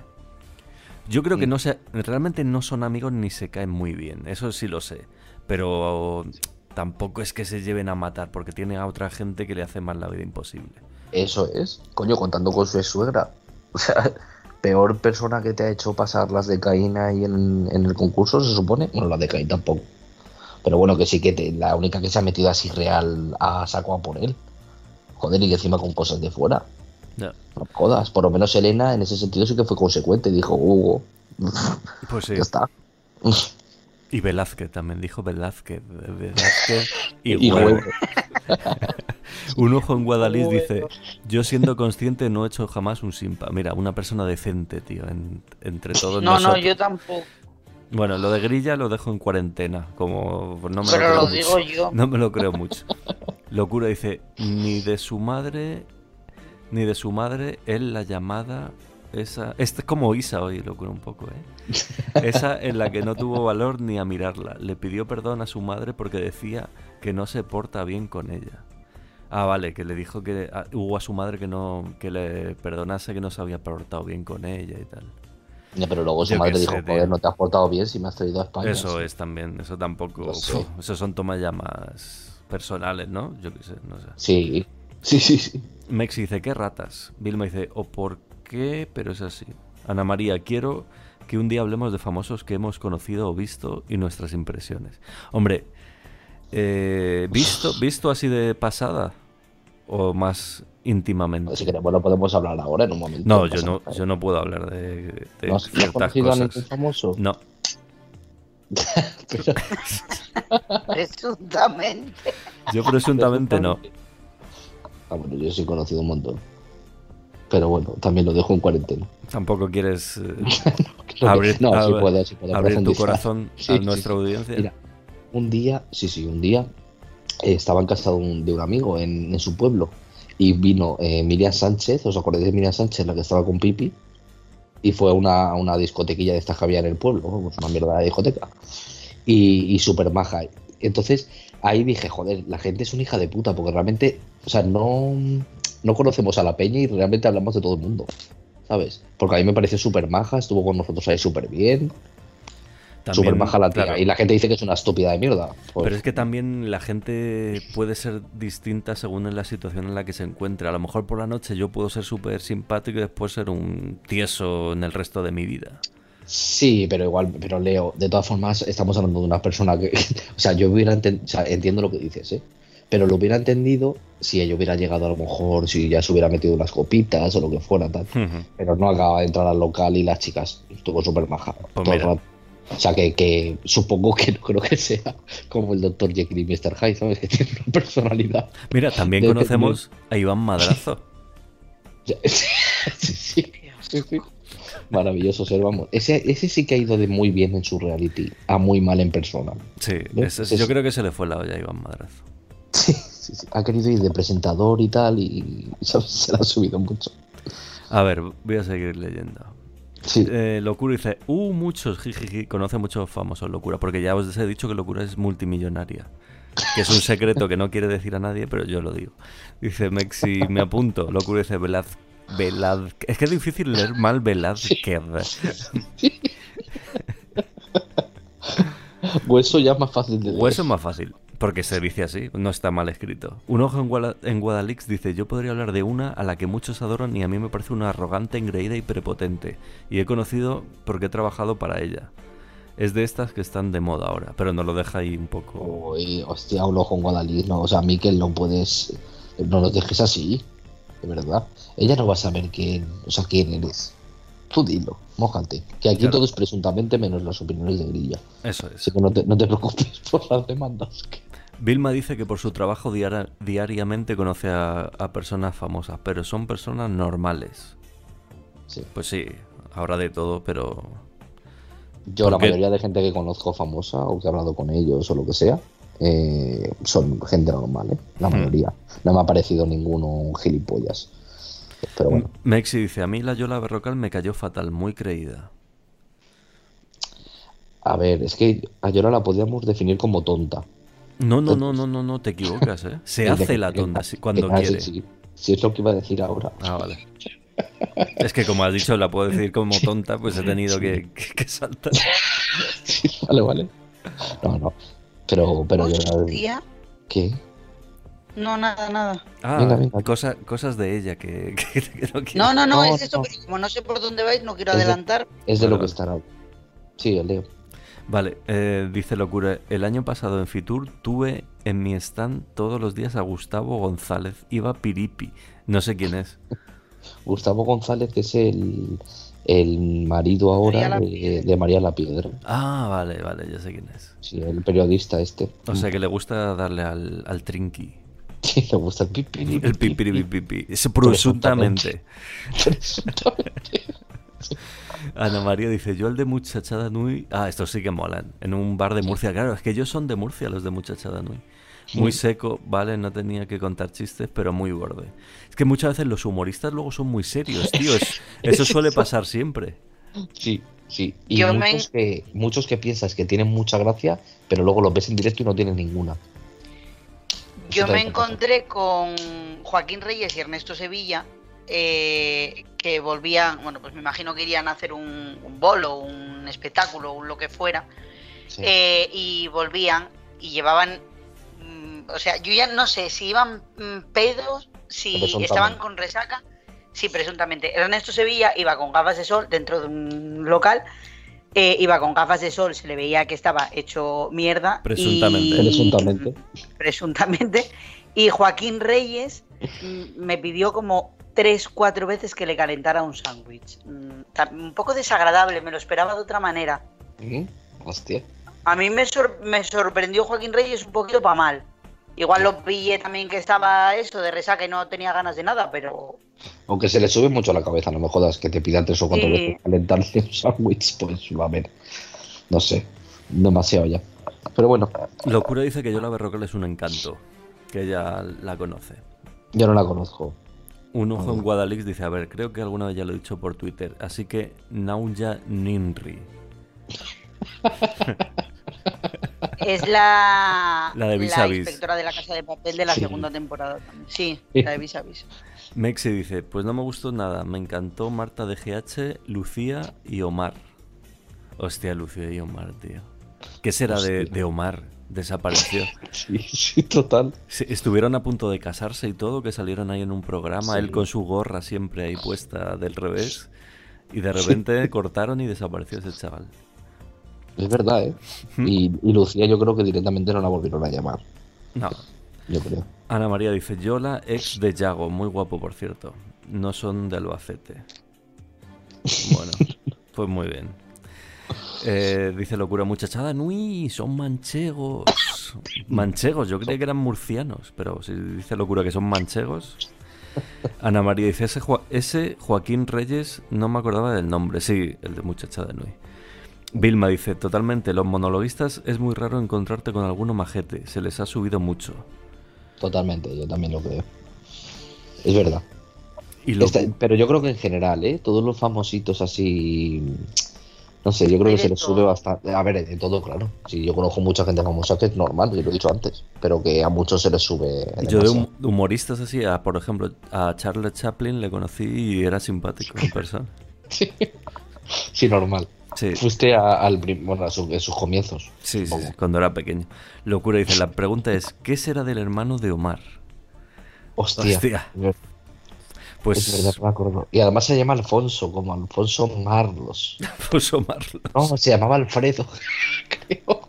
Yo creo que mm. no sé, realmente no son amigos ni se caen muy bien, eso sí lo sé. Pero tampoco es que se lleven a matar, porque tiene a otra gente que le hace más la vida imposible. Eso es, coño, contando con su suegra. (laughs) O sea, peor persona que te ha hecho pasar las de Caína y en, el concurso, se supone. Bueno, la de Caín tampoco. Pero bueno, que sí que te, la única que se ha metido así real a saco a por él. Joder, y que encima con cosas de fuera. No jodas, por lo menos Elena en ese sentido sí que fue consecuente. Dijo, Hugo, pues sí. (laughs) ya está. Y Velázquez también dijo Velázquez. Velázquez (laughs) y, (laughs) un ojo en Guadalís dice: Yo siendo consciente no he hecho jamás un simpa. Mira, una persona decente, tío, entre todos no, No, yo tampoco. Bueno, lo de grilla lo dejo en cuarentena, como no me Pero lo, creo digo yo. No me lo creo mucho. Locura dice, ni de su madre, ni de su madre, él la llamada esa, este es como Isa hoy, locura un poco, ¿eh? (laughs) Esa en la que no tuvo valor ni a mirarla. Le pidió perdón a su madre porque decía que no se porta bien con ella. Ah, vale, que le dijo que hubo a su madre que no que le perdonase que no se había portado bien con ella y tal. pero luego su madre dijo, joder, no te has portado bien si me has traído a España. Eso es también, eso tampoco. eso son tomas ya más personales, ¿no? Yo qué sé, no sé. Sí, sí, sí, sí. Mexi dice, ¿qué ratas? Vilma dice, ¿o por qué? Pero es así. Ana María, quiero que un día hablemos de famosos que hemos conocido o visto y nuestras impresiones. Hombre, eh, ¿visto, ¿visto así de pasada? ¿O más íntimamente? Si queremos lo podemos hablar ahora en un momento. No, yo no, yo no puedo hablar de, de ¿No has, conocido a ningún famoso? No. (laughs) (laughs) presuntamente. Yo presuntamente no. Ah, bueno, yo sí he conocido un montón. Pero bueno, también lo dejo en cuarentena. Tampoco quieres eh, (laughs) abrir, no, sí puedo, sí puedo abrir tu corazón (laughs) a nuestra audiencia. Mira, un día, sí, sí, un día eh, estaba en casa de un, amigo en, su pueblo y vino eh, Miriam Sánchez, ¿os acordáis de Miriam Sánchez, la que estaba con Pipi? Y fue a una, una discotequilla de estas que había en el pueblo, una mierda de discoteca. Y, y súper maja. Entonces ahí dije, joder, la gente es una hija de puta, porque realmente, o sea, no, no conocemos a la peña y realmente hablamos de todo el mundo, ¿sabes? Porque a mí me parece súper maja, estuvo con nosotros ahí súper bien. Súper maja la tía. Y la gente dice que es una estúpida de mierda. Pues Pero es que también la gente puede ser distinta según en la situación en la que se encuentre. A lo mejor por la noche yo puedo ser súper simpático y después ser un tieso en el resto de mi vida. Sí, pero igual, pero Leo, de todas formas, estamos hablando de una persona que, (laughs) o sea, yo hubiera o sea, entiendo lo que dices, ¿eh? Pero lo hubiera entendido si ella hubiera llegado a lo mejor, si ya se hubiera metido unas copitas o lo que fuera, tal. Pero no acaba de entrar al local y las chicas estuvo súper maja. Pues o sea, que, que, supongo que no creo que sea como el doctor Jekyll y Mr. Hyde, ¿sabes? (laughs) Que tiene una personalidad. Mira, también conocemos (laughs) a Iván Madrazo. sí, sí, sí. Maravilloso ser, vamos. Ese, ese sí que ha ido de muy bien en su reality, a muy mal en persona. Sí, yo creo que se le fue la olla a Iván Madrazo. Sí, sí, sí, ha querido ir de presentador y tal, y se la ha subido mucho. A ver, voy a seguir leyendo. Sí. Eh, locura dice, uh, muchos, jijiji, conoce muchos famosos Locura, porque ya os he dicho que Locura es multimillonaria. Que es un secreto que no quiere decir a nadie, pero yo lo digo. Dice Mexi, me apunto. Locura dice, Velaz, Velaz... Es que es difícil leer mal Velázquez. (laughs) Hueso ya es más fácil de leer. Hueso es más fácil. Porque se dice así, no está mal escrito. Un ojo en, Guadalix dice, yo podría hablar de una a la que muchos adoran y a mí me parece una arrogante, engreída y prepotente. Y he conocido porque he trabajado para ella. Es de estas que están de moda ahora, pero no lo deja ahí un poco... Uy, hostia, un ojo en Guadalix, no, o sea, Miquel, no puedes... No lo dejes así, de verdad. Ella no va a saber quién, o sea, quién eres. Tú dilo, mojate. Que aquí todo es presuntamente menos las opiniones de Grilla. Eso es. Así que no te, no te preocupes (laughs) por las demandas. Vilma dice que por su trabajo diariamente conoce a, personas famosas, pero son personas normales. Sí. Pues sí, habrá de todo, pero... Yo la mayoría de gente que conozco famosa o que he hablado con ellos o lo que sea, eh, son gente normal, ¿eh? La mayoría. No me ha parecido ninguno gilipollas. Pero bueno. Mexi dice, a mí la Yola Berrocal me cayó fatal, muy creída. A ver, es que a Yola la podríamos definir como tonta. No, no, no, no, no, no, te equivocas, ¿eh? (laughs) Se hace la tonta (laughs) cuando quiere. Sí, sí, es lo que iba a decir ahora. Ah, vale. Es que como has dicho, la puedo decir como tonta, pues he tenido que, saltar. (laughs) Sí, vale, vale. No, no. Pero, pero yo. ¿Qué? No, nada, nada. Ah, cosas de ella que, (laughs) no, no, no, es eso, pero como no sé por dónde vais, no quiero adelantar. es de lo que estará. Sí, el Leo. Vale, eh, dice Locura, el año pasado en Fitur tuve en mi stand todos los días a Gustavo González, iba Piripi, no sé quién es. (laughs) Gustavo González es el, el marido ahora de, María la Piedra. Ah, vale, vale, ya sé quién es. Sí, el periodista este. O sea que le gusta darle al, al trinqui. (laughs) Sí, le gusta el pipi. El pipi, pipi, Eso presuntamente. Presuntamente. (laughs) Ana María dice, yo el de Muchachada Nui... Ah, estos sí que molan. En un bar de Murcia. Claro, es que ellos son de Murcia los de Muchachada Nui. Muy seco, ¿vale? No tenía que contar chistes, pero muy borde. Es que muchas veces los humoristas luego son muy serios, tío. (laughs) eso suele pasar siempre. Sí, sí. Y muchos, que, muchos que piensas que tienen mucha gracia, pero luego los ves en directo y no tienen ninguna. Yo me encontré con Joaquín Reyes y Ernesto Sevilla, eh, que volvían, bueno, pues me imagino que irían a hacer un, bolo, un espectáculo, o lo que fuera, eh, y volvían y llevaban, mm, o sea, yo ya no sé si iban mm, pedos, si estaban con resaca, sí, presuntamente. Ernesto Sevilla iba con gafas de sol dentro de un local eh, iba con gafas de sol, se le veía que estaba hecho mierda. Presuntamente. presuntamente. (laughs) Presuntamente. Y Joaquín Reyes mm, me pidió como tres, cuatro veces que le calentara un sándwich. Mm, un poco desagradable, me lo esperaba de otra manera. Hostia. A mí me, me sorprendió Joaquín Reyes un poquito para mal. Igual lo pillé también que estaba eso de resaca y no tenía ganas de nada, pero. Aunque se le sube mucho a la cabeza, no me jodas, que te pidan tres o cuatro veces calentarle un sándwich, pues va a ver. No sé, demasiado ya. Pero bueno. Locura dice que yo la Berrocal es un encanto, que ella la conoce. Yo no la conozco. Un ojo en Guadalix dice, a ver, creo que alguna vez ya lo he dicho por Twitter, así que Nauja Ninri. (laughs) Es la, (laughs) la, de inspectora de la Casa de Papel de la segunda temporada también. Sí, la de Vis, Vis Mexi dice, pues no me gustó nada, me encantó Marta de GH, Lucía y Omar. Hostia, Lucía y Omar, tío. ¿Qué será de, Omar? Desapareció. (laughs) Sí, sí, total. estuvieron a punto de casarse y todo, que salieron ahí en un programa, él con su gorra siempre ahí puesta del revés, y de repente cortaron y desapareció ese chaval. Es verdad, ¿eh? Y, Lucía yo creo que directamente no la volvieron a llamar. No. Yo creo. Ana María dice, Yola, ex de Yago, muy guapo por cierto. No son de Albacete. Bueno, (laughs) pues muy bien. Eh, dice locura muchachada, Nui, son manchegos. Manchegos, yo creía que eran murcianos, pero si dice locura que son manchegos. Ana María dice, ese, ese Joaquín Reyes, no me acordaba del nombre, sí, el de muchachada Nui. Vilma dice, totalmente, los monologuistas es muy raro encontrarte con alguno majete, se les ha subido mucho. Totalmente, yo también lo creo. Es verdad. pero yo creo que en general, ¿eh? Todos los famositos así... No sé, yo creo que se les sube bastante. A ver, de todo, claro. Sí, yo conozco mucha gente famosa que es normal, yo lo he dicho antes, pero que a muchos se les sube. Yo de humoristas así, por ejemplo, a Charles Chaplin le conocí y era simpático en persona. sí. (laughs) sí, normal. Fuiste al, bueno, a, sus comienzos. Sí, sí, cuando era pequeño. Locura dice, la pregunta es, ¿qué será del hermano de Omar? Hostia. Pues... Es verdad, me acuerdo. Y además se llama Alfonso, como Alfonso Marlos. (laughs) Alfonso Marlos. No, se llamaba Alfredo, (laughs) creo.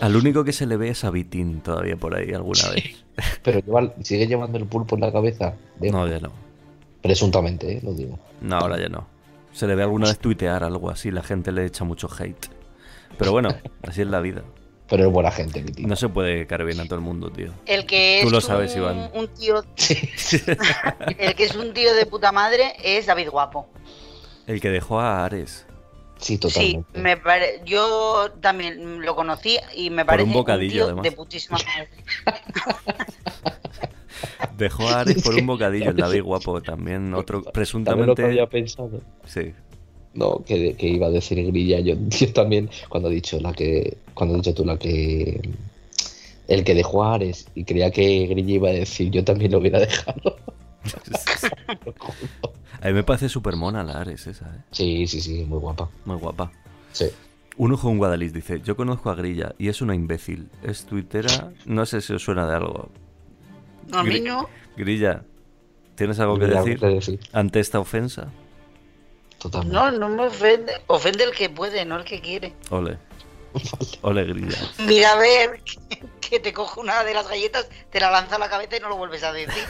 Al único que se le ve es a Vitín todavía por ahí alguna vez. Pero sigue llevando el pulpo en la cabeza. No, ya no. Presuntamente, ¿eh? lo digo. No, ahora ya no. Se le ve alguna vez tuitear algo así, la gente le echa mucho hate. Pero bueno, (laughs) así es la vida. Pero es buena gente, mi tío. No se puede caer bien a todo el mundo, tío. El que Tú es lo sabes, Iván. un tío. (laughs) (laughs) el que es un tío de puta madre es David Guapo. El que dejó a Ares. Sí, totalmente. Sí, me yo también lo conocí y me parece un, bocadillo, tío de putísima madre. Dejó a Ares por un bocadillo el David Guapo también, otro presuntamente. Lo había pensado. Sí. No, que, iba a decir Grilla. (laughs) Yo, también, cuando he dicho la que. Cuando he dicho tú la que. El que dejó a Ares y creía que Grilla iba a decir, yo también lo hubiera dejado. (laughs) a mí me parece súper mona la Ares esa, ¿eh? Sí, sí, sí, muy guapa. Muy guapa. Sí. Un ojo en Guadalís dice, yo conozco a Grilla y es una imbécil. Es tuitera, no sé si os suena de algo. A mí no. Grilla, ¿tienes algo que decir, ante esta ofensa? Totalmente. No, no me ofende. Ofende el que puede, no el que quiere. Ole. (laughs) Ole, Grilla. Mira a ver (laughs) que te coge una de las galletas, te la lanza a la cabeza y no lo vuelves a decir.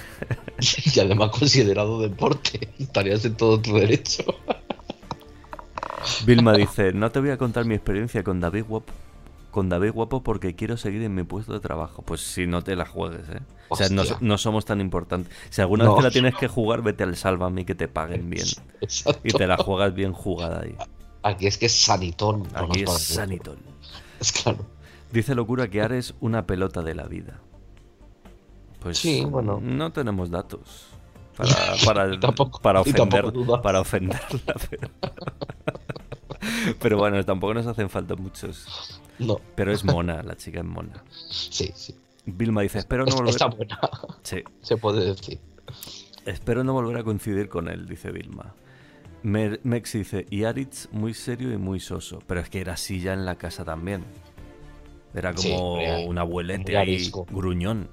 (laughs) y además considerado deporte. Estarías en todo tu derecho. Vilma dice, no te voy a contar mi experiencia con David Wop con David Guapo porque quiero seguir en mi puesto de trabajo. Pues si no te la juegues, ¿eh? O sea, no, somos tan importantes. Si alguna vez te la tienes que jugar, vete al Sálvame que te paguen bien. Y te la juegas bien jugada ahí. Aquí es que es sanitón. Aquí es sanitón. Es claro. Dice Locura que Ares una pelota de la vida. Pues sí, bueno. no tenemos datos para, para, (laughs) para, ofender, para ofenderla. Pero... (laughs) (laughs) pero bueno, tampoco nos hacen falta muchos. No. Pero es mona, la chica es mona. Sí, sí. Vilma dice, espero no volver... Está buena. Sí. Se puede decir. Espero no volver a coincidir con él, dice Vilma. Mex dice, y Aritz muy serio y muy soso. Pero es que era así ya en la casa también. Era como un abuelete ahí, gruñón.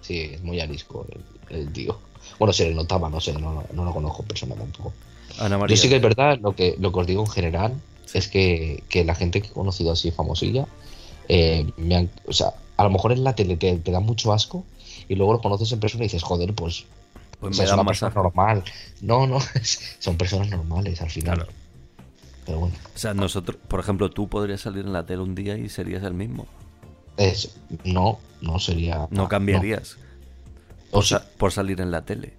Sí, es muy arisco el, tío. Bueno, se le notaba, no sé, no, lo conozco personalmente tampoco. Yo sí que es verdad, lo que, lo que os digo en general es que, la gente que he conocido así famosilla, eh, me o sea, a lo mejor en la tele te, da mucho asco y luego lo conoces en persona y dices, joder, pues, pues es una persona normal. No, no, (laughs) son personas normales al final. Pero bueno. O sea, nosotros, por ejemplo, tú podrías salir en la tele un día y serías el mismo. Es, no, no sería. No cambiarías. Por, por, salir en la tele.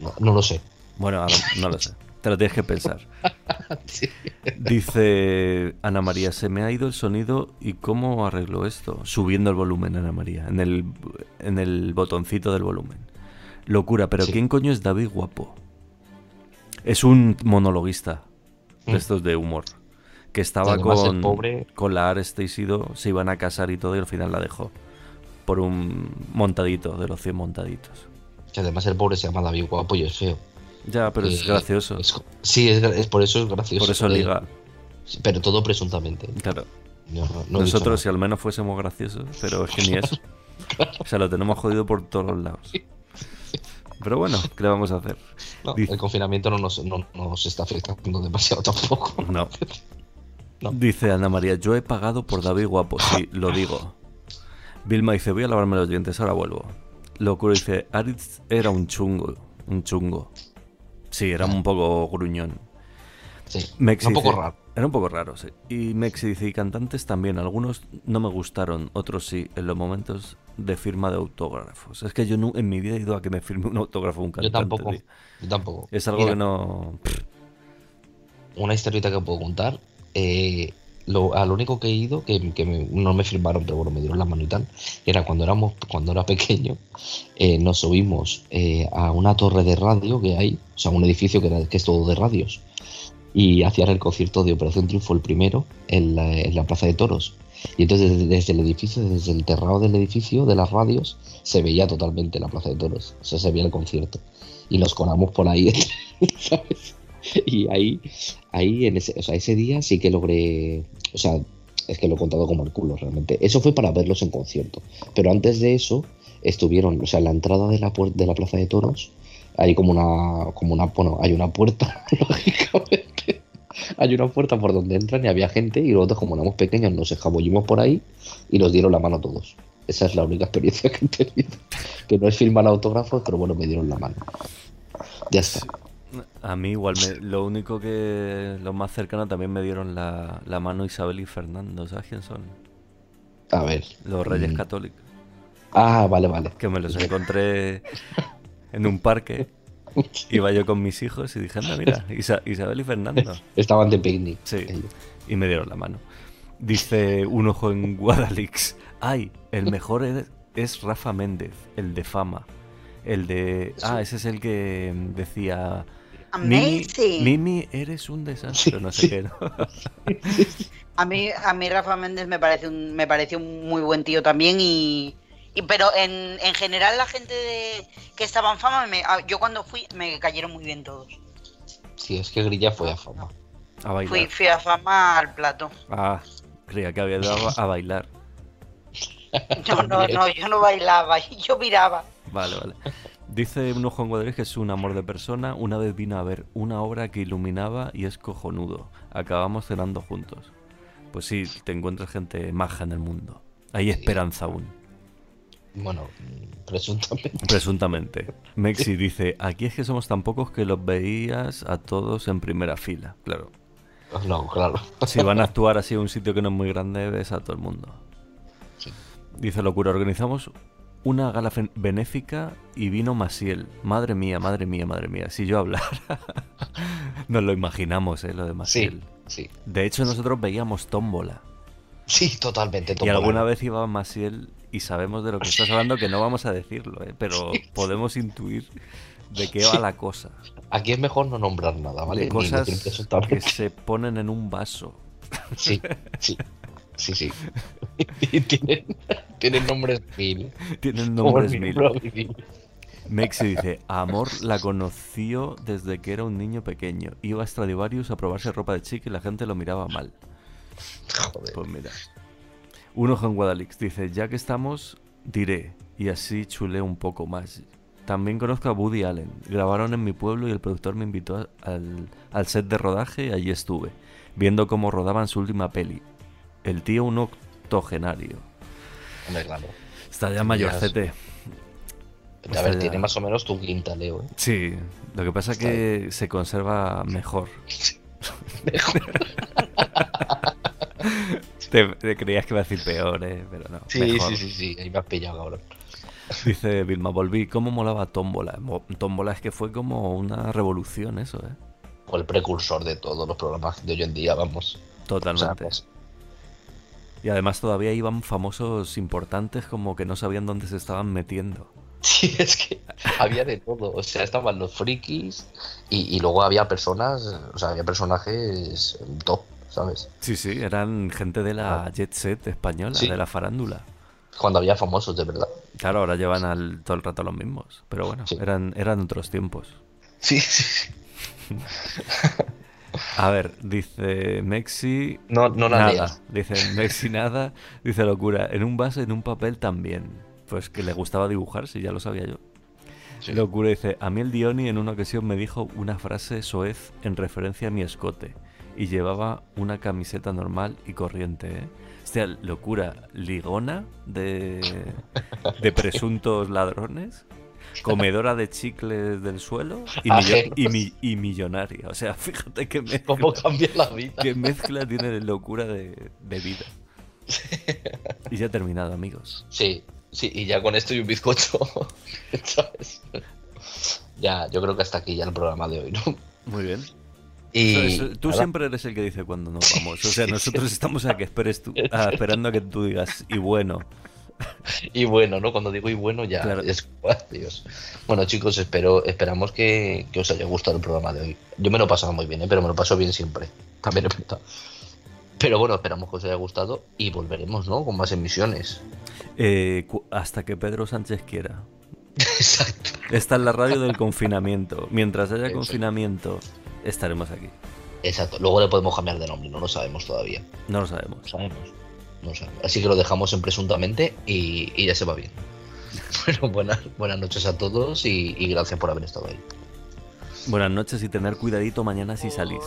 No, lo sé. Bueno, no lo sé. Te lo tienes que pensar. (laughs) Dice Ana María, se me ha ido el sonido y cómo arreglo esto. Subiendo el volumen, Ana María, en el, en el botoncito del volumen. Locura, pero ¿quién coño es David Guapo? Es un monologuista de mm. estos de humor. Que estaba con, con la Aresteido, se iban a casar y todo y al final la dejó. Por un montadito, de los 100 montaditos. Que además el pobre se llama David Guapo y es feo. Ya, pero es gracioso. sí, es, por eso es gracioso. Por eso liga. Pero todo presuntamente. Claro. Nosotros, si al menos fuésemos graciosos, pero es que ni eso. (laughs) O sea, lo tenemos jodido por todos los lados. Pero bueno, ¿qué le vamos a hacer? el confinamiento no nos, no nos, está afectando demasiado tampoco. (laughs) No. (laughs) no. Dice Ana María, yo he pagado por David Guapo, sí, lo digo. Vilma dice, voy a lavarme los dientes, ahora vuelvo. Locura dice, Aritz era un chungo, un chungo. Sí, era un poco gruñón. Sí, un poco raro. Era un poco raro, sí. Y Mexi dice, y cantantes también. Algunos no me gustaron, otros sí, en los momentos de firma de autógrafos. Es que yo no, en mi vida he ido a que me firme un autógrafo un cantante. Yo tampoco. Yo tampoco. Es algo que no... Una historieta que puedo contar. Eh, lo, al único que he ido, que, no me firmaron, pero bueno, me dieron la mano y tal, era cuando éramos, cuando era pequeño, eh, nos subimos eh, a una torre de radio que hay, o sea, un edificio que, que es todo de radios, y hacían el concierto de Operación Triunfo, el primero, en la, Plaza de Toros. Y entonces desde, el edificio, desde el terrado del edificio, de las radios, se veía totalmente la Plaza de Toros, o sea, se veía el concierto. Y nos colamos por ahí, (laughs) ¿sabes? (laughs) Y ahí, ahí en ese, o sea, ese día sí que logré, o sea, es que lo he contado como el culo realmente. Eso fue para verlos en concierto. Pero antes de eso estuvieron, o sea, en la entrada de la, de la Plaza de Toros hay como una, como una, bueno, hay una puerta, (laughs) lógicamente. Hay una puerta por donde entran y había gente y nosotros como éramos pequeños nos escabullimos por ahí y nos dieron la mano a todos. Esa es la única experiencia (laughs) que he tenido. Que no es firmar autógrafos, pero bueno, me dieron la mano. Ya está. A mí igual, lo único que lo más cercano también me dieron la, mano Isabel y Fernando, ¿sabes quién son? A ver. Los Reyes mm. Católicos. Ah, vale, vale. Que me los encontré en un parque. (laughs) Iba yo con mis hijos y dije, anda, mira, Isabel y Fernando. Estaban de picnic. Sí, y me dieron la mano. Dice un ojo en Guadalix. Ay, el mejor es Rafa Méndez, el de fama. El de. Ah, ese es el que decía. Amazing. Mimi, eres un desastre, no sé qué. (laughs) a mí, a mí Rafa Méndez me parece un, me parece un muy buen tío también y, pero en, en, general la gente de, que estaba en fama, yo cuando fui me cayeron muy bien todos. Sí, es que Grilla fue a fama. A bailar. Fui, a fama al plato. Ah, creía que había dado a bailar. (laughs) No, no, no, yo no bailaba, (laughs) yo miraba. Vale, vale. Dice un ojo en que es un amor de persona. Una vez vino a ver una obra que iluminaba y es cojonudo. Acabamos cenando juntos. Pues sí, te encuentras gente maja en el mundo. Hay esperanza aún. Bueno, presuntamente. Presuntamente. (laughs) Mexi dice, aquí es que somos tan pocos que los veías a todos en primera fila. Claro. No, claro. Si van a (laughs) actuar así en un sitio que no es muy grande, ves a todo el mundo. Dice Locura, organizamos una gala benéfica y vino Masiel. Madre mía, madre mía, madre mía. Si yo hablara, (laughs) nos lo imaginamos, ¿eh? Lo de Masiel. Sí, De hecho, nosotros veíamos tómbola. Sí, totalmente. Y alguna vez iba Masiel y sabemos de lo que estás hablando que no vamos a decirlo, ¿eh? pero podemos intuir de qué va la cosa. Aquí es mejor no nombrar nada, ¿vale? De cosas que se ponen en un vaso. Sí, sí. Sí, sí. (laughs) tienen, tienen, nombres mil. Tienen nombres mil. Mexi dice, Amor la conoció desde que era un niño pequeño. Iba a Stradivarius a probarse ropa de chica y la gente lo miraba mal. Joder. Pues mira. Un ojo en Guadalix dice, ya que estamos, diré. Y así chulé un poco más. También conozco a Woody Allen. Grabaron en mi pueblo y el productor me invitó al, al set de rodaje y allí estuve, viendo cómo rodaban su última peli. El tío un octogenario. claro. Está ya mayorcete. A ver, tiene más o menos tu quinta, Leo. ¿eh? Sí, lo que pasa es que se conserva mejor. mejor. (laughs) te, creías que iba a decir peor, ¿eh? pero no. Sí, sí, sí, sí, ahí me has pillado, cabrón. Dice Vilma, volví, ¿cómo molaba Tómbola? Tómbola es que fue como una revolución eso, ¿eh? O el precursor de todos los programas de hoy en día, vamos. Totalmente. Pues, y además todavía iban famosos importantes como que no sabían dónde se estaban metiendo. (laughs) Sí, es que había de todo. O sea, estaban los frikis y, luego había personas, o sea, había personajes top, ¿sabes? Sí, sí, eran gente de la jet set española, de la farándula. Cuando había famosos, de verdad. Claro, ahora llevan al, todo el rato los mismos. Pero bueno, eran, eran otros tiempos. Sí, sí. (laughs) A ver, dice Mexi. No, no nada. Dice Mexi nada. Dice locura. En un vaso, en un papel también. Pues que le gustaba dibujar, si ya lo sabía yo. Locura dice: A mí el Dioni en una ocasión me dijo una frase soez en referencia a mi escote. Y llevaba una camiseta normal y corriente, ¿eh? Hostia, locura. Ligona de, de presuntos ladrones comedora de chicles del suelo y, millonaria. O sea, (laughs) fíjate que (laughs) mezcla, ¿Cómo cambia la vida? Qué mezcla tiene locura de, vida. Y ya ha terminado, amigos. Sí, sí, y ya con esto y un bizcocho, (laughs) Ya, yo creo que hasta aquí ya el programa de hoy, ¿no? Muy bien. Y tú siempre eres el que dice cuando nos vamos. O sea, nosotros estamos a que esperes tú, esperando a que tú digas, y bueno, (laughs) y bueno, ¿no? Cuando digo y bueno ya es Dios. Bueno, chicos, espero, esperamos que, os haya gustado el programa de hoy. Yo me lo he pasado muy bien, ¿eh? pero me lo paso bien siempre. También he pensado. Pero bueno, esperamos que os haya gustado y volveremos, ¿no? Con más emisiones. Eh, hasta que Pedro Sánchez quiera. (laughs) Exacto. Esta es la radio del confinamiento. Mientras haya confinamiento, estaremos aquí. Exacto. Luego le podemos cambiar de nombre, no lo sabemos todavía. No lo sabemos. No sabemos. Así que lo dejamos en presuntamente y, ya se va bien. (laughs) Bueno, buenas, buenas noches a todos y, gracias por haber estado ahí. Buenas noches y tener cuidadito mañana si salís.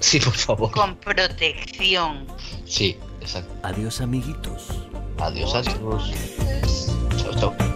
Sí, por favor. Con protección. Sí, exacto. Adiós, amiguitos. Adiós, adiós. Chao, chao.